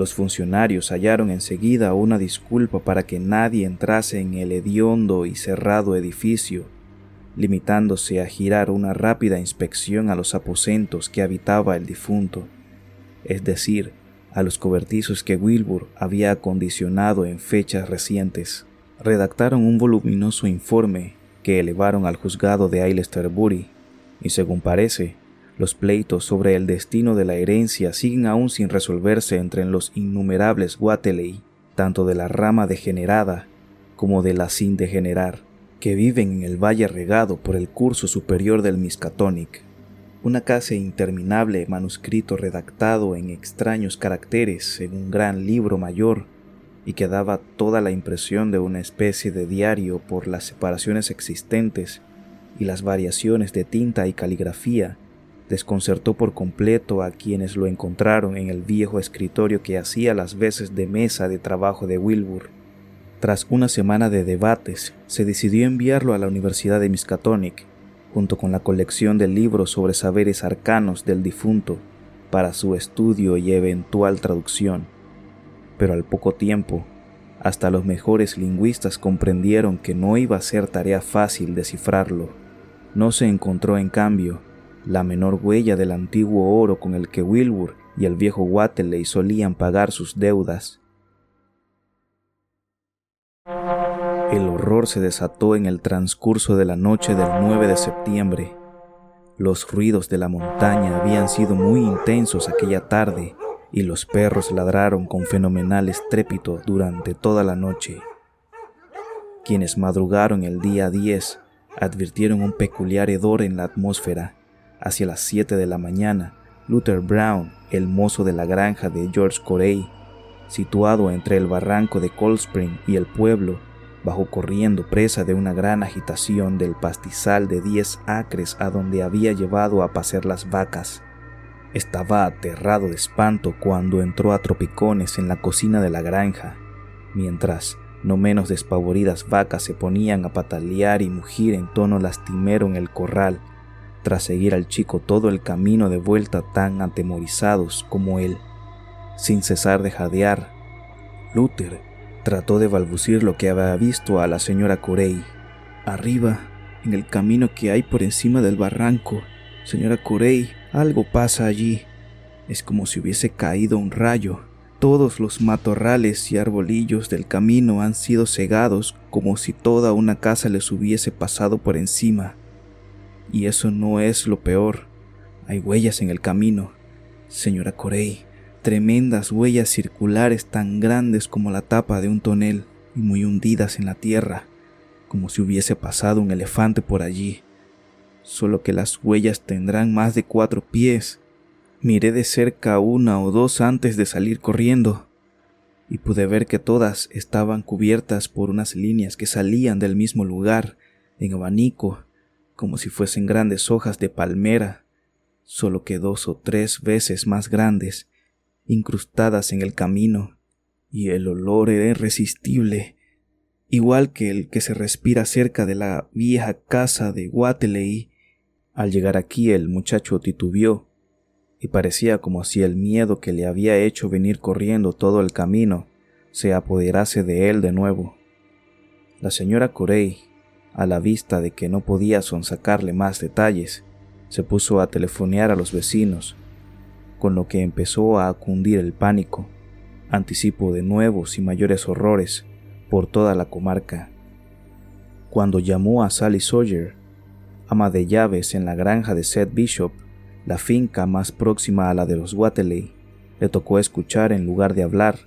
Los funcionarios hallaron enseguida una disculpa para que nadie entrase en el hediondo y cerrado edificio, limitándose a girar una rápida inspección a los aposentos que habitaba el difunto, es decir, a los cobertizos que Wilbur había acondicionado en fechas recientes. Redactaron un voluminoso informe que elevaron al juzgado de Aylesbury, y según parece, los pleitos sobre el destino de la herencia siguen aún sin resolverse entre los innumerables Wateley, tanto de la rama degenerada como de la sin degenerar, que viven en el valle regado por el curso superior del Miskatonic. Una casi interminable manuscrito redactado en extraños caracteres en un gran libro mayor y que daba toda la impresión de una especie de diario por las separaciones existentes y las variaciones de tinta y caligrafía, desconcertó por completo a quienes lo encontraron en el viejo escritorio que hacía las veces de mesa de trabajo de Wilbur. Tras una semana de debates, se decidió enviarlo a la Universidad de Miskatonic junto con la colección de libros sobre saberes arcanos del difunto para su estudio y eventual traducción. Pero al poco tiempo, hasta los mejores lingüistas comprendieron que no iba a ser tarea fácil descifrarlo. No se encontró, en cambio, la menor huella del antiguo oro con el que Wilbur y el viejo Wateley solían pagar sus deudas. El horror se desató en el transcurso de la noche del 9 de septiembre. Los ruidos de la montaña habían sido muy intensos aquella tarde y los perros ladraron con fenomenal estrépito durante toda la noche. Quienes madrugaron el día 10 advirtieron un peculiar hedor en la atmósfera. Hacia las 7 de la mañana, Luther Brown, el mozo de la granja de George Corey, situado entre el barranco de Cold Spring y el pueblo, bajó corriendo presa de una gran agitación del pastizal de diez acres a donde había llevado a pasear las vacas. Estaba aterrado de espanto cuando entró a tropicones en la cocina de la granja, mientras no menos despavoridas vacas se ponían a patalear y mugir en tono lastimero en el corral, tras seguir al chico todo el camino de vuelta tan atemorizados como él. Sin cesar de jadear, Luther Trató de balbucir lo que había visto a la señora Corey. Arriba, en el camino que hay por encima del barranco. Señora Corey, algo pasa allí. Es como si hubiese caído un rayo. Todos los matorrales y arbolillos del camino han sido cegados como si toda una casa les hubiese pasado por encima. Y eso no es lo peor. Hay huellas en el camino. Señora Corey, tremendas huellas circulares tan grandes como la tapa de un tonel y muy hundidas en la tierra, como si hubiese pasado un elefante por allí, solo que las huellas tendrán más de cuatro pies. Miré de cerca una o dos antes de salir corriendo, y pude ver que todas estaban cubiertas por unas líneas que salían del mismo lugar, en abanico, como si fuesen grandes hojas de palmera, solo que dos o tres veces más grandes incrustadas en el camino, y el olor era irresistible, igual que el que se respira cerca de la vieja casa de Wateley. Al llegar aquí el muchacho titubeó, y parecía como si el miedo que le había hecho venir corriendo todo el camino se apoderase de él de nuevo. La señora Corey, a la vista de que no podía sonsacarle más detalles, se puso a telefonear a los vecinos con lo que empezó a cundir el pánico, anticipo de nuevos y mayores horrores por toda la comarca. Cuando llamó a Sally Sawyer, ama de llaves en la granja de Seth Bishop, la finca más próxima a la de los Wateley, le tocó escuchar en lugar de hablar,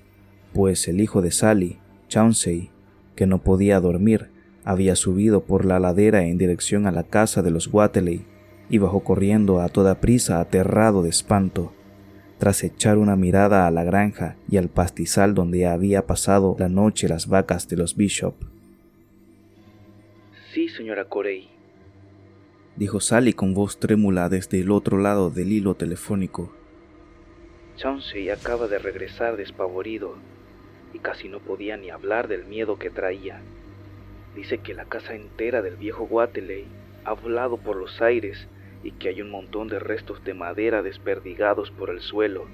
pues el hijo de Sally, Chauncey, que no podía dormir, había subido por la ladera en dirección a la casa de los Wateley y bajó corriendo a toda prisa aterrado de espanto tras echar una mirada a la granja y al pastizal donde había pasado la noche las vacas de los Bishop. Sí, señora Corey, dijo Sally con voz trémula desde el otro lado del hilo telefónico. Chauncey acaba de regresar despavorido y casi no podía ni hablar del miedo que traía. Dice que la casa entera del viejo Wateley ha volado por los aires y que hay un montón de restos de madera desperdigados por el suelo,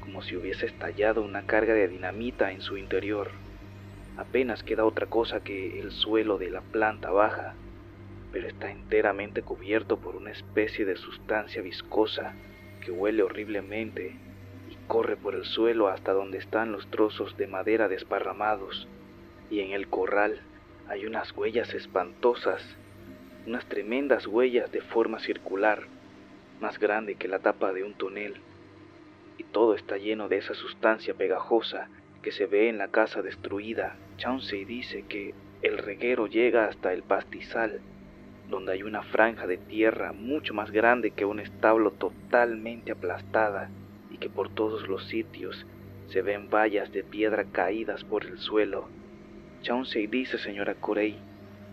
como si hubiese estallado una carga de dinamita en su interior. Apenas queda otra cosa que el suelo de la planta baja, pero está enteramente cubierto por una especie de sustancia viscosa que huele horriblemente y corre por el suelo hasta donde están los trozos de madera desparramados, y en el corral hay unas huellas espantosas, unas tremendas huellas de forma circular, más grande que la tapa de un tonel, y todo está lleno de esa sustancia pegajosa que se ve en la casa destruida. Chauncey dice que el reguero llega hasta el pastizal, donde hay una franja de tierra mucho más grande que un establo totalmente aplastada y que por todos los sitios se ven vallas de piedra caídas por el suelo. Chauncey dice, señora Corey,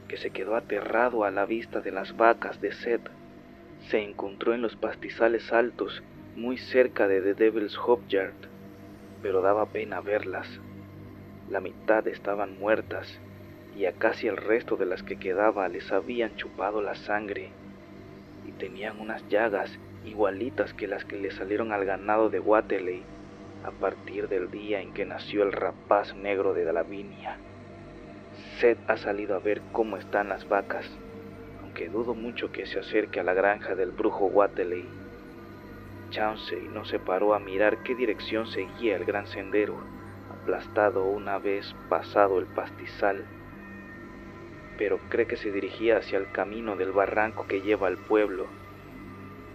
que se quedó aterrado a la vista de las vacas de Seth. Se encontró en los pastizales altos, muy cerca de The Devil's Hope Yard, pero daba pena verlas. La mitad estaban muertas y a casi el resto de las que quedaba les habían chupado la sangre y tenían unas llagas igualitas que las que le salieron al ganado de Waterley a partir del día en que nació el rapaz negro de Davinia. Seth ha salido a ver cómo están las vacas, aunque dudo mucho que se acerque a la granja del brujo Waterley. Chauncey no se paró a mirar qué dirección seguía el gran sendero, aplastado una vez pasado el pastizal, pero cree que se dirigía hacia el camino del barranco que lleva al pueblo.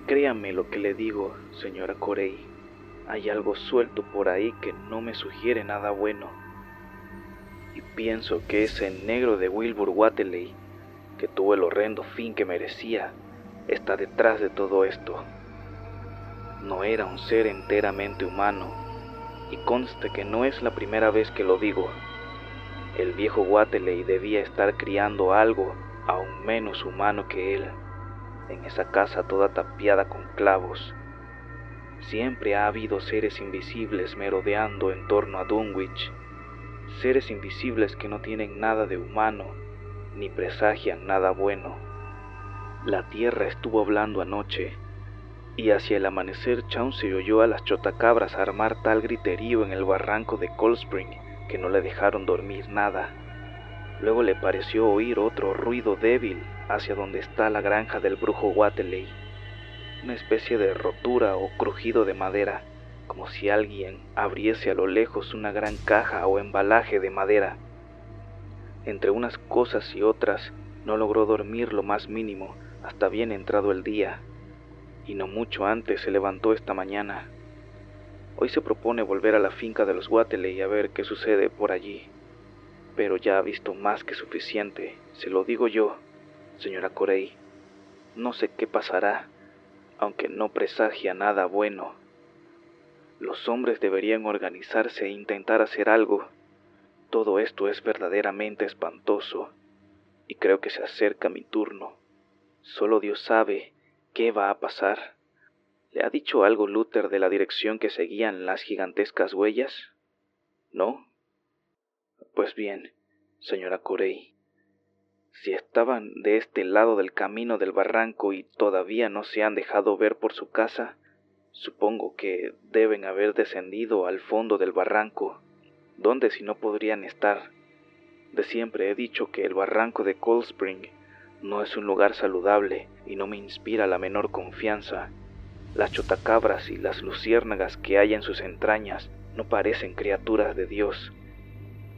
Créame lo que le digo, señora Corey. Hay algo suelto por ahí que no me sugiere nada bueno. Pienso que ese negro de Wilbur Watley, que tuvo el horrendo fin que merecía, está detrás de todo esto. No era un ser enteramente humano, y conste que no es la primera vez que lo digo. El viejo Watley debía estar criando algo aún menos humano que él, en esa casa toda tapiada con clavos. Siempre ha habido seres invisibles merodeando en torno a Dunwich, seres invisibles que no tienen nada de humano ni presagian nada bueno. La tierra estuvo hablando anoche, y hacia el amanecer Chauncey oyó a las chotacabras armar tal griterío en el barranco de Cold Spring que no le dejaron dormir nada. Luego le pareció oír otro ruido débil hacia donde está la granja del brujo Watley, una especie de rotura o crujido de madera, como si alguien abriese a lo lejos una gran caja o embalaje de madera. Entre unas cosas y otras, no logró dormir lo más mínimo hasta bien entrado el día, y no mucho antes se levantó esta mañana. Hoy se propone volver a la finca de los Watley a ver qué sucede por allí. Pero ya ha visto más que suficiente, se lo digo yo, señora Corey. No sé qué pasará, aunque no presagia nada bueno. Los hombres deberían organizarse e intentar hacer algo. Todo esto es verdaderamente espantoso, y creo que se acerca mi turno. Solo Dios sabe qué va a pasar. ¿Le ha dicho algo Luther de la dirección que seguían las gigantescas huellas? ¿No? Pues bien, señora Corey, si estaban de este lado del camino del barranco y todavía no se han dejado ver por su casa, supongo que deben haber descendido al fondo del barranco, donde si no podrían estar. De siempre he dicho que el barranco de Cold Spring no es un lugar saludable y no me inspira la menor confianza. Las chotacabras y las luciérnagas que hay en sus entrañas no parecen criaturas de Dios.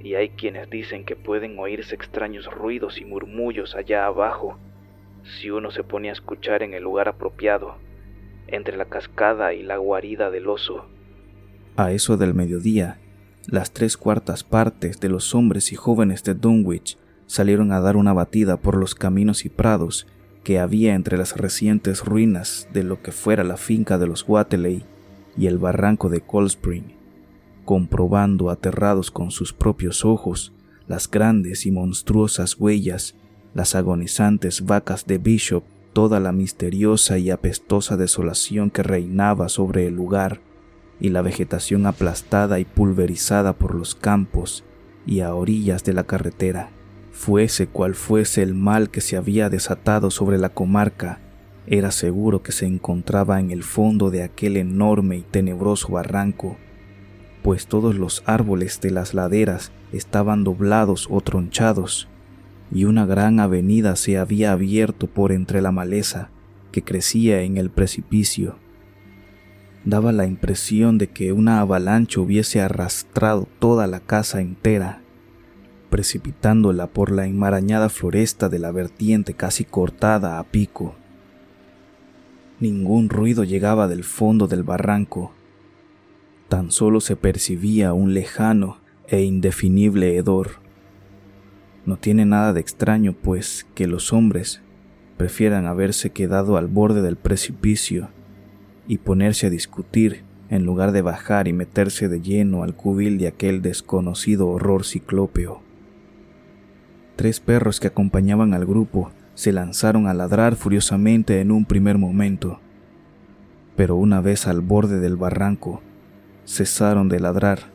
Y hay quienes dicen que pueden oírse extraños ruidos y murmullos allá abajo, si uno se pone a escuchar en el lugar apropiado, entre la cascada y la guarida del oso. A eso del mediodía, las tres cuartas partes de los hombres y jóvenes de Dunwich salieron a dar una batida por los caminos y prados que había entre las recientes ruinas de lo que fuera la finca de los Watley y el barranco de Cold Spring, comprobando aterrados con sus propios ojos las grandes y monstruosas huellas, las agonizantes vacas de Bishop, toda la misteriosa y apestosa desolación que reinaba sobre el lugar, y la vegetación aplastada y pulverizada por los campos y a orillas de la carretera. Fuese cual fuese el mal que se había desatado sobre la comarca, era seguro que se encontraba en el fondo de aquel enorme y tenebroso barranco, pues todos los árboles de las laderas estaban doblados o tronchados, y una gran avenida se había abierto por entre la maleza que crecía en el precipicio. Daba la impresión de que una avalancha hubiese arrastrado toda la casa entera, precipitándola por la enmarañada floresta de la vertiente casi cortada a pico. Ningún ruido llegaba del fondo del barranco. Tan solo se percibía un lejano e indefinible hedor. No tiene nada de extraño, pues, que los hombres prefieran haberse quedado al borde del precipicio y ponerse a discutir en lugar de bajar y meterse de lleno al cubil de aquel desconocido horror ciclópeo. Tres perros que acompañaban al grupo se lanzaron a ladrar furiosamente en un primer momento, pero una vez al borde del barranco, cesaron de ladrar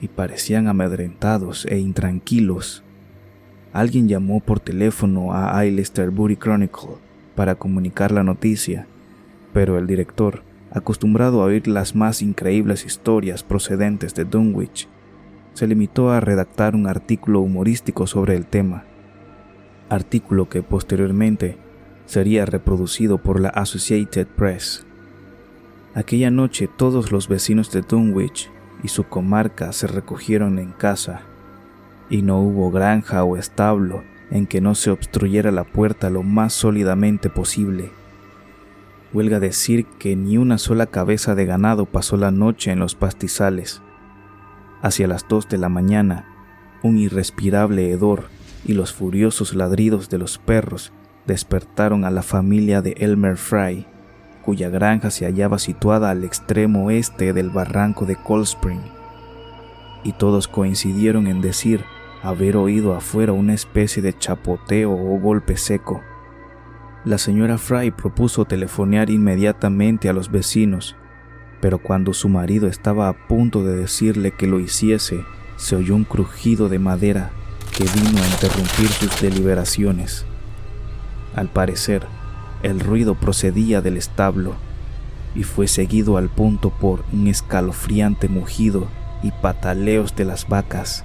y parecían amedrentados e intranquilos. Alguien llamó por teléfono a Booty Chronicle para comunicar la noticia, pero el director, acostumbrado a oír las más increíbles historias procedentes de Dunwich, se limitó a redactar un artículo humorístico sobre el tema artículo que posteriormente sería reproducido por la Associated Press. Aquella noche todos los vecinos de Dunwich y su comarca se recogieron en casa, y no hubo granja o establo en que no se obstruyera la puerta lo más sólidamente posible. Huelga decir que ni una sola cabeza de ganado pasó la noche en los pastizales. Hacia las dos de la mañana, un irrespirable hedor y los furiosos ladridos de los perros despertaron a la familia de Elmer Fry, cuya granja se hallaba situada al extremo oeste del barranco de Cold Spring. Y todos coincidieron en decir haber oído afuera una especie de chapoteo o golpe seco. La señora Fry propuso telefonear inmediatamente a los vecinos, pero cuando su marido estaba a punto de decirle que lo hiciese, se oyó un crujido de madera que vino a interrumpir sus deliberaciones. Al parecer, el ruido procedía del establo y fue seguido al punto por un escalofriante mugido y pataleos de las vacas.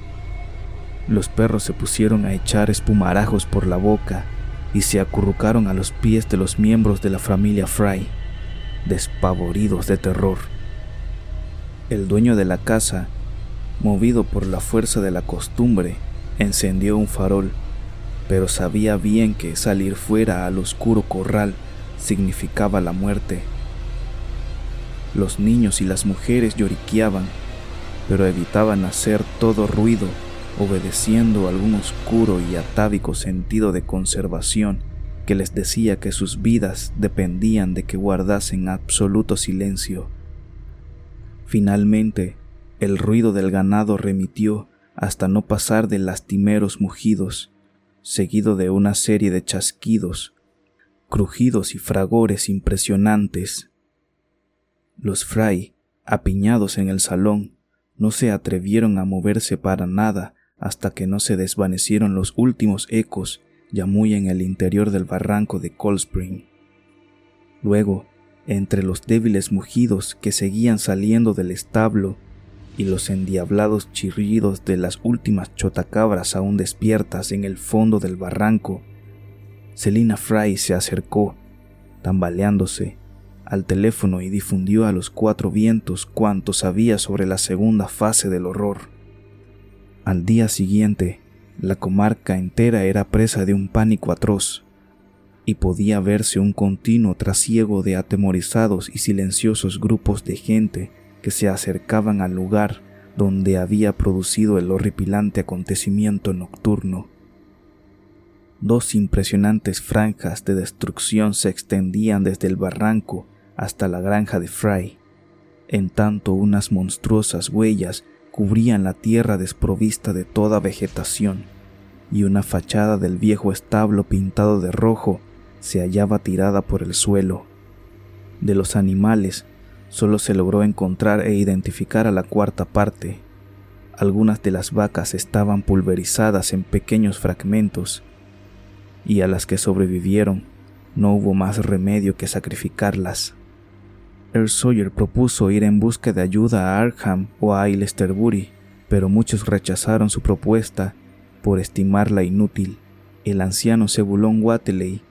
Los perros se pusieron a echar espumarajos por la boca y se acurrucaron a los pies de los miembros de la familia Fry, despavoridos de terror. El dueño de la casa, movido por la fuerza de la costumbre, Encendió un farol, pero sabía bien que salir fuera al oscuro corral significaba la muerte. Los niños y las mujeres lloriqueaban, pero evitaban hacer todo ruido, obedeciendo algún oscuro y atávico sentido de conservación que les decía que sus vidas dependían de que guardasen absoluto silencio. Finalmente, el ruido del ganado remitió hasta no pasar de lastimeros mugidos, seguido de una serie de chasquidos, crujidos y fragores impresionantes. Los fray, apiñados en el salón, no se atrevieron a moverse para nada hasta que no se desvanecieron los últimos ecos ya muy en el interior del barranco de Cold Spring. Luego, entre los débiles mugidos que seguían saliendo del establo y los endiablados chirridos de las últimas chotacabras aún despiertas en el fondo del barranco, Selina Fry se acercó, tambaleándose, al teléfono y difundió a los cuatro vientos cuanto sabía sobre la segunda fase del horror. Al día siguiente, la comarca entera era presa de un pánico atroz, y podía verse un continuo trasiego de atemorizados y silenciosos grupos de gente que se acercaban al lugar donde había producido el horripilante acontecimiento nocturno. Dos impresionantes franjas de destrucción se extendían desde el barranco hasta la granja de Fry, en tanto unas monstruosas huellas cubrían la tierra desprovista de toda vegetación, y una fachada del viejo establo pintado de rojo se hallaba tirada por el suelo. De los animales Solo se logró encontrar e identificar a la cuarta parte. Algunas de las vacas estaban pulverizadas en pequeños fragmentos y a las que sobrevivieron no hubo más remedio que sacrificarlas. Earl Sawyer propuso ir en busca de ayuda a Arkham o a Aylesbury, pero muchos rechazaron su propuesta por estimarla inútil. El anciano Sebulón Wateley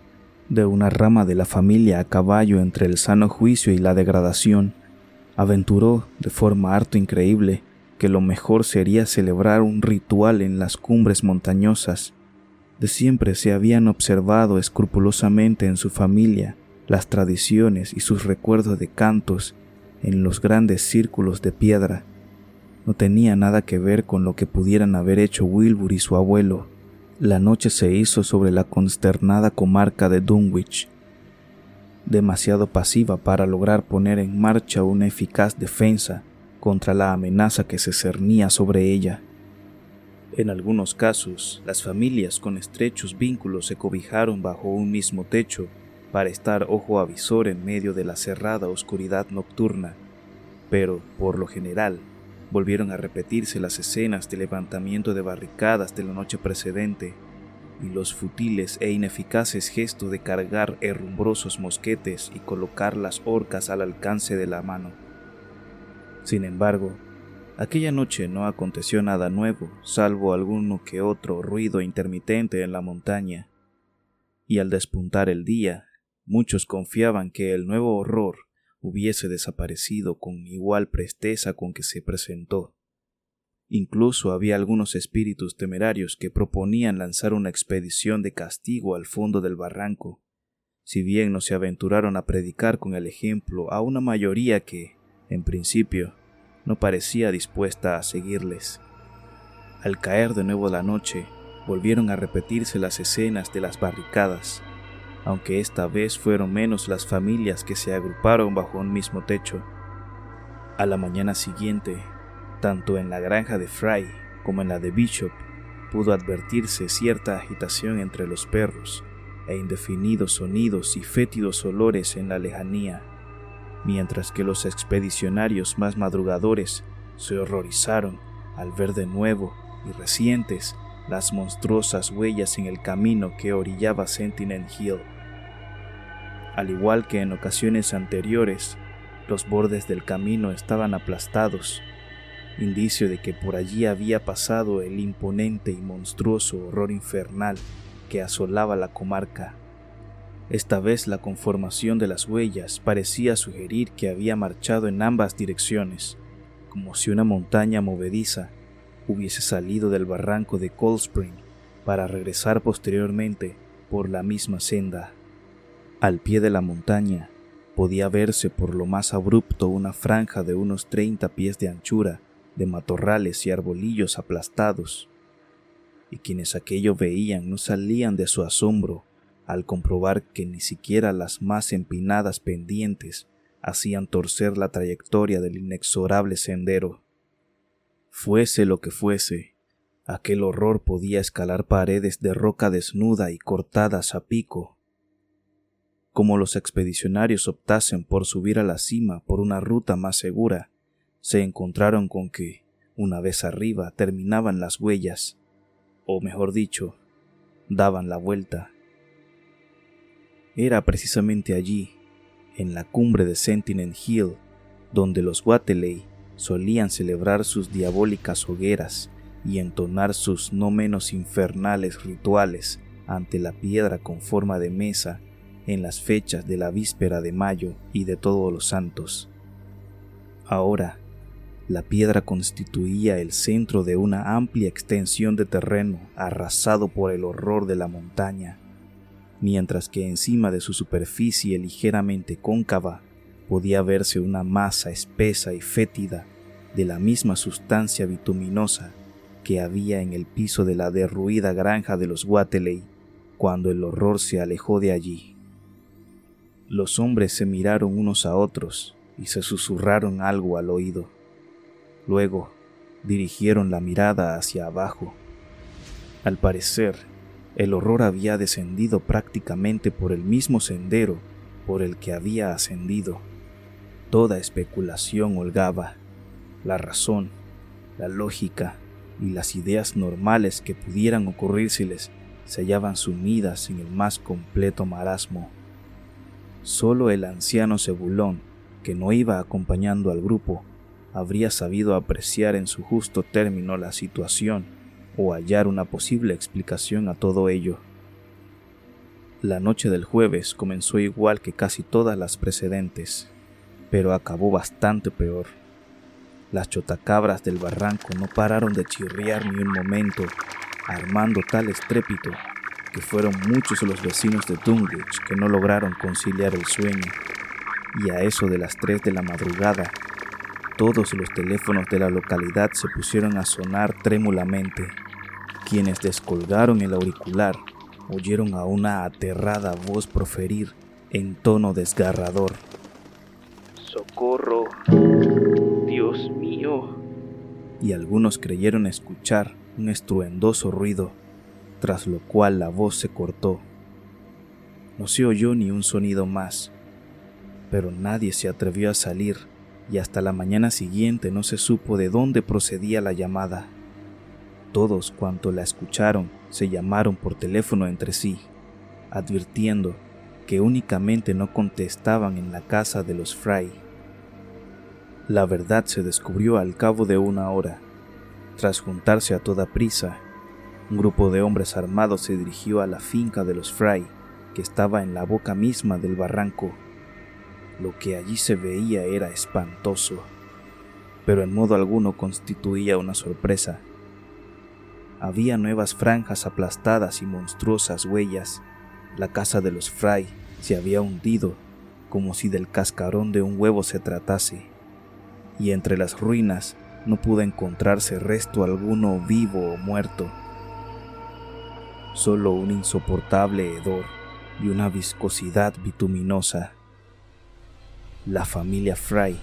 de una rama de la familia a caballo entre el sano juicio y la degradación, aventuró de forma harto increíble que lo mejor sería celebrar un ritual en las cumbres montañosas. De siempre se habían observado escrupulosamente en su familia las tradiciones y sus recuerdos de cantos en los grandes círculos de piedra. No tenía nada que ver con lo que pudieran haber hecho Wilbur y su abuelo. La noche se hizo sobre la consternada comarca de Dunwich, demasiado pasiva para lograr poner en marcha una eficaz defensa contra la amenaza que se cernía sobre ella. En algunos casos, las familias con estrechos vínculos se cobijaron bajo un mismo techo para estar ojo avisor en medio de la cerrada oscuridad nocturna, pero, por lo general, volvieron a repetirse las escenas de levantamiento de barricadas de la noche precedente y los futiles e ineficaces gestos de cargar herrumbrosos mosquetes y colocar las horcas al alcance de la mano. Sin embargo, aquella noche no aconteció nada nuevo, salvo alguno que otro ruido intermitente en la montaña, y al despuntar el día, Muchos confiaban que el nuevo horror hubiese desaparecido con igual presteza con que se presentó. Incluso había algunos espíritus temerarios que proponían lanzar una expedición de castigo al fondo del barranco, si bien no se aventuraron a predicar con el ejemplo a una mayoría que, en principio, no parecía dispuesta a seguirles. Al caer de nuevo la noche, volvieron a repetirse las escenas de las barricadas, aunque esta vez fueron menos las familias que se agruparon bajo un mismo techo. A la mañana siguiente, tanto en la granja de Fry como en la de Bishop, pudo advertirse cierta agitación entre los perros e indefinidos sonidos y fétidos olores en la lejanía, mientras que los expedicionarios más madrugadores se horrorizaron al ver de nuevo y recientes las monstruosas huellas en el camino que orillaba Sentinel Hill. Al igual que en ocasiones anteriores, los bordes del camino estaban aplastados, indicio de que por allí había pasado el imponente y monstruoso horror infernal que asolaba la comarca. Esta vez la conformación de las huellas parecía sugerir que había marchado en ambas direcciones, como si una montaña movediza hubiese salido del barranco de Cold Spring para regresar posteriormente por la misma senda. Al pie de la montaña podía verse por lo más abrupto una franja de unos 30 pies de anchura de matorrales y arbolillos aplastados, y quienes aquello veían no salían de su asombro al comprobar que ni siquiera las más empinadas pendientes hacían torcer la trayectoria del inexorable sendero. Fuese lo que fuese, aquel horror podía escalar paredes de roca desnuda y cortadas a pico como los expedicionarios optasen por subir a la cima por una ruta más segura, se encontraron con que, una vez arriba, terminaban las huellas, o mejor dicho, daban la vuelta. Era precisamente allí, en la cumbre de Sentinel Hill, donde los Wateley solían celebrar sus diabólicas hogueras y entonar sus no menos infernales rituales ante la piedra con forma de mesa en las fechas de la víspera de mayo y de todos los santos. Ahora, la piedra constituía el centro de una amplia extensión de terreno arrasado por el horror de la montaña, mientras que encima de su superficie ligeramente cóncava podía verse una masa espesa y fétida de la misma sustancia bituminosa que había en el piso de la derruida granja de los Wateley cuando el horror se alejó de allí. Los hombres se miraron unos a otros y se susurraron algo al oído. Luego dirigieron la mirada hacia abajo. Al parecer, el horror había descendido prácticamente por el mismo sendero por el que había ascendido. Toda especulación holgaba. La razón, la lógica y las ideas normales que pudieran ocurrírseles se hallaban sumidas en el más completo marasmo. Solo el anciano Cebulón, que no iba acompañando al grupo, habría sabido apreciar en su justo término la situación o hallar una posible explicación a todo ello. La noche del jueves comenzó igual que casi todas las precedentes, pero acabó bastante peor. Las chotacabras del barranco no pararon de chirriar ni un momento, armando tal estrépito que fueron muchos los vecinos de Dunwich que no lograron conciliar el sueño. Y a eso de las 3 de la madrugada, todos los teléfonos de la localidad se pusieron a sonar trémulamente. Quienes descolgaron el auricular oyeron a una aterrada voz proferir en tono desgarrador. Socorro. Dios mío. Y algunos creyeron escuchar un estruendoso ruido, tras lo cual la voz se cortó. No se oyó ni un sonido más, pero nadie se atrevió a salir y hasta la mañana siguiente no se supo de dónde procedía la llamada. Todos cuanto la escucharon se llamaron por teléfono entre sí, advirtiendo que únicamente no contestaban en la casa de los Fry. La verdad se descubrió al cabo de una hora. Tras juntarse a toda prisa, un grupo de hombres armados se dirigió a la finca de los Fry, que estaba en la boca misma del barranco. Lo que allí se veía era espantoso, pero en modo alguno constituía una sorpresa. Había nuevas franjas aplastadas y monstruosas huellas. La casa de los Fry se había hundido como si del cascarón de un huevo se tratase, y entre las ruinas no pudo encontrarse resto alguno vivo o muerto, solo un insoportable hedor y una viscosidad bituminosa. La familia Fry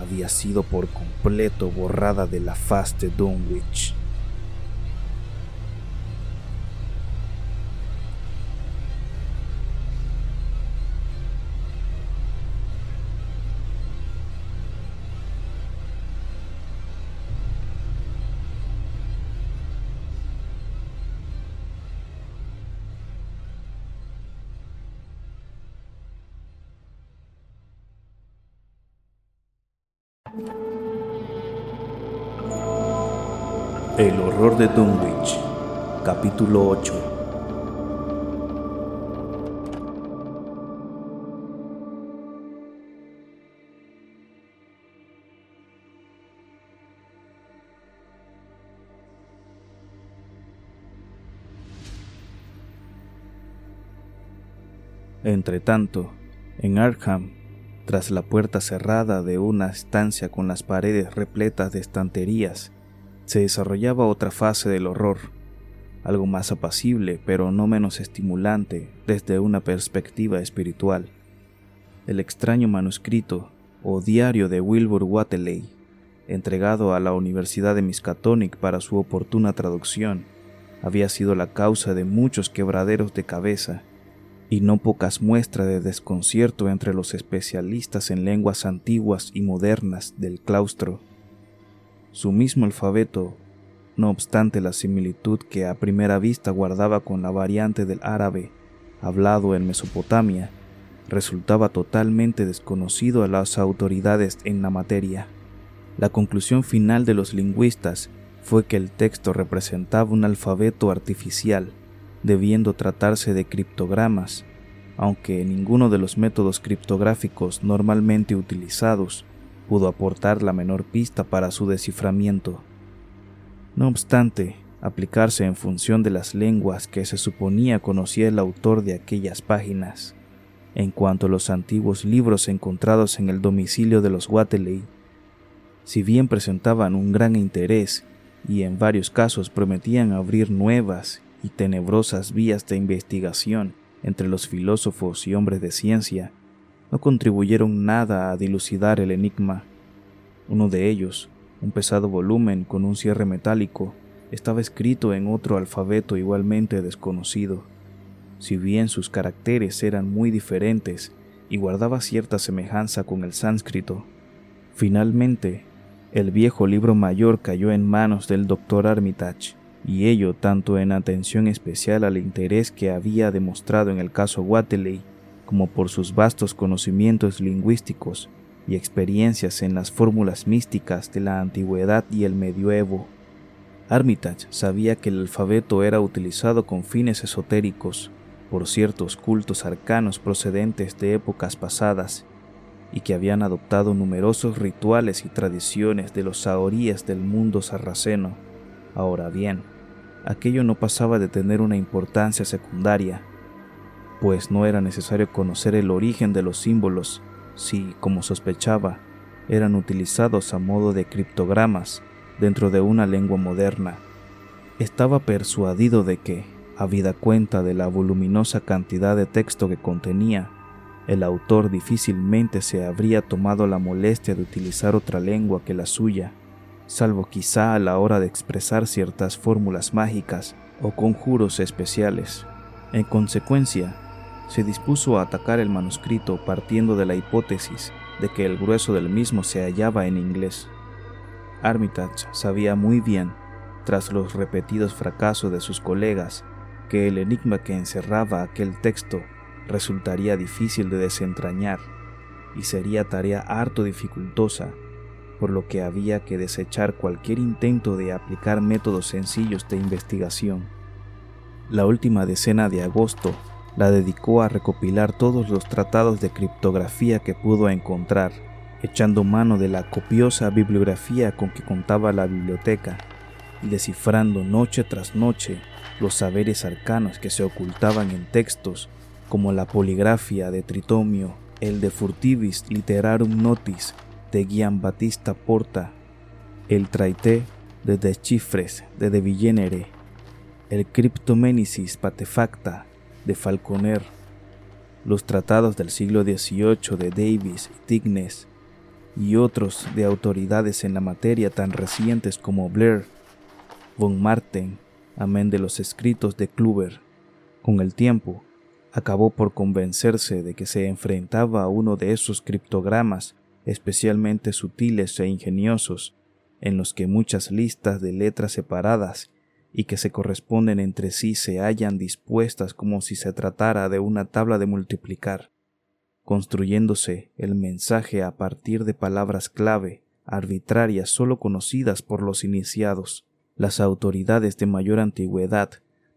había sido por completo borrada de la faz de Dunwich. Capítulo 8. Entretanto, en Arkham, tras la puerta cerrada de una estancia con las paredes repletas de estanterías, se desarrollaba otra fase del horror, algo más apacible pero no menos estimulante desde una perspectiva espiritual. El extraño manuscrito o diario de Wilbur Wateley, entregado a la Universidad de Miskatonic para su oportuna traducción, había sido la causa de muchos quebraderos de cabeza y no pocas muestras de desconcierto entre los especialistas en lenguas antiguas y modernas del claustro su mismo alfabeto, no obstante la similitud que a primera vista guardaba con la variante del árabe hablado en Mesopotamia, resultaba totalmente desconocido a las autoridades en la materia. La conclusión final de los lingüistas fue que el texto representaba un alfabeto artificial, debiendo tratarse de criptogramas, aunque ninguno de los métodos criptográficos normalmente utilizados pudo aportar la menor pista para su desciframiento. No obstante, aplicarse en función de las lenguas que se suponía conocía el autor de aquellas páginas. En cuanto a los antiguos libros encontrados en el domicilio de los Wateley, si bien presentaban un gran interés y en varios casos prometían abrir nuevas y tenebrosas vías de investigación entre los filósofos y hombres de ciencia, no contribuyeron nada a dilucidar el enigma. Uno de ellos, un pesado volumen con un cierre metálico, estaba escrito en otro alfabeto igualmente desconocido. Si bien sus caracteres eran muy diferentes y guardaba cierta semejanza con el sánscrito, finalmente el viejo libro mayor cayó en manos del doctor Armitage, y ello tanto en atención especial al interés que había demostrado en el caso Wateley como por sus vastos conocimientos lingüísticos y experiencias en las fórmulas místicas de la antigüedad y el medioevo. Armitage sabía que el alfabeto era utilizado con fines esotéricos por ciertos cultos arcanos procedentes de épocas pasadas, y que habían adoptado numerosos rituales y tradiciones de los saoríes del mundo sarraceno. Ahora bien, aquello no pasaba de tener una importancia secundaria, pues no era necesario conocer el origen de los símbolos si, como sospechaba, eran utilizados a modo de criptogramas dentro de una lengua moderna. Estaba persuadido de que, habida cuenta de la voluminosa cantidad de texto que contenía, el autor difícilmente se habría tomado la molestia de utilizar otra lengua que la suya, salvo quizá a la hora de expresar ciertas fórmulas mágicas o conjuros especiales. En consecuencia, se dispuso a atacar el manuscrito partiendo de la hipótesis de que el grueso del mismo se hallaba en inglés. Armitage sabía muy bien, tras los repetidos fracasos de sus colegas, que el enigma que encerraba aquel texto resultaría difícil de desentrañar y sería tarea harto dificultosa, por lo que había que desechar cualquier intento de aplicar métodos sencillos de investigación. La última decena de agosto la dedicó a recopilar todos los tratados de criptografía que pudo encontrar, echando mano de la copiosa bibliografía con que contaba la biblioteca y descifrando noche tras noche los saberes arcanos que se ocultaban en textos como la poligrafia de Tritomio, el de Furtivis Literarum Notis de Gian Battista Porta, el Traité de Deschifres de De Villenere, el Cryptomenesis Patefacta de Falconer, los tratados del siglo XVIII de Davis y Tignes y otros de autoridades en la materia tan recientes como Blair, von Marten, amén de los escritos de Kluber. Con el tiempo, acabó por convencerse de que se enfrentaba a uno de esos criptogramas especialmente sutiles e ingeniosos, en los que muchas listas de letras separadas y que se corresponden entre sí se hallan dispuestas como si se tratara de una tabla de multiplicar, construyéndose el mensaje a partir de palabras clave, arbitrarias sólo conocidas por los iniciados. Las autoridades de mayor antigüedad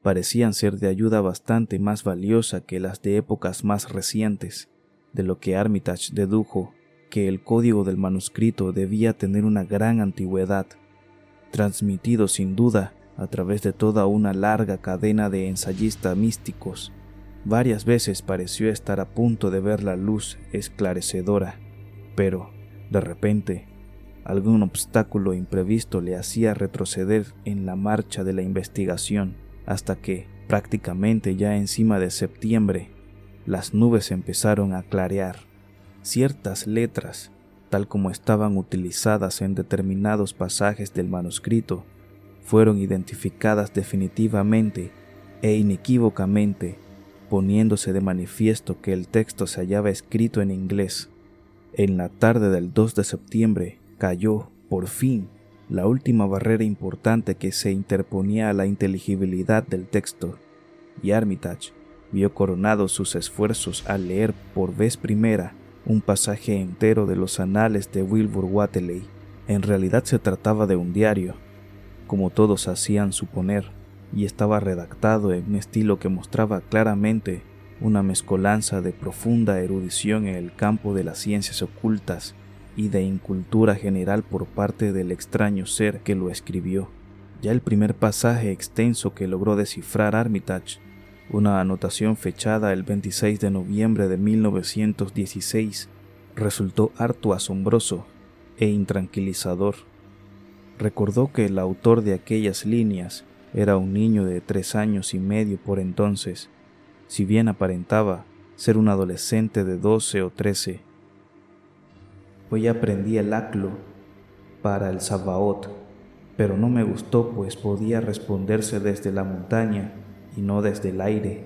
parecían ser de ayuda bastante más valiosa que las de épocas más recientes, de lo que Armitage dedujo que el código del manuscrito debía tener una gran antigüedad, transmitido sin duda a través de toda una larga cadena de ensayistas místicos. Varias veces pareció estar a punto de ver la luz esclarecedora, pero, de repente, algún obstáculo imprevisto le hacía retroceder en la marcha de la investigación hasta que, prácticamente ya encima de septiembre, las nubes empezaron a clarear. Ciertas letras, tal como estaban utilizadas en determinados pasajes del manuscrito, fueron identificadas definitivamente e inequívocamente, poniéndose de manifiesto que el texto se hallaba escrito en inglés. En la tarde del 2 de septiembre cayó, por fin, la última barrera importante que se interponía a la inteligibilidad del texto, y Armitage vio coronados sus esfuerzos al leer por vez primera un pasaje entero de los anales de Wilbur Wateley. En realidad se trataba de un diario, como todos hacían suponer, y estaba redactado en un estilo que mostraba claramente una mezcolanza de profunda erudición en el campo de las ciencias ocultas y de incultura general por parte del extraño ser que lo escribió. Ya el primer pasaje extenso que logró descifrar Armitage, una anotación fechada el 26 de noviembre de 1916, resultó harto asombroso e intranquilizador. Recordó que el autor de aquellas líneas era un niño de tres años y medio por entonces, si bien aparentaba ser un adolescente de doce o trece. Hoy aprendí el aclo para el Sabaot, pero no me gustó pues podía responderse desde la montaña y no desde el aire.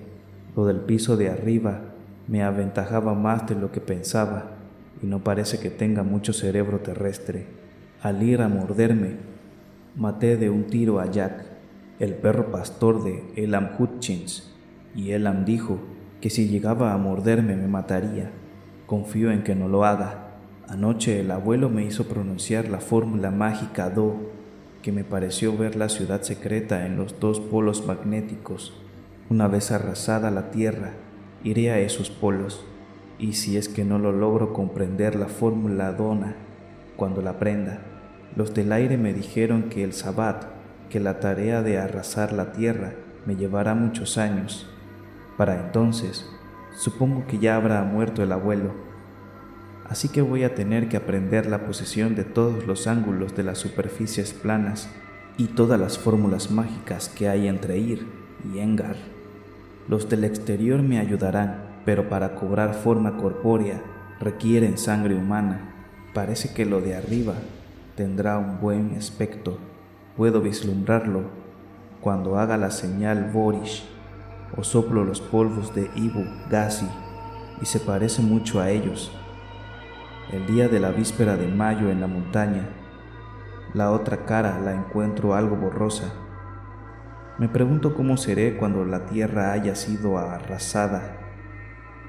Lo del piso de arriba me aventajaba más de lo que pensaba y no parece que tenga mucho cerebro terrestre. Al ir a morderme, maté de un tiro a Jack, el perro pastor de Elam Hutchins, y Elam dijo que si llegaba a morderme me mataría. Confío en que no lo haga Anoche el abuelo me hizo pronunciar la fórmula mágica Do, que me pareció ver la ciudad secreta en los dos polos magnéticos. Una vez arrasada la Tierra, iré a esos polos Y si es que no lo logro comprender la fórmula dona cuando la aprenda, los del aire me dijeron que el sabbat, que la tarea de arrasar la tierra me llevará muchos años. Para entonces, supongo que ya habrá muerto el abuelo. Así que voy a tener que aprender la posición de todos los ángulos de las superficies planas y todas las fórmulas mágicas que hay entre Ir y Engar. Los del exterior me ayudarán, pero para cobrar forma corpórea requieren sangre humana. Parece que lo de arriba tendrá un buen aspecto. Puedo vislumbrarlo cuando haga la señal Borish o soplo los polvos de Ibu Gasi y se parece mucho a ellos. El día de la víspera de mayo en la montaña, la otra cara la encuentro algo borrosa. Me pregunto cómo seré cuando la tierra haya sido arrasada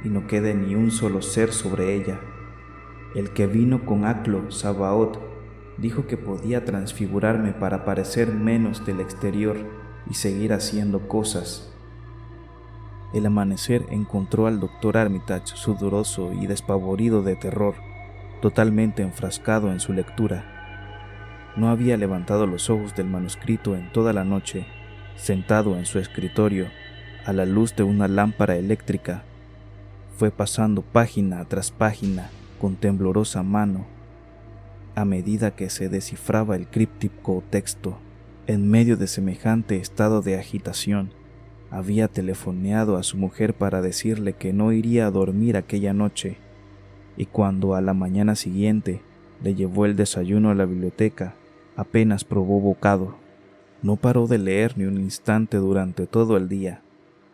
y no quede ni un solo ser sobre ella. El que vino con Aclo, Sabaoth, dijo que podía transfigurarme para parecer menos del exterior y seguir haciendo cosas. El amanecer encontró al doctor Armitage sudoroso y despavorido de terror, totalmente enfrascado en su lectura. No había levantado los ojos del manuscrito en toda la noche, sentado en su escritorio, a la luz de una lámpara eléctrica fue pasando página tras página con temblorosa mano a medida que se descifraba el críptico texto. En medio de semejante estado de agitación, había telefoneado a su mujer para decirle que no iría a dormir aquella noche, y cuando a la mañana siguiente le llevó el desayuno a la biblioteca, apenas probó bocado. No paró de leer ni un instante durante todo el día,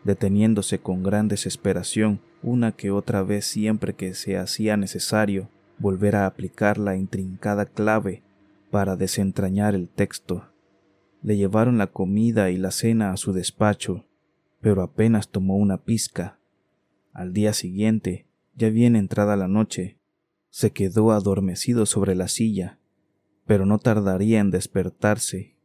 deteniéndose con gran desesperación una que otra vez siempre que se hacía necesario volver a aplicar la intrincada clave para desentrañar el texto. Le llevaron la comida y la cena a su despacho, pero apenas tomó una pizca. Al día siguiente, ya bien entrada la noche, se quedó adormecido sobre la silla, pero no tardaría en despertarse,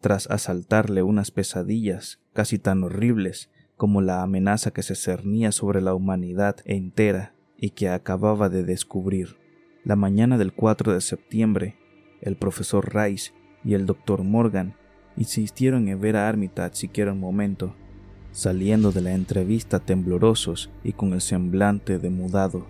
tras asaltarle unas pesadillas casi tan horribles como la amenaza que se cernía sobre la humanidad entera y que acababa de descubrir. La mañana del 4 de septiembre, el profesor Rice y el doctor Morgan insistieron en ver a Armitage siquiera un momento, saliendo de la entrevista temblorosos y con el semblante demudado.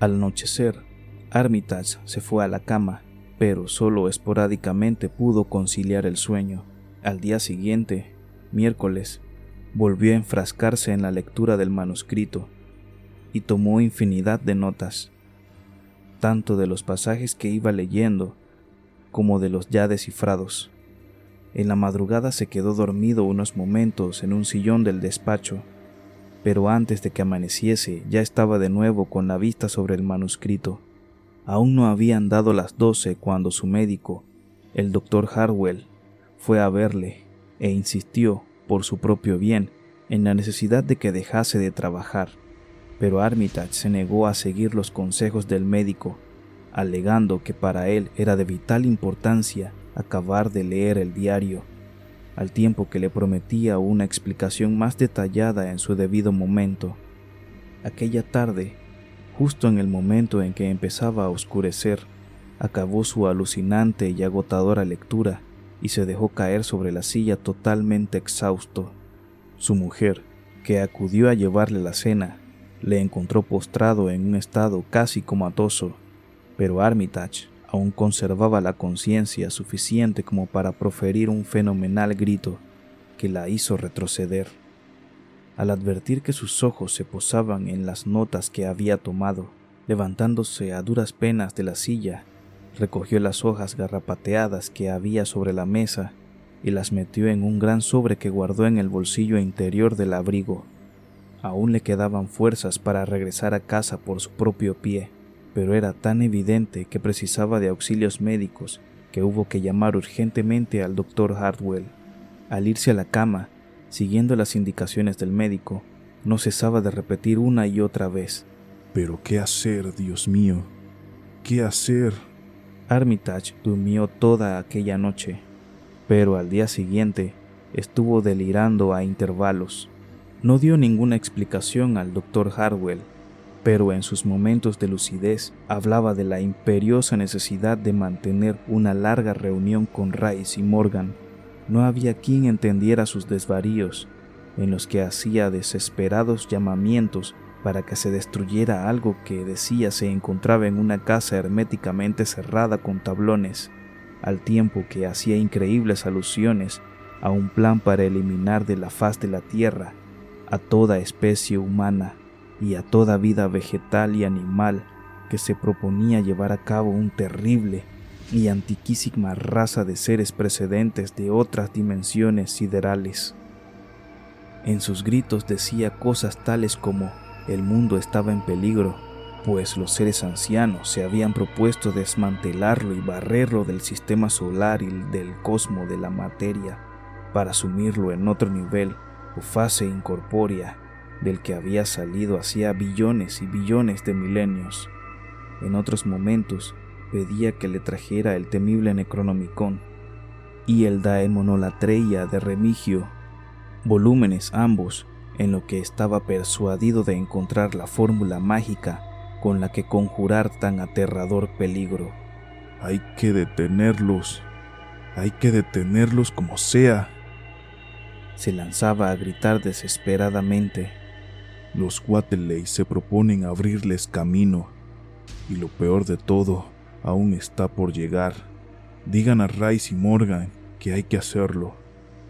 Al anochecer, Armitage se fue a la cama, pero solo esporádicamente pudo conciliar el sueño. Al día siguiente, miércoles, volvió a enfrascarse en la lectura del manuscrito y tomó infinidad de notas, tanto de los pasajes que iba leyendo como de los ya descifrados. En la madrugada se quedó dormido unos momentos en un sillón del despacho, pero antes de que amaneciese ya estaba de nuevo con la vista sobre el manuscrito. Aún no habían dado las doce cuando su médico, el doctor Harwell, fue a verle e insistió por su propio bien en la necesidad de que dejase de trabajar, pero Armitage se negó a seguir los consejos del médico, alegando que para él era de vital importancia acabar de leer el diario, al tiempo que le prometía una explicación más detallada en su debido momento. Aquella tarde, justo en el momento en que empezaba a oscurecer, acabó su alucinante y agotadora lectura y se dejó caer sobre la silla totalmente exhausto. Su mujer, que acudió a llevarle la cena, le encontró postrado en un estado casi comatoso, pero Armitage aún conservaba la conciencia suficiente como para proferir un fenomenal grito que la hizo retroceder. Al advertir que sus ojos se posaban en las notas que había tomado, levantándose a duras penas de la silla, recogió las hojas garrapateadas que había sobre la mesa y las metió en un gran sobre que guardó en el bolsillo interior del abrigo. Aún le quedaban fuerzas para regresar a casa por su propio pie, pero era tan evidente que precisaba de auxilios médicos que hubo que llamar urgentemente al doctor Hardwell. Al irse a la cama, siguiendo las indicaciones del médico, no cesaba de repetir una y otra vez. Pero ¿qué hacer, Dios mío? ¿Qué hacer? Armitage durmió toda aquella noche, pero al día siguiente estuvo delirando a intervalos. No dio ninguna explicación al doctor Harwell, pero en sus momentos de lucidez hablaba de la imperiosa necesidad de mantener una larga reunión con Rice y Morgan. No había quien entendiera sus desvaríos, en los que hacía desesperados llamamientos para que se destruyera algo que decía se encontraba en una casa herméticamente cerrada con tablones, al tiempo que hacía increíbles alusiones a un plan para eliminar de la faz de la tierra a toda especie humana y a toda vida vegetal y animal que se proponía llevar a cabo un terrible y antiquísima raza de seres precedentes de otras dimensiones siderales. En sus gritos decía cosas tales como el mundo estaba en peligro, pues los seres ancianos se habían propuesto desmantelarlo y barrerlo del sistema solar y del cosmo de la materia para sumirlo en otro nivel fase incorpórea del que había salido hacía billones y billones de milenios. En otros momentos pedía que le trajera el temible Necronomicon y el Daemonolatreia de Remigio, volúmenes ambos en lo que estaba persuadido de encontrar la fórmula mágica con la que conjurar tan aterrador peligro. Hay que detenerlos, hay que detenerlos como sea. Se lanzaba a gritar desesperadamente. Los Wateley se proponen abrirles camino, y lo peor de todo aún está por llegar. Digan a Rice y Morgan que hay que hacerlo.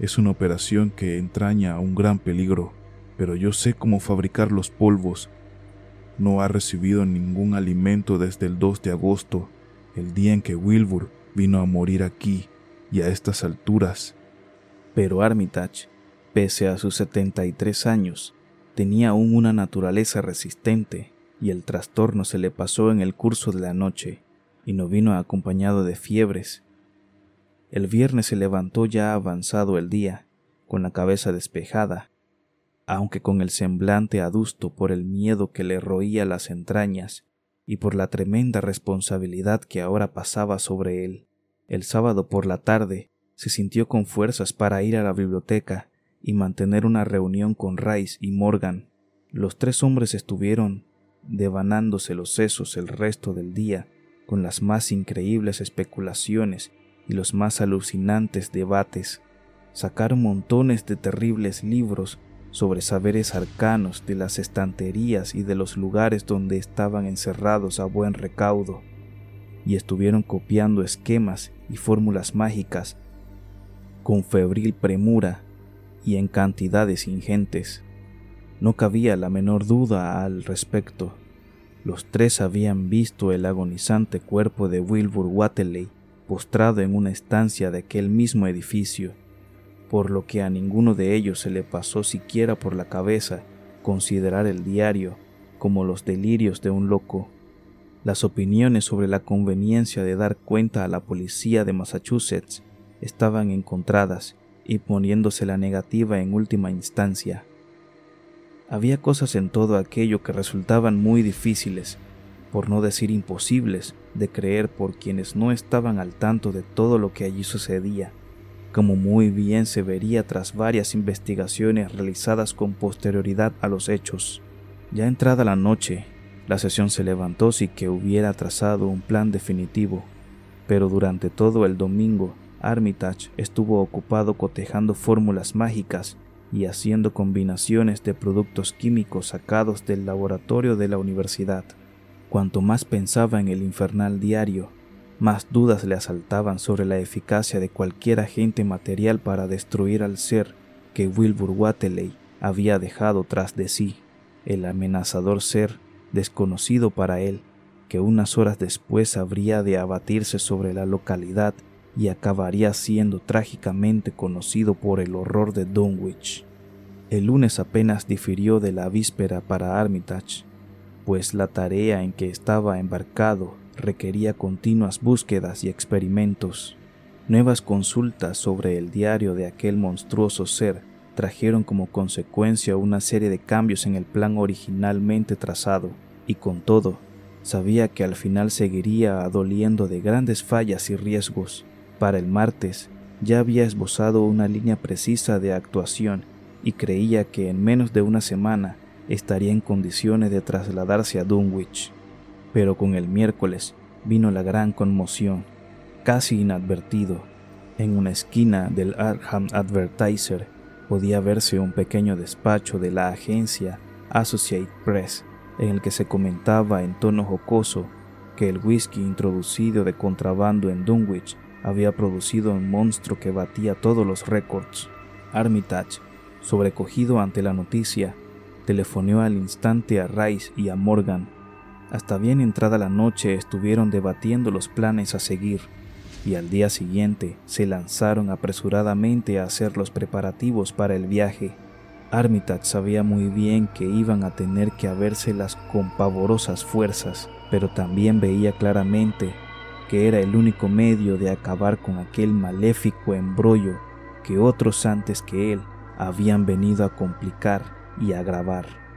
Es una operación que entraña un gran peligro pero yo sé cómo fabricar los polvos. No ha recibido ningún alimento desde el 2 de agosto, el día en que Wilbur vino a morir aquí y a estas alturas. Pero Armitage, pese a sus 73 años, tenía aún una naturaleza resistente y el trastorno se le pasó en el curso de la noche y no vino acompañado de fiebres. El viernes se levantó ya avanzado el día, con la cabeza despejada aunque con el semblante adusto por el miedo que le roía las entrañas y por la tremenda responsabilidad que ahora pasaba sobre él. El sábado por la tarde se sintió con fuerzas para ir a la biblioteca y mantener una reunión con Rice y Morgan. Los tres hombres estuvieron devanándose los sesos el resto del día con las más increíbles especulaciones y los más alucinantes debates. Sacaron montones de terribles libros sobre saberes arcanos de las estanterías y de los lugares donde estaban encerrados a buen recaudo, y estuvieron copiando esquemas y fórmulas mágicas con febril premura y en cantidades ingentes. No cabía la menor duda al respecto. Los tres habían visto el agonizante cuerpo de Wilbur Wateley postrado en una estancia de aquel mismo edificio por lo que a ninguno de ellos se le pasó siquiera por la cabeza considerar el diario como los delirios de un loco. Las opiniones sobre la conveniencia de dar cuenta a la policía de Massachusetts estaban encontradas y poniéndose la negativa en última instancia. Había cosas en todo aquello que resultaban muy difíciles, por no decir imposibles, de creer por quienes no estaban al tanto de todo lo que allí sucedía como muy bien se vería tras varias investigaciones realizadas con posterioridad a los hechos. Ya entrada la noche, la sesión se levantó sin que hubiera trazado un plan definitivo, pero durante todo el domingo Armitage estuvo ocupado cotejando fórmulas mágicas y haciendo combinaciones de productos químicos sacados del laboratorio de la universidad. Cuanto más pensaba en el infernal diario, más dudas le asaltaban sobre la eficacia de cualquier agente material para destruir al ser que Wilbur Wateley había dejado tras de sí, el amenazador ser desconocido para él, que unas horas después habría de abatirse sobre la localidad y acabaría siendo trágicamente conocido por el horror de Dunwich. El lunes apenas difirió de la víspera para Armitage, pues la tarea en que estaba embarcado requería continuas búsquedas y experimentos. Nuevas consultas sobre el diario de aquel monstruoso ser trajeron como consecuencia una serie de cambios en el plan originalmente trazado, y con todo, sabía que al final seguiría adoliendo de grandes fallas y riesgos. Para el martes ya había esbozado una línea precisa de actuación y creía que en menos de una semana estaría en condiciones de trasladarse a Dunwich. Pero con el miércoles vino la gran conmoción, casi inadvertido. En una esquina del Arkham Advertiser podía verse un pequeño despacho de la agencia Associate Press, en el que se comentaba en tono jocoso que el whisky introducido de contrabando en Dunwich había producido un monstruo que batía todos los récords. Armitage, sobrecogido ante la noticia, telefoneó al instante a Rice y a Morgan. Hasta bien entrada la noche estuvieron debatiendo los planes a seguir y al día siguiente se lanzaron apresuradamente a hacer los preparativos para el viaje. Armitage sabía muy bien que iban a tener que habérselas con pavorosas fuerzas, pero también veía claramente que era el único medio de acabar con aquel maléfico embrollo que otros antes que él habían venido a complicar y agravar.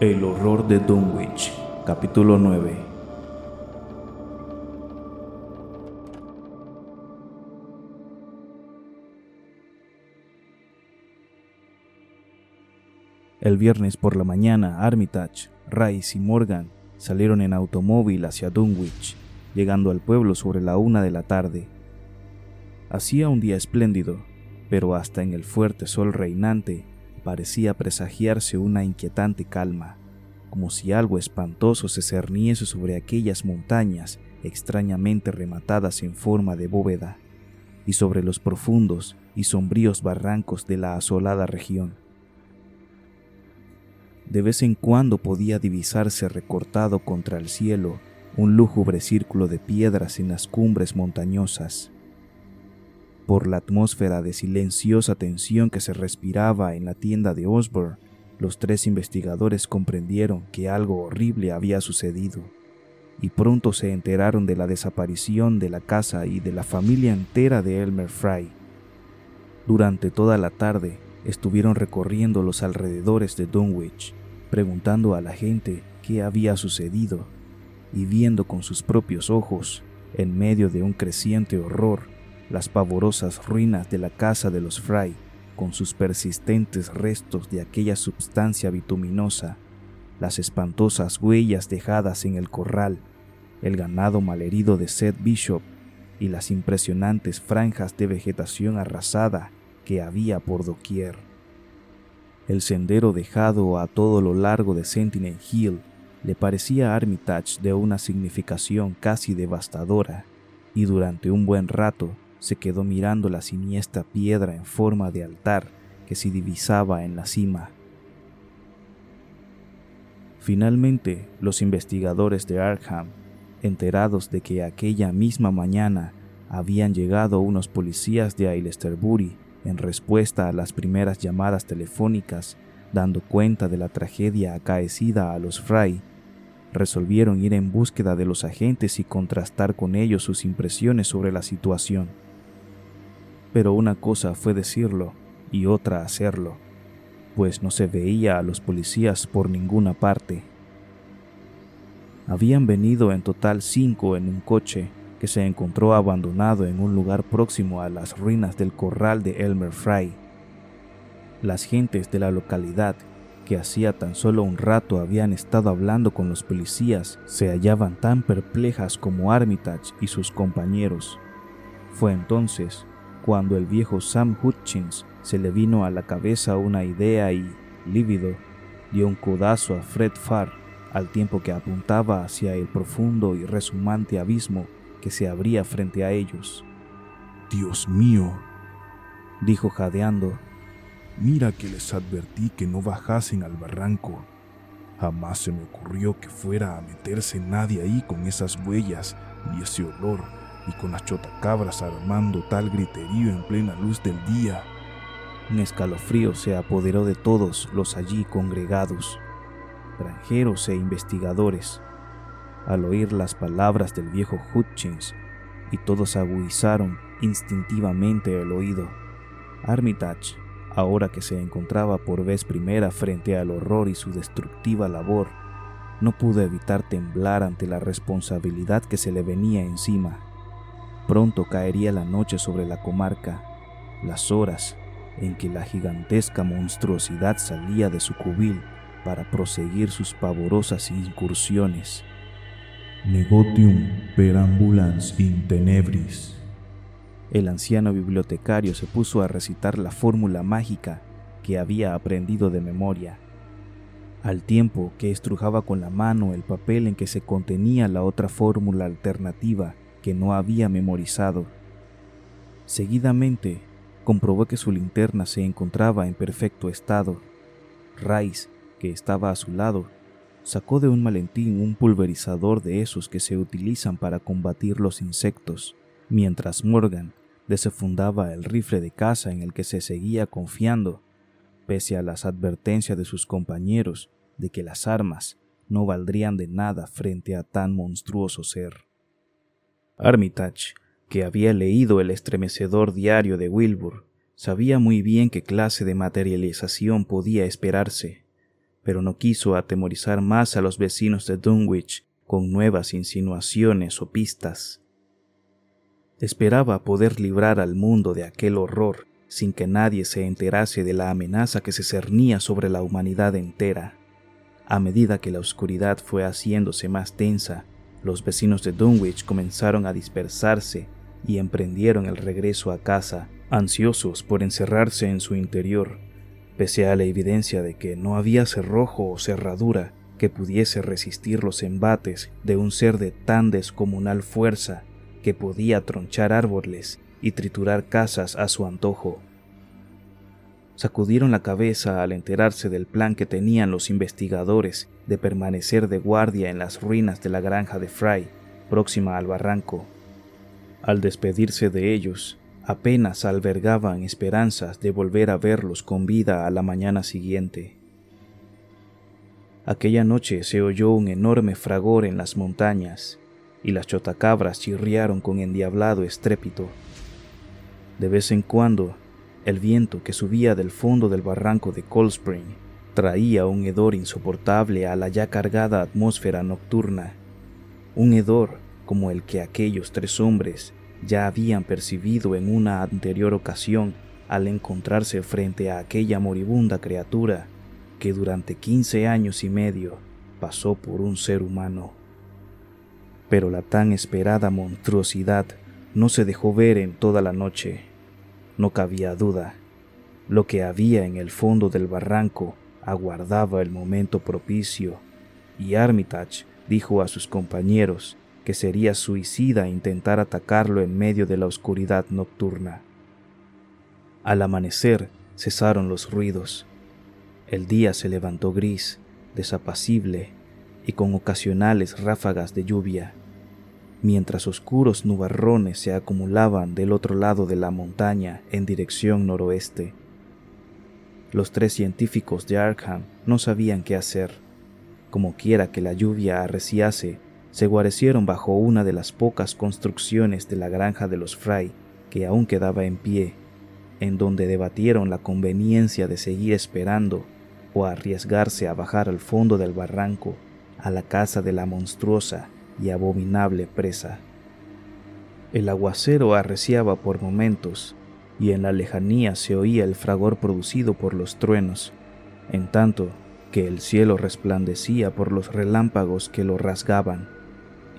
El horror de Dunwich, capítulo 9. El viernes por la mañana, Armitage, Rice y Morgan salieron en automóvil hacia Dunwich, llegando al pueblo sobre la una de la tarde. Hacía un día espléndido, pero hasta en el fuerte sol reinante parecía presagiarse una inquietante calma, como si algo espantoso se cerniese sobre aquellas montañas extrañamente rematadas en forma de bóveda, y sobre los profundos y sombríos barrancos de la asolada región. De vez en cuando podía divisarse recortado contra el cielo un lúgubre círculo de piedras en las cumbres montañosas, por la atmósfera de silenciosa tensión que se respiraba en la tienda de Osborne, los tres investigadores comprendieron que algo horrible había sucedido, y pronto se enteraron de la desaparición de la casa y de la familia entera de Elmer Fry. Durante toda la tarde estuvieron recorriendo los alrededores de Dunwich, preguntando a la gente qué había sucedido, y viendo con sus propios ojos, en medio de un creciente horror, las pavorosas ruinas de la casa de los Fry, con sus persistentes restos de aquella substancia bituminosa, las espantosas huellas dejadas en el corral, el ganado malherido de Seth Bishop y las impresionantes franjas de vegetación arrasada que había por doquier. El sendero dejado a todo lo largo de Sentinel Hill le parecía a Armitage de una significación casi devastadora, y durante un buen rato se quedó mirando la siniestra piedra en forma de altar que se divisaba en la cima. Finalmente, los investigadores de Arkham, enterados de que aquella misma mañana habían llegado unos policías de Aylesbury en respuesta a las primeras llamadas telefónicas dando cuenta de la tragedia acaecida a los Fry, resolvieron ir en búsqueda de los agentes y contrastar con ellos sus impresiones sobre la situación pero una cosa fue decirlo y otra hacerlo, pues no se veía a los policías por ninguna parte. Habían venido en total cinco en un coche que se encontró abandonado en un lugar próximo a las ruinas del corral de Elmer Fry. Las gentes de la localidad, que hacía tan solo un rato habían estado hablando con los policías, se hallaban tan perplejas como Armitage y sus compañeros. Fue entonces cuando el viejo Sam Hutchins se le vino a la cabeza una idea y, lívido, dio un codazo a Fred Farr al tiempo que apuntaba hacia el profundo y resumante abismo que se abría frente a ellos. Dios mío, dijo jadeando, mira que les advertí que no bajasen al barranco. Jamás se me ocurrió que fuera a meterse nadie ahí con esas huellas y ese olor y con las chotacabras armando tal griterío en plena luz del día. Un escalofrío se apoderó de todos los allí congregados, granjeros e investigadores, al oír las palabras del viejo Hutchins, y todos agudizaron instintivamente el oído. Armitage, ahora que se encontraba por vez primera frente al horror y su destructiva labor, no pudo evitar temblar ante la responsabilidad que se le venía encima. Pronto caería la noche sobre la comarca, las horas en que la gigantesca monstruosidad salía de su cubil para proseguir sus pavorosas incursiones. Negotium perambulans in tenebris. El anciano bibliotecario se puso a recitar la fórmula mágica que había aprendido de memoria, al tiempo que estrujaba con la mano el papel en que se contenía la otra fórmula alternativa que no había memorizado. Seguidamente, comprobó que su linterna se encontraba en perfecto estado. Rice, que estaba a su lado, sacó de un maletín un pulverizador de esos que se utilizan para combatir los insectos, mientras Morgan desfundaba el rifle de caza en el que se seguía confiando, pese a las advertencias de sus compañeros de que las armas no valdrían de nada frente a tan monstruoso ser. Armitage, que había leído el estremecedor diario de Wilbur, Sabía muy bien qué clase de materialización podía esperarse, pero no quiso atemorizar más a los vecinos de Dunwich con nuevas insinuaciones o pistas. Esperaba poder librar al mundo de aquel horror sin que nadie se enterase de la amenaza que se cernía sobre la humanidad entera. A medida que la oscuridad fue haciéndose más tensa, los vecinos de Dunwich comenzaron a dispersarse y emprendieron el regreso a casa ansiosos por encerrarse en su interior, pese a la evidencia de que no había cerrojo o cerradura que pudiese resistir los embates de un ser de tan descomunal fuerza que podía tronchar árboles y triturar casas a su antojo. Sacudieron la cabeza al enterarse del plan que tenían los investigadores de permanecer de guardia en las ruinas de la granja de Fry, próxima al barranco. Al despedirse de ellos, apenas albergaban esperanzas de volver a verlos con vida a la mañana siguiente. Aquella noche se oyó un enorme fragor en las montañas y las chotacabras chirriaron con endiablado estrépito. De vez en cuando, el viento que subía del fondo del barranco de Cold Spring traía un hedor insoportable a la ya cargada atmósfera nocturna, un hedor como el que aquellos tres hombres ya habían percibido en una anterior ocasión al encontrarse frente a aquella moribunda criatura que durante quince años y medio pasó por un ser humano. Pero la tan esperada monstruosidad no se dejó ver en toda la noche. No cabía duda. Lo que había en el fondo del barranco aguardaba el momento propicio, y Armitage dijo a sus compañeros que sería suicida intentar atacarlo en medio de la oscuridad nocturna. Al amanecer cesaron los ruidos. El día se levantó gris, desapacible y con ocasionales ráfagas de lluvia, mientras oscuros nubarrones se acumulaban del otro lado de la montaña en dirección noroeste. Los tres científicos de Arkham no sabían qué hacer. Como quiera que la lluvia arreciase, se guarecieron bajo una de las pocas construcciones de la granja de los Fry que aún quedaba en pie, en donde debatieron la conveniencia de seguir esperando o arriesgarse a bajar al fondo del barranco a la casa de la monstruosa y abominable presa. El aguacero arreciaba por momentos y en la lejanía se oía el fragor producido por los truenos, en tanto que el cielo resplandecía por los relámpagos que lo rasgaban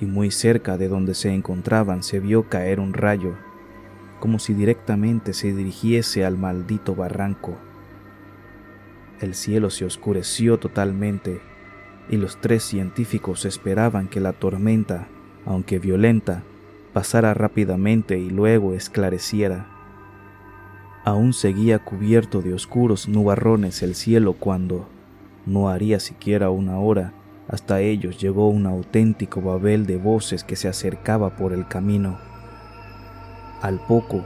y muy cerca de donde se encontraban se vio caer un rayo, como si directamente se dirigiese al maldito barranco. El cielo se oscureció totalmente y los tres científicos esperaban que la tormenta, aunque violenta, pasara rápidamente y luego esclareciera. Aún seguía cubierto de oscuros nubarrones el cielo cuando, no haría siquiera una hora, hasta ellos llegó un auténtico babel de voces que se acercaba por el camino. Al poco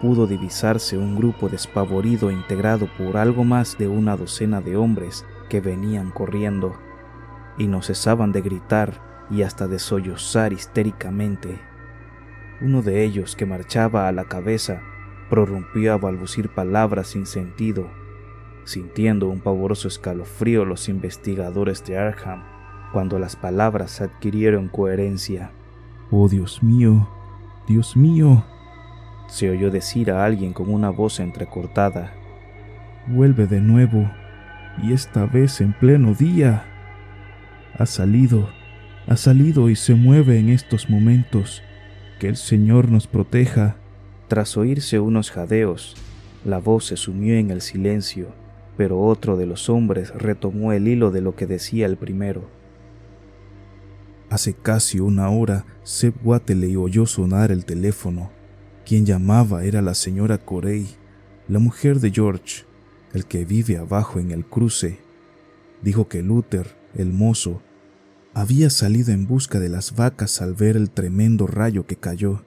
pudo divisarse un grupo despavorido integrado por algo más de una docena de hombres que venían corriendo y no cesaban de gritar y hasta de sollozar histéricamente. Uno de ellos, que marchaba a la cabeza, prorrumpió a balbucir palabras sin sentido. Sintiendo un pavoroso escalofrío los investigadores de Arkham cuando las palabras adquirieron coherencia. Oh Dios mío, Dios mío, se oyó decir a alguien con una voz entrecortada. Vuelve de nuevo, y esta vez en pleno día. Ha salido, ha salido y se mueve en estos momentos. Que el Señor nos proteja. Tras oírse unos jadeos, la voz se sumió en el silencio, pero otro de los hombres retomó el hilo de lo que decía el primero. Hace casi una hora, Seb Wateley oyó sonar el teléfono. Quien llamaba era la señora Corey, la mujer de George, el que vive abajo en el cruce. Dijo que Luther, el mozo, había salido en busca de las vacas al ver el tremendo rayo que cayó,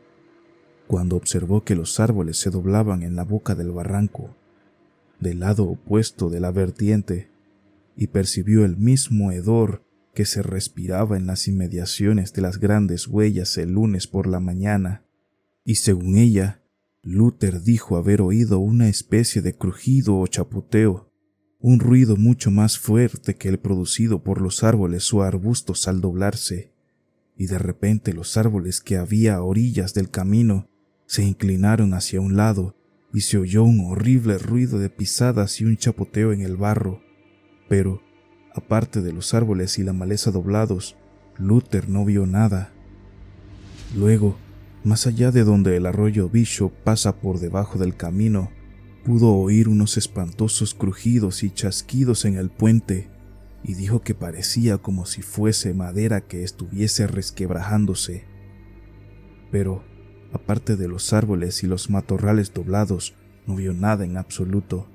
cuando observó que los árboles se doblaban en la boca del barranco, del lado opuesto de la vertiente, y percibió el mismo hedor que se respiraba en las inmediaciones de las grandes huellas el lunes por la mañana, y según ella, Luther dijo haber oído una especie de crujido o chapoteo, un ruido mucho más fuerte que el producido por los árboles o arbustos al doblarse, y de repente los árboles que había a orillas del camino se inclinaron hacia un lado y se oyó un horrible ruido de pisadas y un chapoteo en el barro. Pero, aparte de los árboles y la maleza doblados, Luther no vio nada. Luego, más allá de donde el arroyo Bishop pasa por debajo del camino, pudo oír unos espantosos crujidos y chasquidos en el puente, y dijo que parecía como si fuese madera que estuviese resquebrajándose. Pero, aparte de los árboles y los matorrales doblados, no vio nada en absoluto.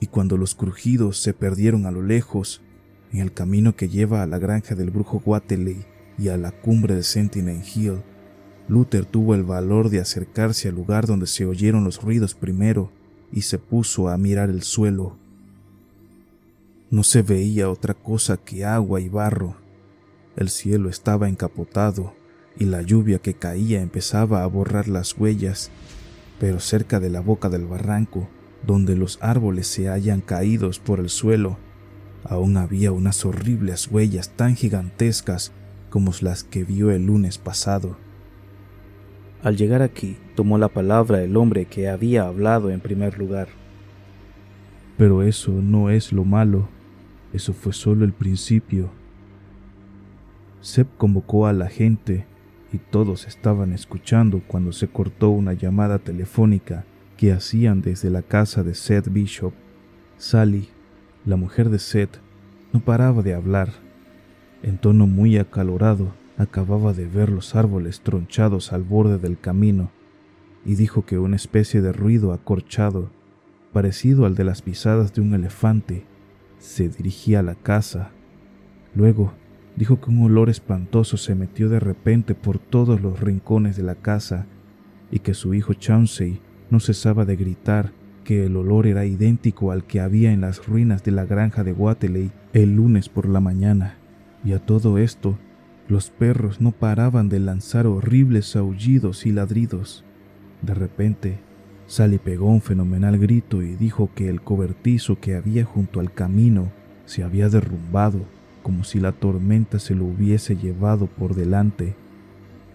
Y cuando los crujidos se perdieron a lo lejos, en el camino que lleva a la granja del brujo Wateley y a la cumbre de Sentinel Hill, Luther tuvo el valor de acercarse al lugar donde se oyeron los ruidos primero y se puso a mirar el suelo. No se veía otra cosa que agua y barro. El cielo estaba encapotado y la lluvia que caía empezaba a borrar las huellas, pero cerca de la boca del barranco, donde los árboles se hallan caídos por el suelo, aún había unas horribles huellas tan gigantescas como las que vio el lunes pasado. Al llegar aquí, tomó la palabra el hombre que había hablado en primer lugar. Pero eso no es lo malo, eso fue solo el principio. Seb convocó a la gente y todos estaban escuchando cuando se cortó una llamada telefónica que hacían desde la casa de Seth Bishop. Sally, la mujer de Seth, no paraba de hablar. En tono muy acalorado, acababa de ver los árboles tronchados al borde del camino y dijo que una especie de ruido acorchado, parecido al de las pisadas de un elefante, se dirigía a la casa. Luego dijo que un olor espantoso se metió de repente por todos los rincones de la casa y que su hijo Chauncey no cesaba de gritar que el olor era idéntico al que había en las ruinas de la granja de Wateley el lunes por la mañana. Y a todo esto, los perros no paraban de lanzar horribles aullidos y ladridos. De repente, Sally pegó un fenomenal grito y dijo que el cobertizo que había junto al camino se había derrumbado como si la tormenta se lo hubiese llevado por delante,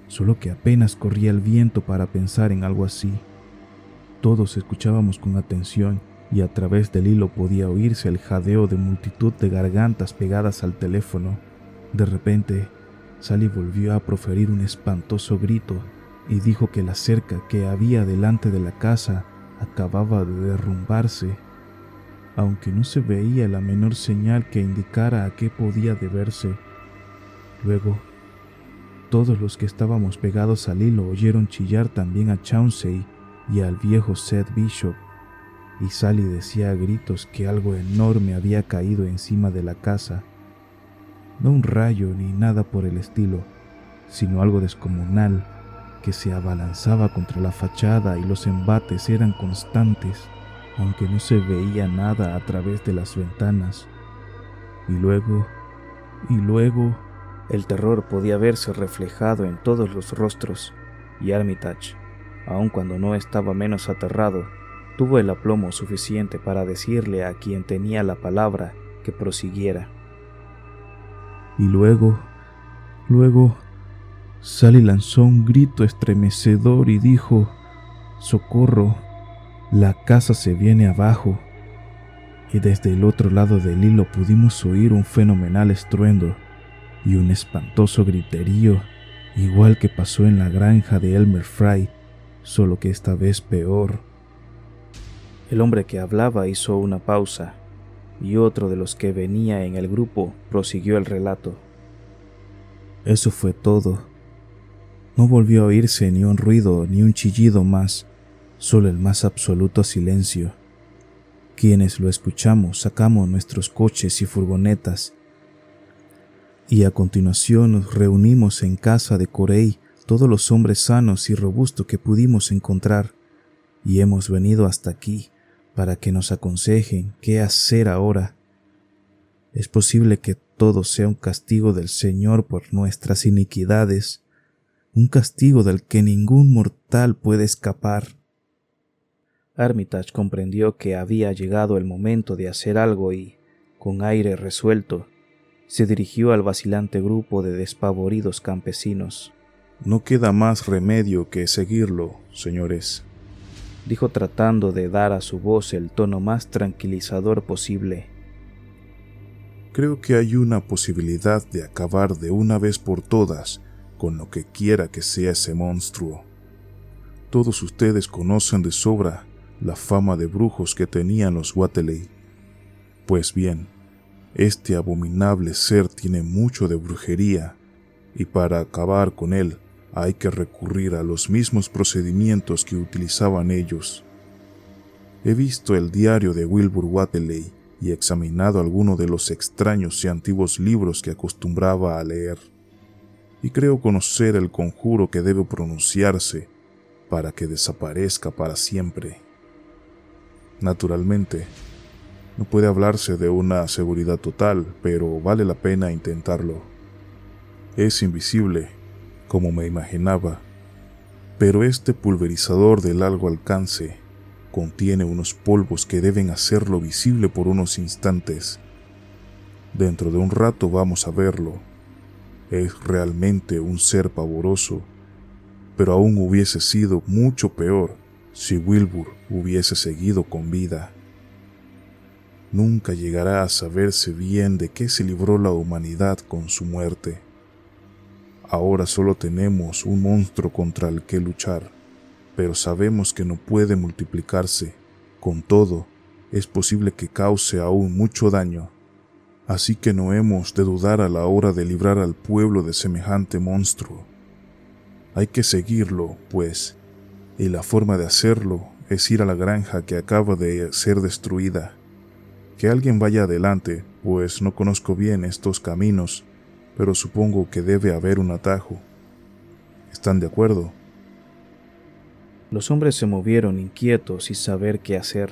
solo que apenas corría el viento para pensar en algo así. Todos escuchábamos con atención y a través del hilo podía oírse el jadeo de multitud de gargantas pegadas al teléfono. De repente, Sally volvió a proferir un espantoso grito y dijo que la cerca que había delante de la casa acababa de derrumbarse aunque no se veía la menor señal que indicara a qué podía deberse. Luego, todos los que estábamos pegados al hilo oyeron chillar también a Chauncey y al viejo Seth Bishop, y Sally decía a gritos que algo enorme había caído encima de la casa. No un rayo ni nada por el estilo, sino algo descomunal que se abalanzaba contra la fachada y los embates eran constantes aunque no se veía nada a través de las ventanas. Y luego, y luego, el terror podía verse reflejado en todos los rostros, y Armitage, aun cuando no estaba menos aterrado, tuvo el aplomo suficiente para decirle a quien tenía la palabra que prosiguiera. Y luego, luego, Sally lanzó un grito estremecedor y dijo, Socorro, la casa se viene abajo y desde el otro lado del hilo pudimos oír un fenomenal estruendo y un espantoso griterío, igual que pasó en la granja de Elmer Fry, solo que esta vez peor. El hombre que hablaba hizo una pausa y otro de los que venía en el grupo prosiguió el relato. Eso fue todo. No volvió a oírse ni un ruido ni un chillido más solo el más absoluto silencio. Quienes lo escuchamos sacamos nuestros coches y furgonetas y a continuación nos reunimos en casa de Corey todos los hombres sanos y robustos que pudimos encontrar y hemos venido hasta aquí para que nos aconsejen qué hacer ahora. Es posible que todo sea un castigo del Señor por nuestras iniquidades, un castigo del que ningún mortal puede escapar. Armitage comprendió que había llegado el momento de hacer algo y, con aire resuelto, se dirigió al vacilante grupo de despavoridos campesinos. No queda más remedio que seguirlo, señores, dijo tratando de dar a su voz el tono más tranquilizador posible. Creo que hay una posibilidad de acabar de una vez por todas con lo que quiera que sea ese monstruo. Todos ustedes conocen de sobra la fama de brujos que tenían los Wateley. Pues bien, este abominable ser tiene mucho de brujería, y para acabar con él hay que recurrir a los mismos procedimientos que utilizaban ellos. He visto el diario de Wilbur Wateley y examinado algunos de los extraños y antiguos libros que acostumbraba a leer, y creo conocer el conjuro que debe pronunciarse para que desaparezca para siempre. Naturalmente, no puede hablarse de una seguridad total, pero vale la pena intentarlo. Es invisible, como me imaginaba, pero este pulverizador de largo alcance contiene unos polvos que deben hacerlo visible por unos instantes. Dentro de un rato vamos a verlo. Es realmente un ser pavoroso, pero aún hubiese sido mucho peor si Wilbur hubiese seguido con vida. Nunca llegará a saberse bien de qué se libró la humanidad con su muerte. Ahora solo tenemos un monstruo contra el que luchar, pero sabemos que no puede multiplicarse. Con todo, es posible que cause aún mucho daño. Así que no hemos de dudar a la hora de librar al pueblo de semejante monstruo. Hay que seguirlo, pues, y la forma de hacerlo ir a la granja que acaba de ser destruida. Que alguien vaya adelante, pues no conozco bien estos caminos, pero supongo que debe haber un atajo. ¿Están de acuerdo? Los hombres se movieron inquietos sin saber qué hacer,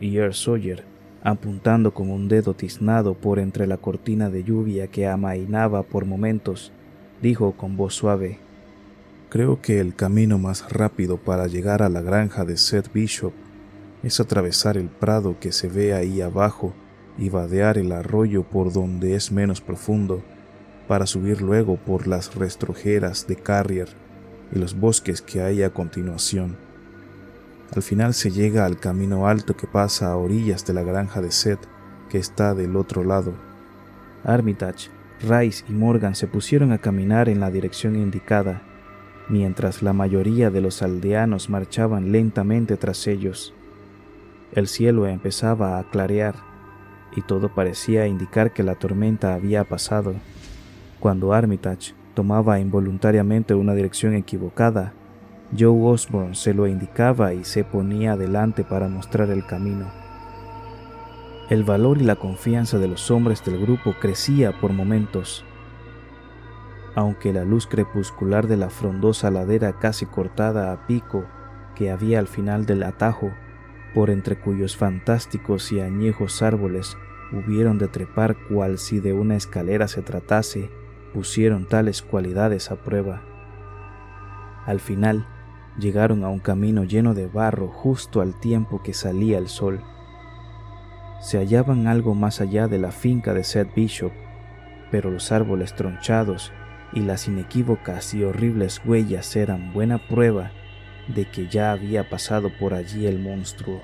y Earl Sawyer, apuntando con un dedo tiznado por entre la cortina de lluvia que amainaba por momentos, dijo con voz suave, Creo que el camino más rápido para llegar a la granja de Seth Bishop es atravesar el prado que se ve ahí abajo y vadear el arroyo por donde es menos profundo, para subir luego por las restrojeras de Carrier y los bosques que hay a continuación. Al final se llega al camino alto que pasa a orillas de la granja de Seth, que está del otro lado. Armitage, Rice y Morgan se pusieron a caminar en la dirección indicada mientras la mayoría de los aldeanos marchaban lentamente tras ellos. El cielo empezaba a clarear y todo parecía indicar que la tormenta había pasado. Cuando Armitage tomaba involuntariamente una dirección equivocada, Joe Osborne se lo indicaba y se ponía adelante para mostrar el camino. El valor y la confianza de los hombres del grupo crecía por momentos aunque la luz crepuscular de la frondosa ladera casi cortada a pico que había al final del atajo, por entre cuyos fantásticos y añejos árboles hubieron de trepar cual si de una escalera se tratase, pusieron tales cualidades a prueba. Al final, llegaron a un camino lleno de barro justo al tiempo que salía el sol. Se hallaban algo más allá de la finca de Seth Bishop, pero los árboles tronchados y las inequívocas y horribles huellas eran buena prueba de que ya había pasado por allí el monstruo.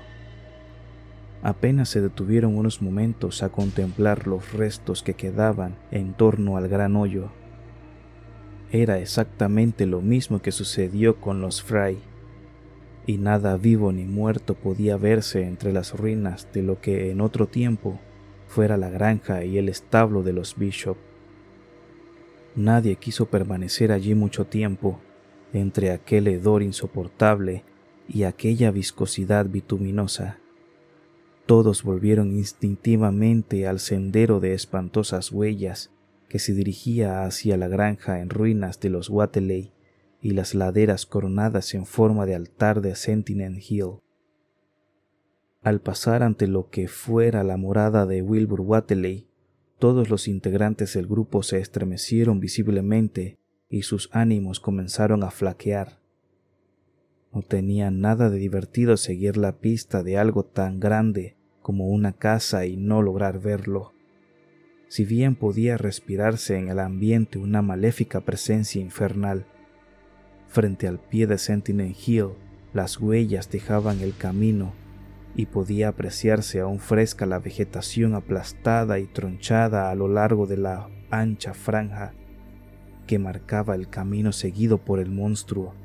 Apenas se detuvieron unos momentos a contemplar los restos que quedaban en torno al gran hoyo. Era exactamente lo mismo que sucedió con los Fry, y nada vivo ni muerto podía verse entre las ruinas de lo que en otro tiempo fuera la granja y el establo de los Bishop. Nadie quiso permanecer allí mucho tiempo, entre aquel hedor insoportable y aquella viscosidad bituminosa. Todos volvieron instintivamente al sendero de espantosas huellas que se dirigía hacia la granja en ruinas de los Wateley y las laderas coronadas en forma de altar de Sentinel Hill. Al pasar ante lo que fuera la morada de Wilbur Wateley, todos los integrantes del grupo se estremecieron visiblemente y sus ánimos comenzaron a flaquear. No tenía nada de divertido seguir la pista de algo tan grande como una casa y no lograr verlo. Si bien podía respirarse en el ambiente una maléfica presencia infernal, frente al pie de Sentinel Hill las huellas dejaban el camino y podía apreciarse aún fresca la vegetación aplastada y tronchada a lo largo de la ancha franja que marcaba el camino seguido por el monstruo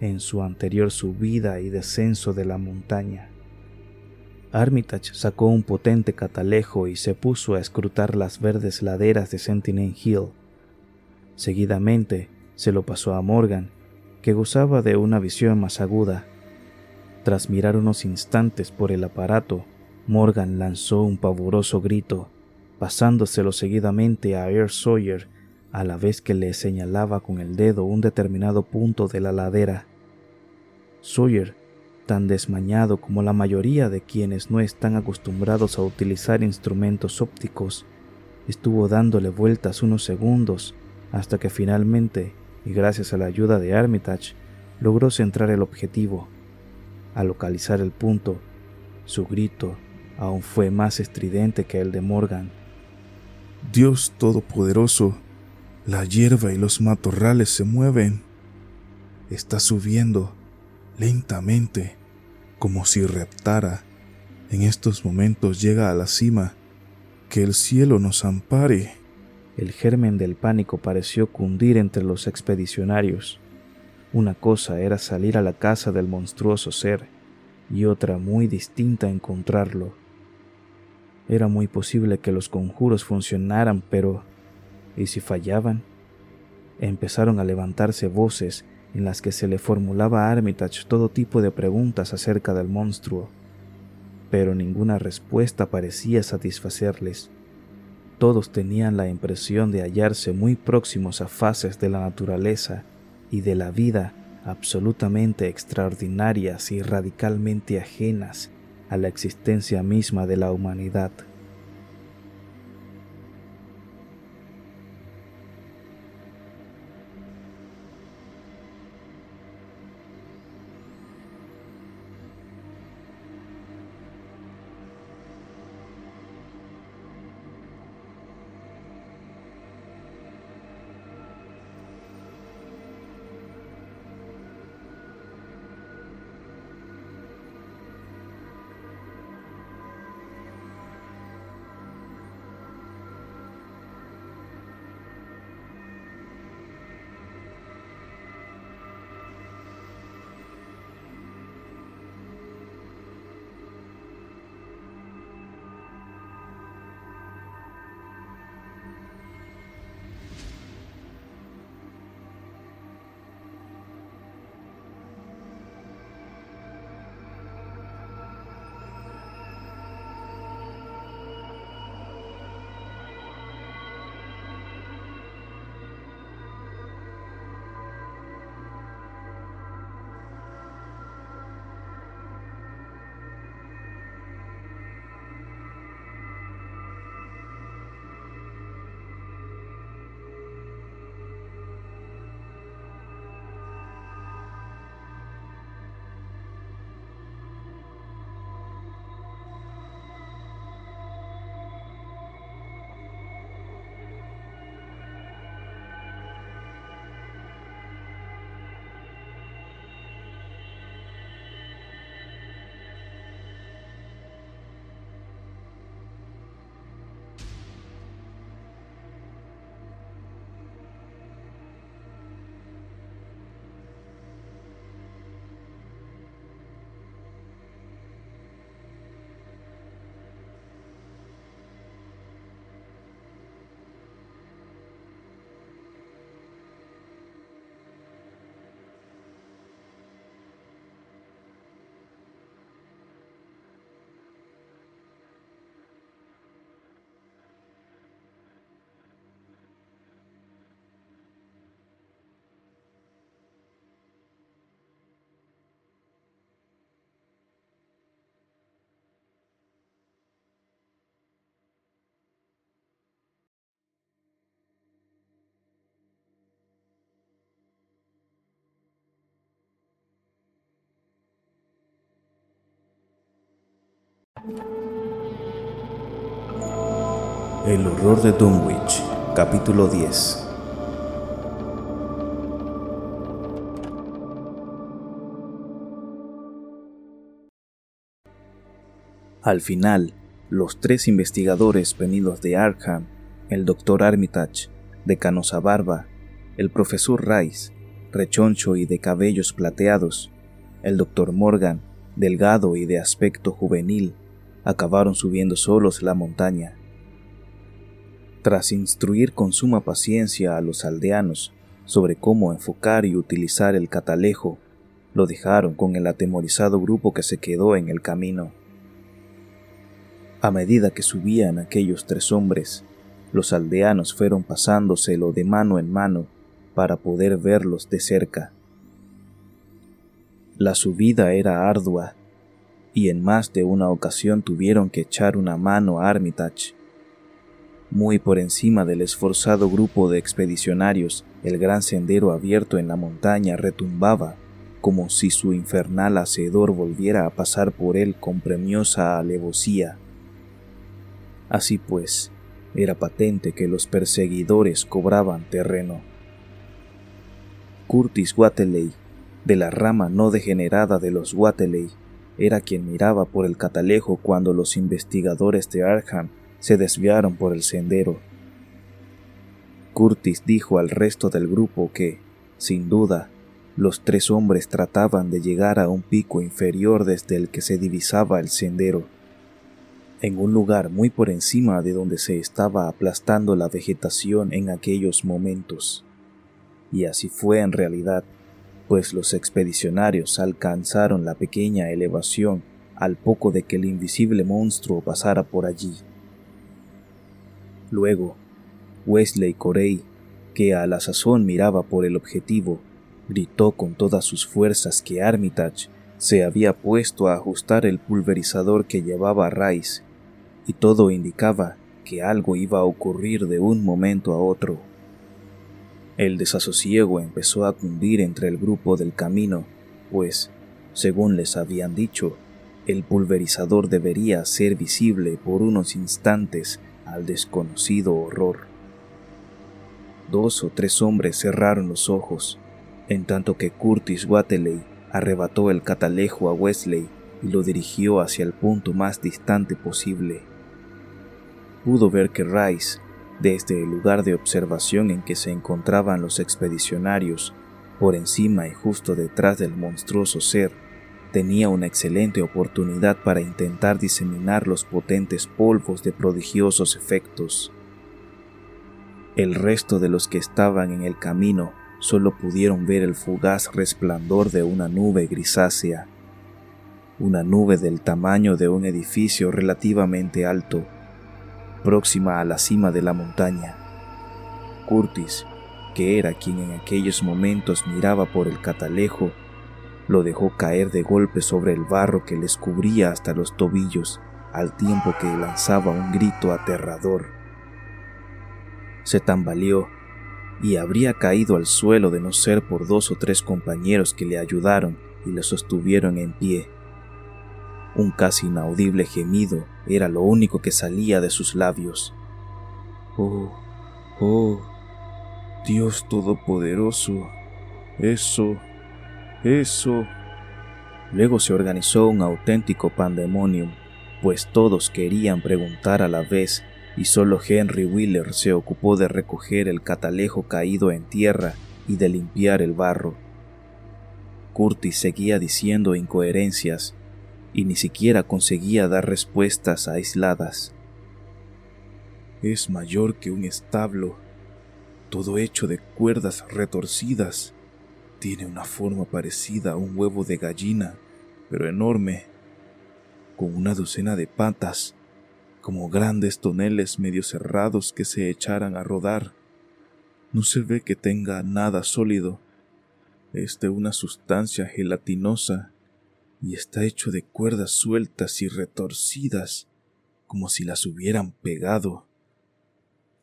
en su anterior subida y descenso de la montaña. Armitage sacó un potente catalejo y se puso a escrutar las verdes laderas de Sentinel Hill. Seguidamente se lo pasó a Morgan, que gozaba de una visión más aguda. Tras mirar unos instantes por el aparato, Morgan lanzó un pavoroso grito, pasándoselo seguidamente a Air Sawyer a la vez que le señalaba con el dedo un determinado punto de la ladera. Sawyer, tan desmañado como la mayoría de quienes no están acostumbrados a utilizar instrumentos ópticos, estuvo dándole vueltas unos segundos hasta que finalmente, y gracias a la ayuda de Armitage, logró centrar el objetivo. Al localizar el punto, su grito aún fue más estridente que el de Morgan. Dios Todopoderoso, la hierba y los matorrales se mueven. Está subiendo lentamente, como si reptara. En estos momentos llega a la cima. Que el cielo nos ampare. El germen del pánico pareció cundir entre los expedicionarios. Una cosa era salir a la casa del monstruoso ser y otra muy distinta encontrarlo. Era muy posible que los conjuros funcionaran, pero ¿Y si fallaban? Empezaron a levantarse voces en las que se le formulaba a Armitage todo tipo de preguntas acerca del monstruo, pero ninguna respuesta parecía satisfacerles. Todos tenían la impresión de hallarse muy próximos a fases de la naturaleza y de la vida absolutamente extraordinarias y radicalmente ajenas a la existencia misma de la humanidad. El horror de Dunwich, capítulo 10. Al final, los tres investigadores venidos de Arkham, el doctor Armitage, de canosa barba, el profesor Rice, rechoncho y de cabellos plateados, el doctor Morgan, delgado y de aspecto juvenil, acabaron subiendo solos la montaña. Tras instruir con suma paciencia a los aldeanos sobre cómo enfocar y utilizar el catalejo, lo dejaron con el atemorizado grupo que se quedó en el camino. A medida que subían aquellos tres hombres, los aldeanos fueron pasándoselo de mano en mano para poder verlos de cerca. La subida era ardua y en más de una ocasión tuvieron que echar una mano a Armitage. Muy por encima del esforzado grupo de expedicionarios, el gran sendero abierto en la montaña retumbaba como si su infernal hacedor volviera a pasar por él con premiosa alevosía. Así pues, era patente que los perseguidores cobraban terreno. Curtis Wateley, de la rama no degenerada de los Wateley, era quien miraba por el catalejo cuando los investigadores de Arkham se desviaron por el sendero. Curtis dijo al resto del grupo que, sin duda, los tres hombres trataban de llegar a un pico inferior desde el que se divisaba el sendero en un lugar muy por encima de donde se estaba aplastando la vegetación en aquellos momentos. Y así fue en realidad, pues los expedicionarios alcanzaron la pequeña elevación al poco de que el invisible monstruo pasara por allí. Luego, Wesley Corey, que a la sazón miraba por el objetivo, gritó con todas sus fuerzas que Armitage se había puesto a ajustar el pulverizador que llevaba Rice y todo indicaba que algo iba a ocurrir de un momento a otro. El desasosiego empezó a cundir entre el grupo del camino, pues, según les habían dicho, el pulverizador debería ser visible por unos instantes al desconocido horror. Dos o tres hombres cerraron los ojos, en tanto que Curtis Wateley arrebató el catalejo a Wesley y lo dirigió hacia el punto más distante posible pudo ver que Rice, desde el lugar de observación en que se encontraban los expedicionarios, por encima y justo detrás del monstruoso ser, tenía una excelente oportunidad para intentar diseminar los potentes polvos de prodigiosos efectos. El resto de los que estaban en el camino solo pudieron ver el fugaz resplandor de una nube grisácea, una nube del tamaño de un edificio relativamente alto, próxima a la cima de la montaña. Curtis, que era quien en aquellos momentos miraba por el catalejo, lo dejó caer de golpe sobre el barro que les cubría hasta los tobillos, al tiempo que lanzaba un grito aterrador. Se tambaleó y habría caído al suelo de no ser por dos o tres compañeros que le ayudaron y le sostuvieron en pie. Un casi inaudible gemido era lo único que salía de sus labios. Oh, oh, Dios Todopoderoso, eso, eso. Luego se organizó un auténtico pandemonium, pues todos querían preguntar a la vez y solo Henry Wheeler se ocupó de recoger el catalejo caído en tierra y de limpiar el barro. Curtis seguía diciendo incoherencias y ni siquiera conseguía dar respuestas aisladas. Es mayor que un establo, todo hecho de cuerdas retorcidas. Tiene una forma parecida a un huevo de gallina, pero enorme, con una docena de patas, como grandes toneles medio cerrados que se echaran a rodar. No se ve que tenga nada sólido. Es de una sustancia gelatinosa y está hecho de cuerdas sueltas y retorcidas, como si las hubieran pegado.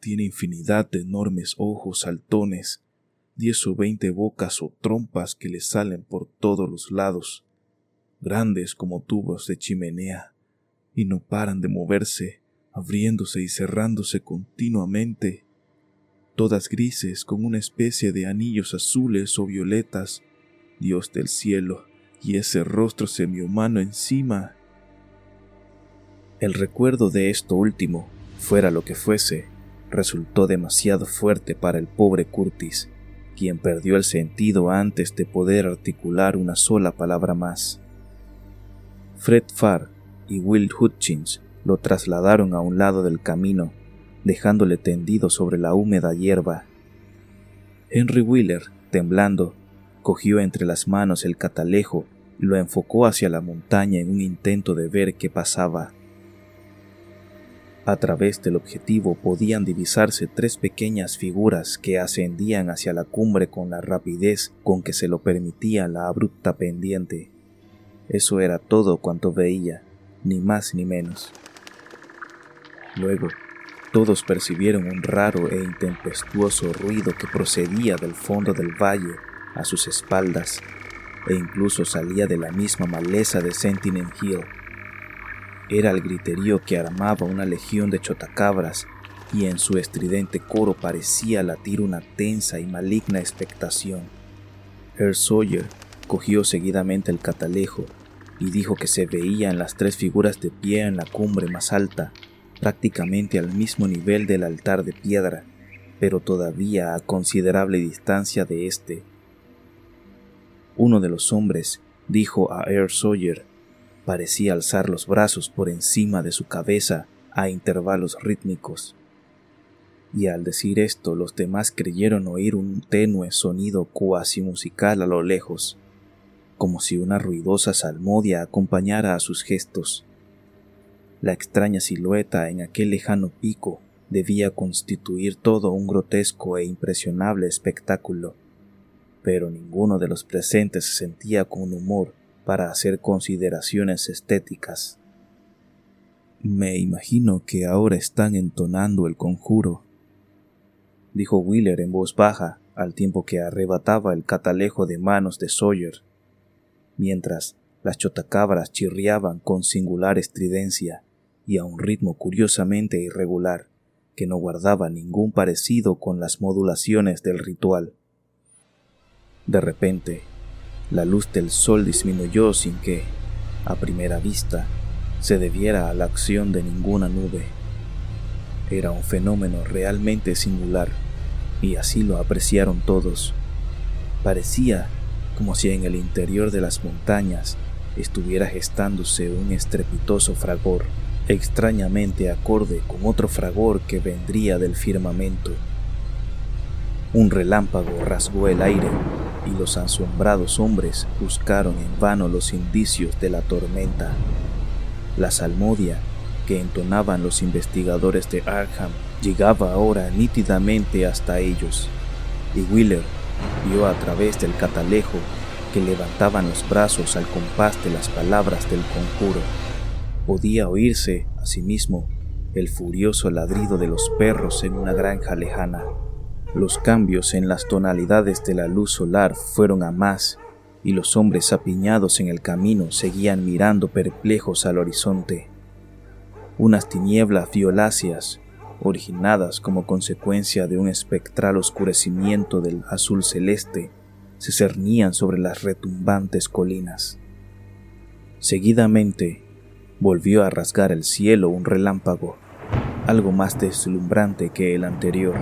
Tiene infinidad de enormes ojos saltones, diez o veinte bocas o trompas que le salen por todos los lados, grandes como tubos de chimenea, y no paran de moverse, abriéndose y cerrándose continuamente, todas grises con una especie de anillos azules o violetas, Dios del cielo, y ese rostro semihumano encima. El recuerdo de esto último, fuera lo que fuese, resultó demasiado fuerte para el pobre Curtis, quien perdió el sentido antes de poder articular una sola palabra más. Fred Farr y Will Hutchins lo trasladaron a un lado del camino, dejándole tendido sobre la húmeda hierba. Henry Wheeler, temblando, cogió entre las manos el catalejo y lo enfocó hacia la montaña en un intento de ver qué pasaba. A través del objetivo podían divisarse tres pequeñas figuras que ascendían hacia la cumbre con la rapidez con que se lo permitía la abrupta pendiente. Eso era todo cuanto veía, ni más ni menos. Luego, todos percibieron un raro e intempestuoso ruido que procedía del fondo del valle a sus espaldas e incluso salía de la misma maleza de Sentinel Hill. Era el griterío que armaba una legión de chotacabras y en su estridente coro parecía latir una tensa y maligna expectación. Herr Sawyer cogió seguidamente el catalejo y dijo que se veían las tres figuras de pie en la cumbre más alta, prácticamente al mismo nivel del altar de piedra, pero todavía a considerable distancia de éste. Uno de los hombres dijo a Herr Sawyer Parecía alzar los brazos por encima de su cabeza a intervalos rítmicos. Y al decir esto los demás creyeron oír un tenue sonido cuasi musical a lo lejos, como si una ruidosa salmodia acompañara a sus gestos. La extraña silueta en aquel lejano pico debía constituir todo un grotesco e impresionable espectáculo, pero ninguno de los presentes se sentía con humor para hacer consideraciones estéticas. Me imagino que ahora están entonando el conjuro, dijo Wheeler en voz baja al tiempo que arrebataba el catalejo de manos de Sawyer, mientras las chotacabras chirriaban con singular estridencia y a un ritmo curiosamente irregular que no guardaba ningún parecido con las modulaciones del ritual. De repente, la luz del sol disminuyó sin que, a primera vista, se debiera a la acción de ninguna nube. Era un fenómeno realmente singular, y así lo apreciaron todos. Parecía como si en el interior de las montañas estuviera gestándose un estrepitoso fragor, extrañamente acorde con otro fragor que vendría del firmamento. Un relámpago rasgó el aire y los asombrados hombres buscaron en vano los indicios de la tormenta. La salmodia que entonaban los investigadores de Arkham llegaba ahora nítidamente hasta ellos, y Wheeler vio a través del catalejo que levantaban los brazos al compás de las palabras del conjuro. Podía oírse, asimismo, el furioso ladrido de los perros en una granja lejana. Los cambios en las tonalidades de la luz solar fueron a más, y los hombres apiñados en el camino seguían mirando perplejos al horizonte. Unas tinieblas violáceas, originadas como consecuencia de un espectral oscurecimiento del azul celeste, se cernían sobre las retumbantes colinas. Seguidamente, volvió a rasgar el cielo un relámpago, algo más deslumbrante que el anterior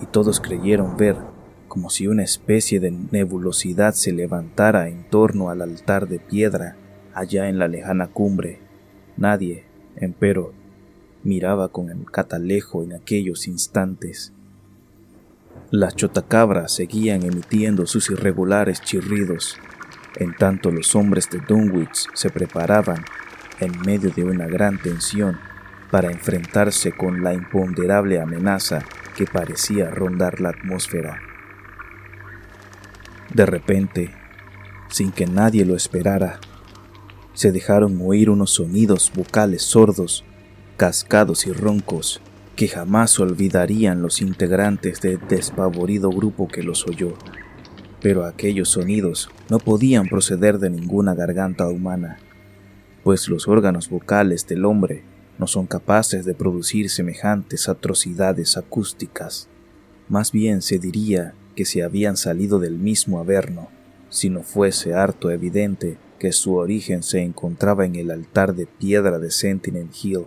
y todos creyeron ver como si una especie de nebulosidad se levantara en torno al altar de piedra allá en la lejana cumbre. Nadie, empero, miraba con el catalejo en aquellos instantes. Las chotacabras seguían emitiendo sus irregulares chirridos, en tanto los hombres de Dunwich se preparaban, en medio de una gran tensión, para enfrentarse con la imponderable amenaza que parecía rondar la atmósfera. De repente, sin que nadie lo esperara, se dejaron oír unos sonidos vocales sordos, cascados y roncos que jamás olvidarían los integrantes del despavorido grupo que los oyó. Pero aquellos sonidos no podían proceder de ninguna garganta humana. pues los órganos vocales del hombre no son capaces de producir semejantes atrocidades acústicas. Más bien se diría que se habían salido del mismo Averno, si no fuese harto evidente que su origen se encontraba en el altar de piedra de Sentinel Hill,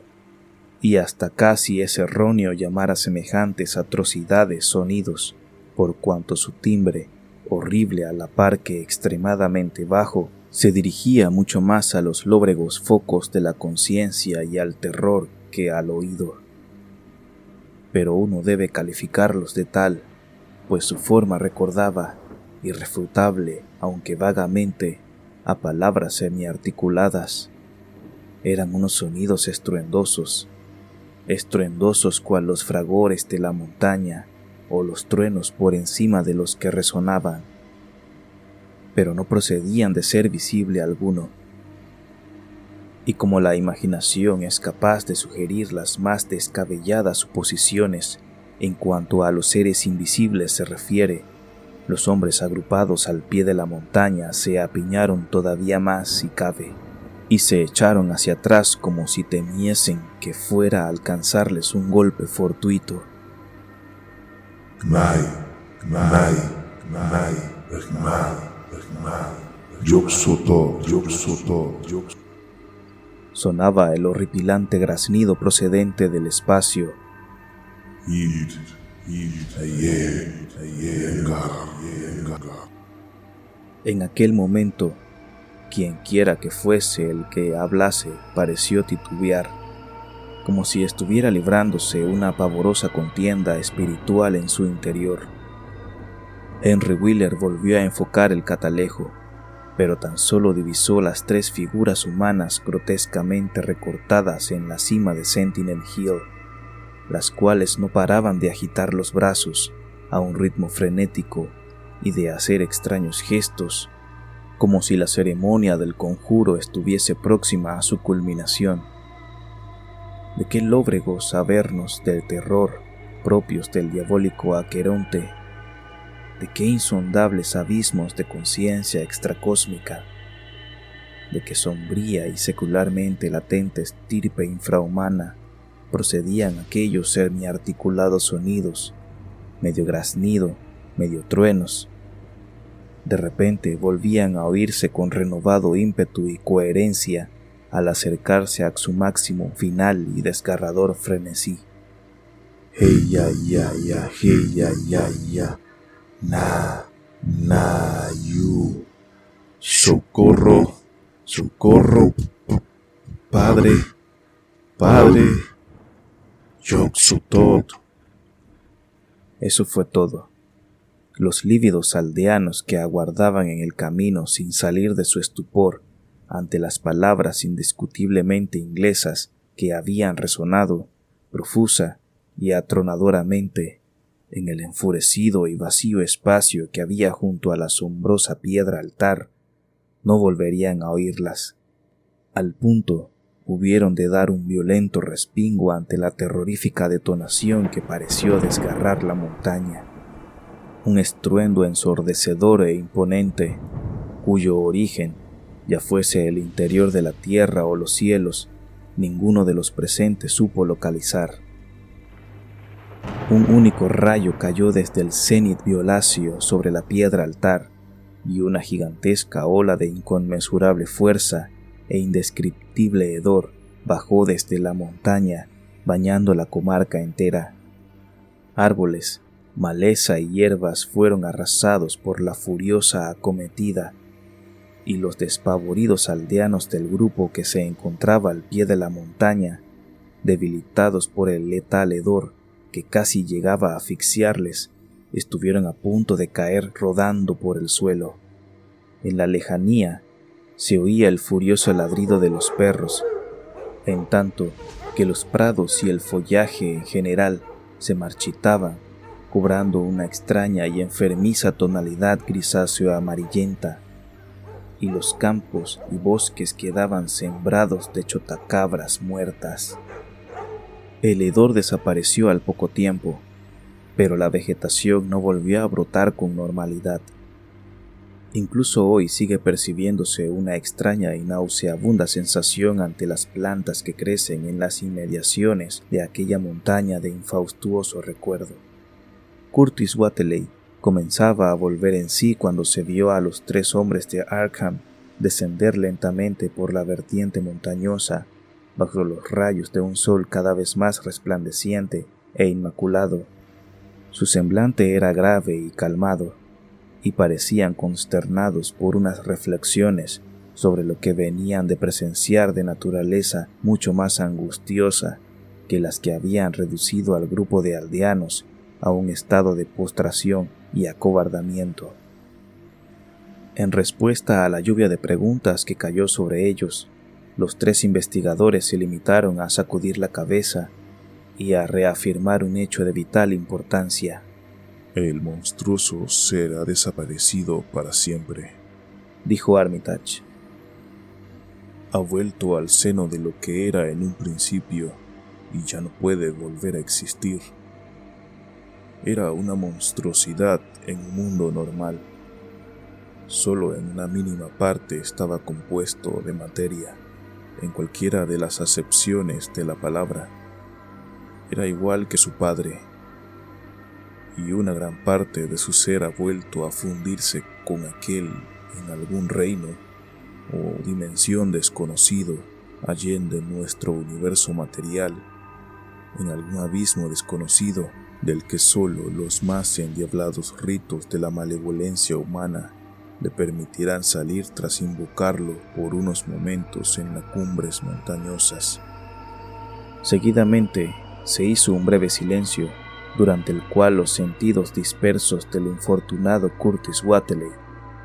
y hasta casi es erróneo llamar a semejantes atrocidades sonidos, por cuanto su timbre, horrible a la par que extremadamente bajo, se dirigía mucho más a los lóbregos focos de la conciencia y al terror que al oído. Pero uno debe calificarlos de tal, pues su forma recordaba, irrefutable, aunque vagamente, a palabras semiarticuladas. Eran unos sonidos estruendosos, estruendosos cual los fragores de la montaña o los truenos por encima de los que resonaban pero no procedían de ser visible alguno. Y como la imaginación es capaz de sugerir las más descabelladas suposiciones en cuanto a los seres invisibles se refiere, los hombres agrupados al pie de la montaña se apiñaron todavía más si cabe, y se echaron hacia atrás como si temiesen que fuera a alcanzarles un golpe fortuito. Sonaba el horripilante graznido procedente del espacio. En aquel momento, quien quiera que fuese el que hablase pareció titubear, como si estuviera librándose una pavorosa contienda espiritual en su interior. Henry Wheeler volvió a enfocar el catalejo, pero tan solo divisó las tres figuras humanas grotescamente recortadas en la cima de Sentinel Hill, las cuales no paraban de agitar los brazos a un ritmo frenético y de hacer extraños gestos, como si la ceremonia del conjuro estuviese próxima a su culminación. De qué lóbregos sabernos del terror propios del diabólico Aqueronte de qué insondables abismos de conciencia extracósmica, de qué sombría y secularmente latente estirpe infrahumana procedían aquellos semi-articulados sonidos, medio graznido, medio truenos. De repente volvían a oírse con renovado ímpetu y coherencia al acercarse a su máximo final y desgarrador frenesí. Hey ya ya ya, hey ya ya ya na, na, yu. Socorro, socorro, Padre, Padre, Yoxutot. Eso fue todo. Los lívidos aldeanos que aguardaban en el camino sin salir de su estupor ante las palabras indiscutiblemente inglesas que habían resonado profusa y atronadoramente en el enfurecido y vacío espacio que había junto a la asombrosa piedra altar, no volverían a oírlas. Al punto hubieron de dar un violento respingo ante la terrorífica detonación que pareció desgarrar la montaña, un estruendo ensordecedor e imponente, cuyo origen, ya fuese el interior de la tierra o los cielos, ninguno de los presentes supo localizar. Un único rayo cayó desde el cenit violáceo sobre la piedra altar y una gigantesca ola de inconmensurable fuerza e indescriptible hedor bajó desde la montaña, bañando la comarca entera. Árboles, maleza y hierbas fueron arrasados por la furiosa acometida, y los despavoridos aldeanos del grupo que se encontraba al pie de la montaña, debilitados por el letal hedor, que casi llegaba a asfixiarles, estuvieron a punto de caer rodando por el suelo. En la lejanía se oía el furioso ladrido de los perros, en tanto que los prados y el follaje en general se marchitaban, cobrando una extraña y enfermiza tonalidad grisáceo amarillenta, y los campos y bosques quedaban sembrados de chotacabras muertas. El hedor desapareció al poco tiempo, pero la vegetación no volvió a brotar con normalidad. Incluso hoy sigue percibiéndose una extraña y nauseabunda sensación ante las plantas que crecen en las inmediaciones de aquella montaña de infaustuoso recuerdo. Curtis Wateley comenzaba a volver en sí cuando se vio a los tres hombres de Arkham descender lentamente por la vertiente montañosa bajo los rayos de un sol cada vez más resplandeciente e inmaculado. Su semblante era grave y calmado, y parecían consternados por unas reflexiones sobre lo que venían de presenciar de naturaleza mucho más angustiosa que las que habían reducido al grupo de aldeanos a un estado de postración y acobardamiento. En respuesta a la lluvia de preguntas que cayó sobre ellos, los tres investigadores se limitaron a sacudir la cabeza y a reafirmar un hecho de vital importancia. El monstruoso ser ha desaparecido para siempre, dijo Armitage. Ha vuelto al seno de lo que era en un principio y ya no puede volver a existir. Era una monstruosidad en un mundo normal. Solo en una mínima parte estaba compuesto de materia, en cualquiera de las acepciones de la palabra. Era igual que su padre, y una gran parte de su ser ha vuelto a fundirse con aquel en algún reino o dimensión desconocido allende nuestro universo material, en algún abismo desconocido del que solo los más endiablados ritos de la malevolencia humana le permitirán salir tras invocarlo por unos momentos en las cumbres montañosas. Seguidamente se hizo un breve silencio durante el cual los sentidos dispersos del infortunado Curtis Wateley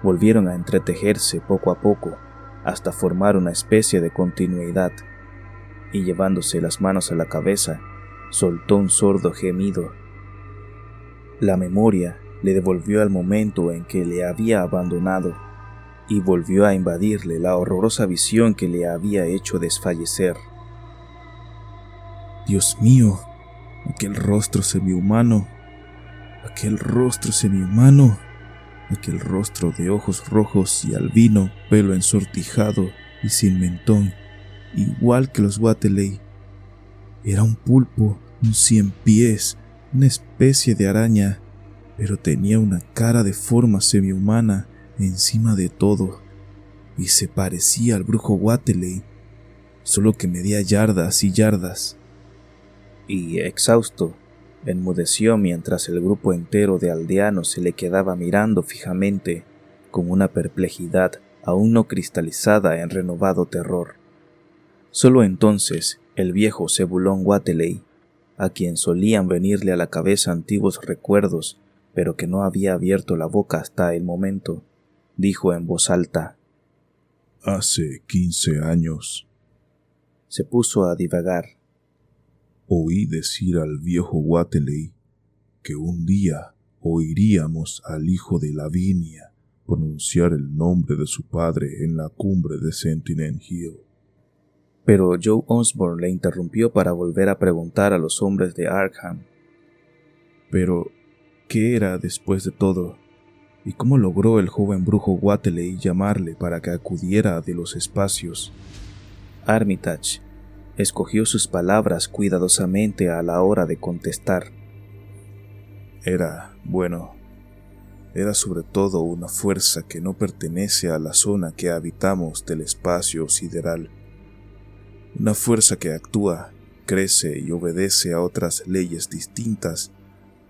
volvieron a entretejerse poco a poco hasta formar una especie de continuidad, y llevándose las manos a la cabeza, soltó un sordo gemido. La memoria le devolvió al momento en que le había abandonado y volvió a invadirle la horrorosa visión que le había hecho desfallecer. Dios mío, aquel rostro semihumano, aquel rostro semihumano, aquel rostro de ojos rojos y albino, pelo ensortijado y sin mentón, igual que los Wateley. Era un pulpo, un cien pies, una especie de araña, pero tenía una cara de forma semihumana encima de todo, y se parecía al brujo Wateley, solo que medía yardas y yardas y, exhausto, enmudeció mientras el grupo entero de aldeanos se le quedaba mirando fijamente con una perplejidad aún no cristalizada en renovado terror. Solo entonces el viejo cebulón Wateley, a quien solían venirle a la cabeza antiguos recuerdos, pero que no había abierto la boca hasta el momento, dijo en voz alta Hace quince años. Se puso a divagar Oí decir al viejo Wateley que un día oiríamos al hijo de Lavinia pronunciar el nombre de su padre en la cumbre de Sentinel Hill. Pero Joe Osborne le interrumpió para volver a preguntar a los hombres de Arkham. Pero, ¿qué era después de todo? ¿Y cómo logró el joven brujo Wateley llamarle para que acudiera de los espacios? Armitage escogió sus palabras cuidadosamente a la hora de contestar. Era, bueno, era sobre todo una fuerza que no pertenece a la zona que habitamos del espacio sideral. Una fuerza que actúa, crece y obedece a otras leyes distintas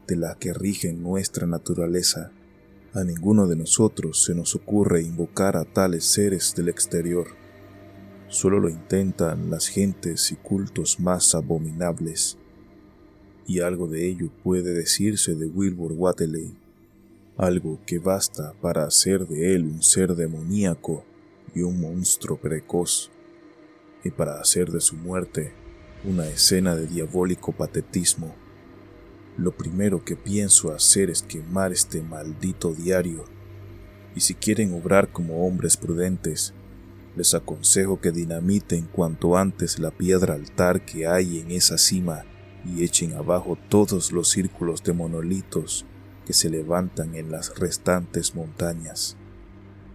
de las que rigen nuestra naturaleza. A ninguno de nosotros se nos ocurre invocar a tales seres del exterior. Solo lo intentan las gentes y cultos más abominables. Y algo de ello puede decirse de Wilbur Wateley, algo que basta para hacer de él un ser demoníaco y un monstruo precoz, y para hacer de su muerte una escena de diabólico patetismo. Lo primero que pienso hacer es quemar este maldito diario, y si quieren obrar como hombres prudentes, les aconsejo que dinamiten cuanto antes la piedra altar que hay en esa cima y echen abajo todos los círculos de monolitos que se levantan en las restantes montañas.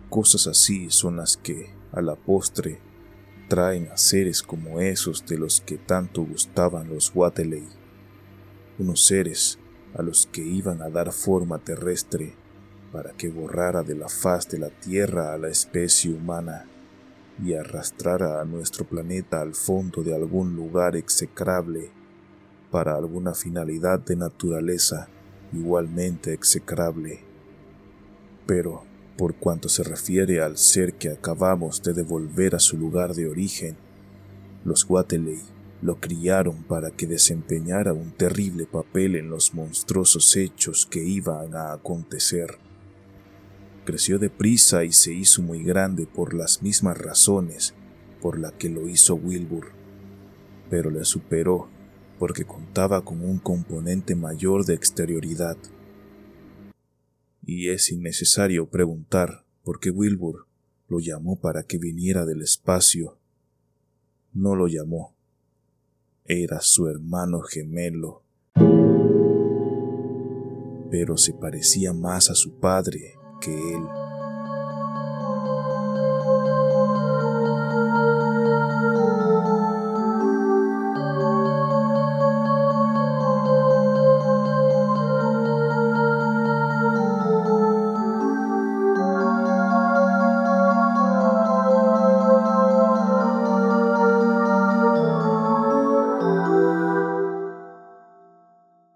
cosas así son las que, a la postre, traen a seres como esos de los que tanto gustaban los Wateley, unos seres a los que iban a dar forma terrestre para que borrara de la faz de la Tierra a la especie humana y arrastrara a nuestro planeta al fondo de algún lugar execrable para alguna finalidad de naturaleza igualmente execrable. Pero, por cuanto se refiere al ser que acabamos de devolver a su lugar de origen, los Wateley lo criaron para que desempeñara un terrible papel en los monstruosos hechos que iban a acontecer. Creció deprisa y se hizo muy grande por las mismas razones por las que lo hizo Wilbur, pero le superó porque contaba con un componente mayor de exterioridad. Y es innecesario preguntar por qué Wilbur lo llamó para que viniera del espacio. No lo llamó. Era su hermano gemelo. Pero se parecía más a su padre que él.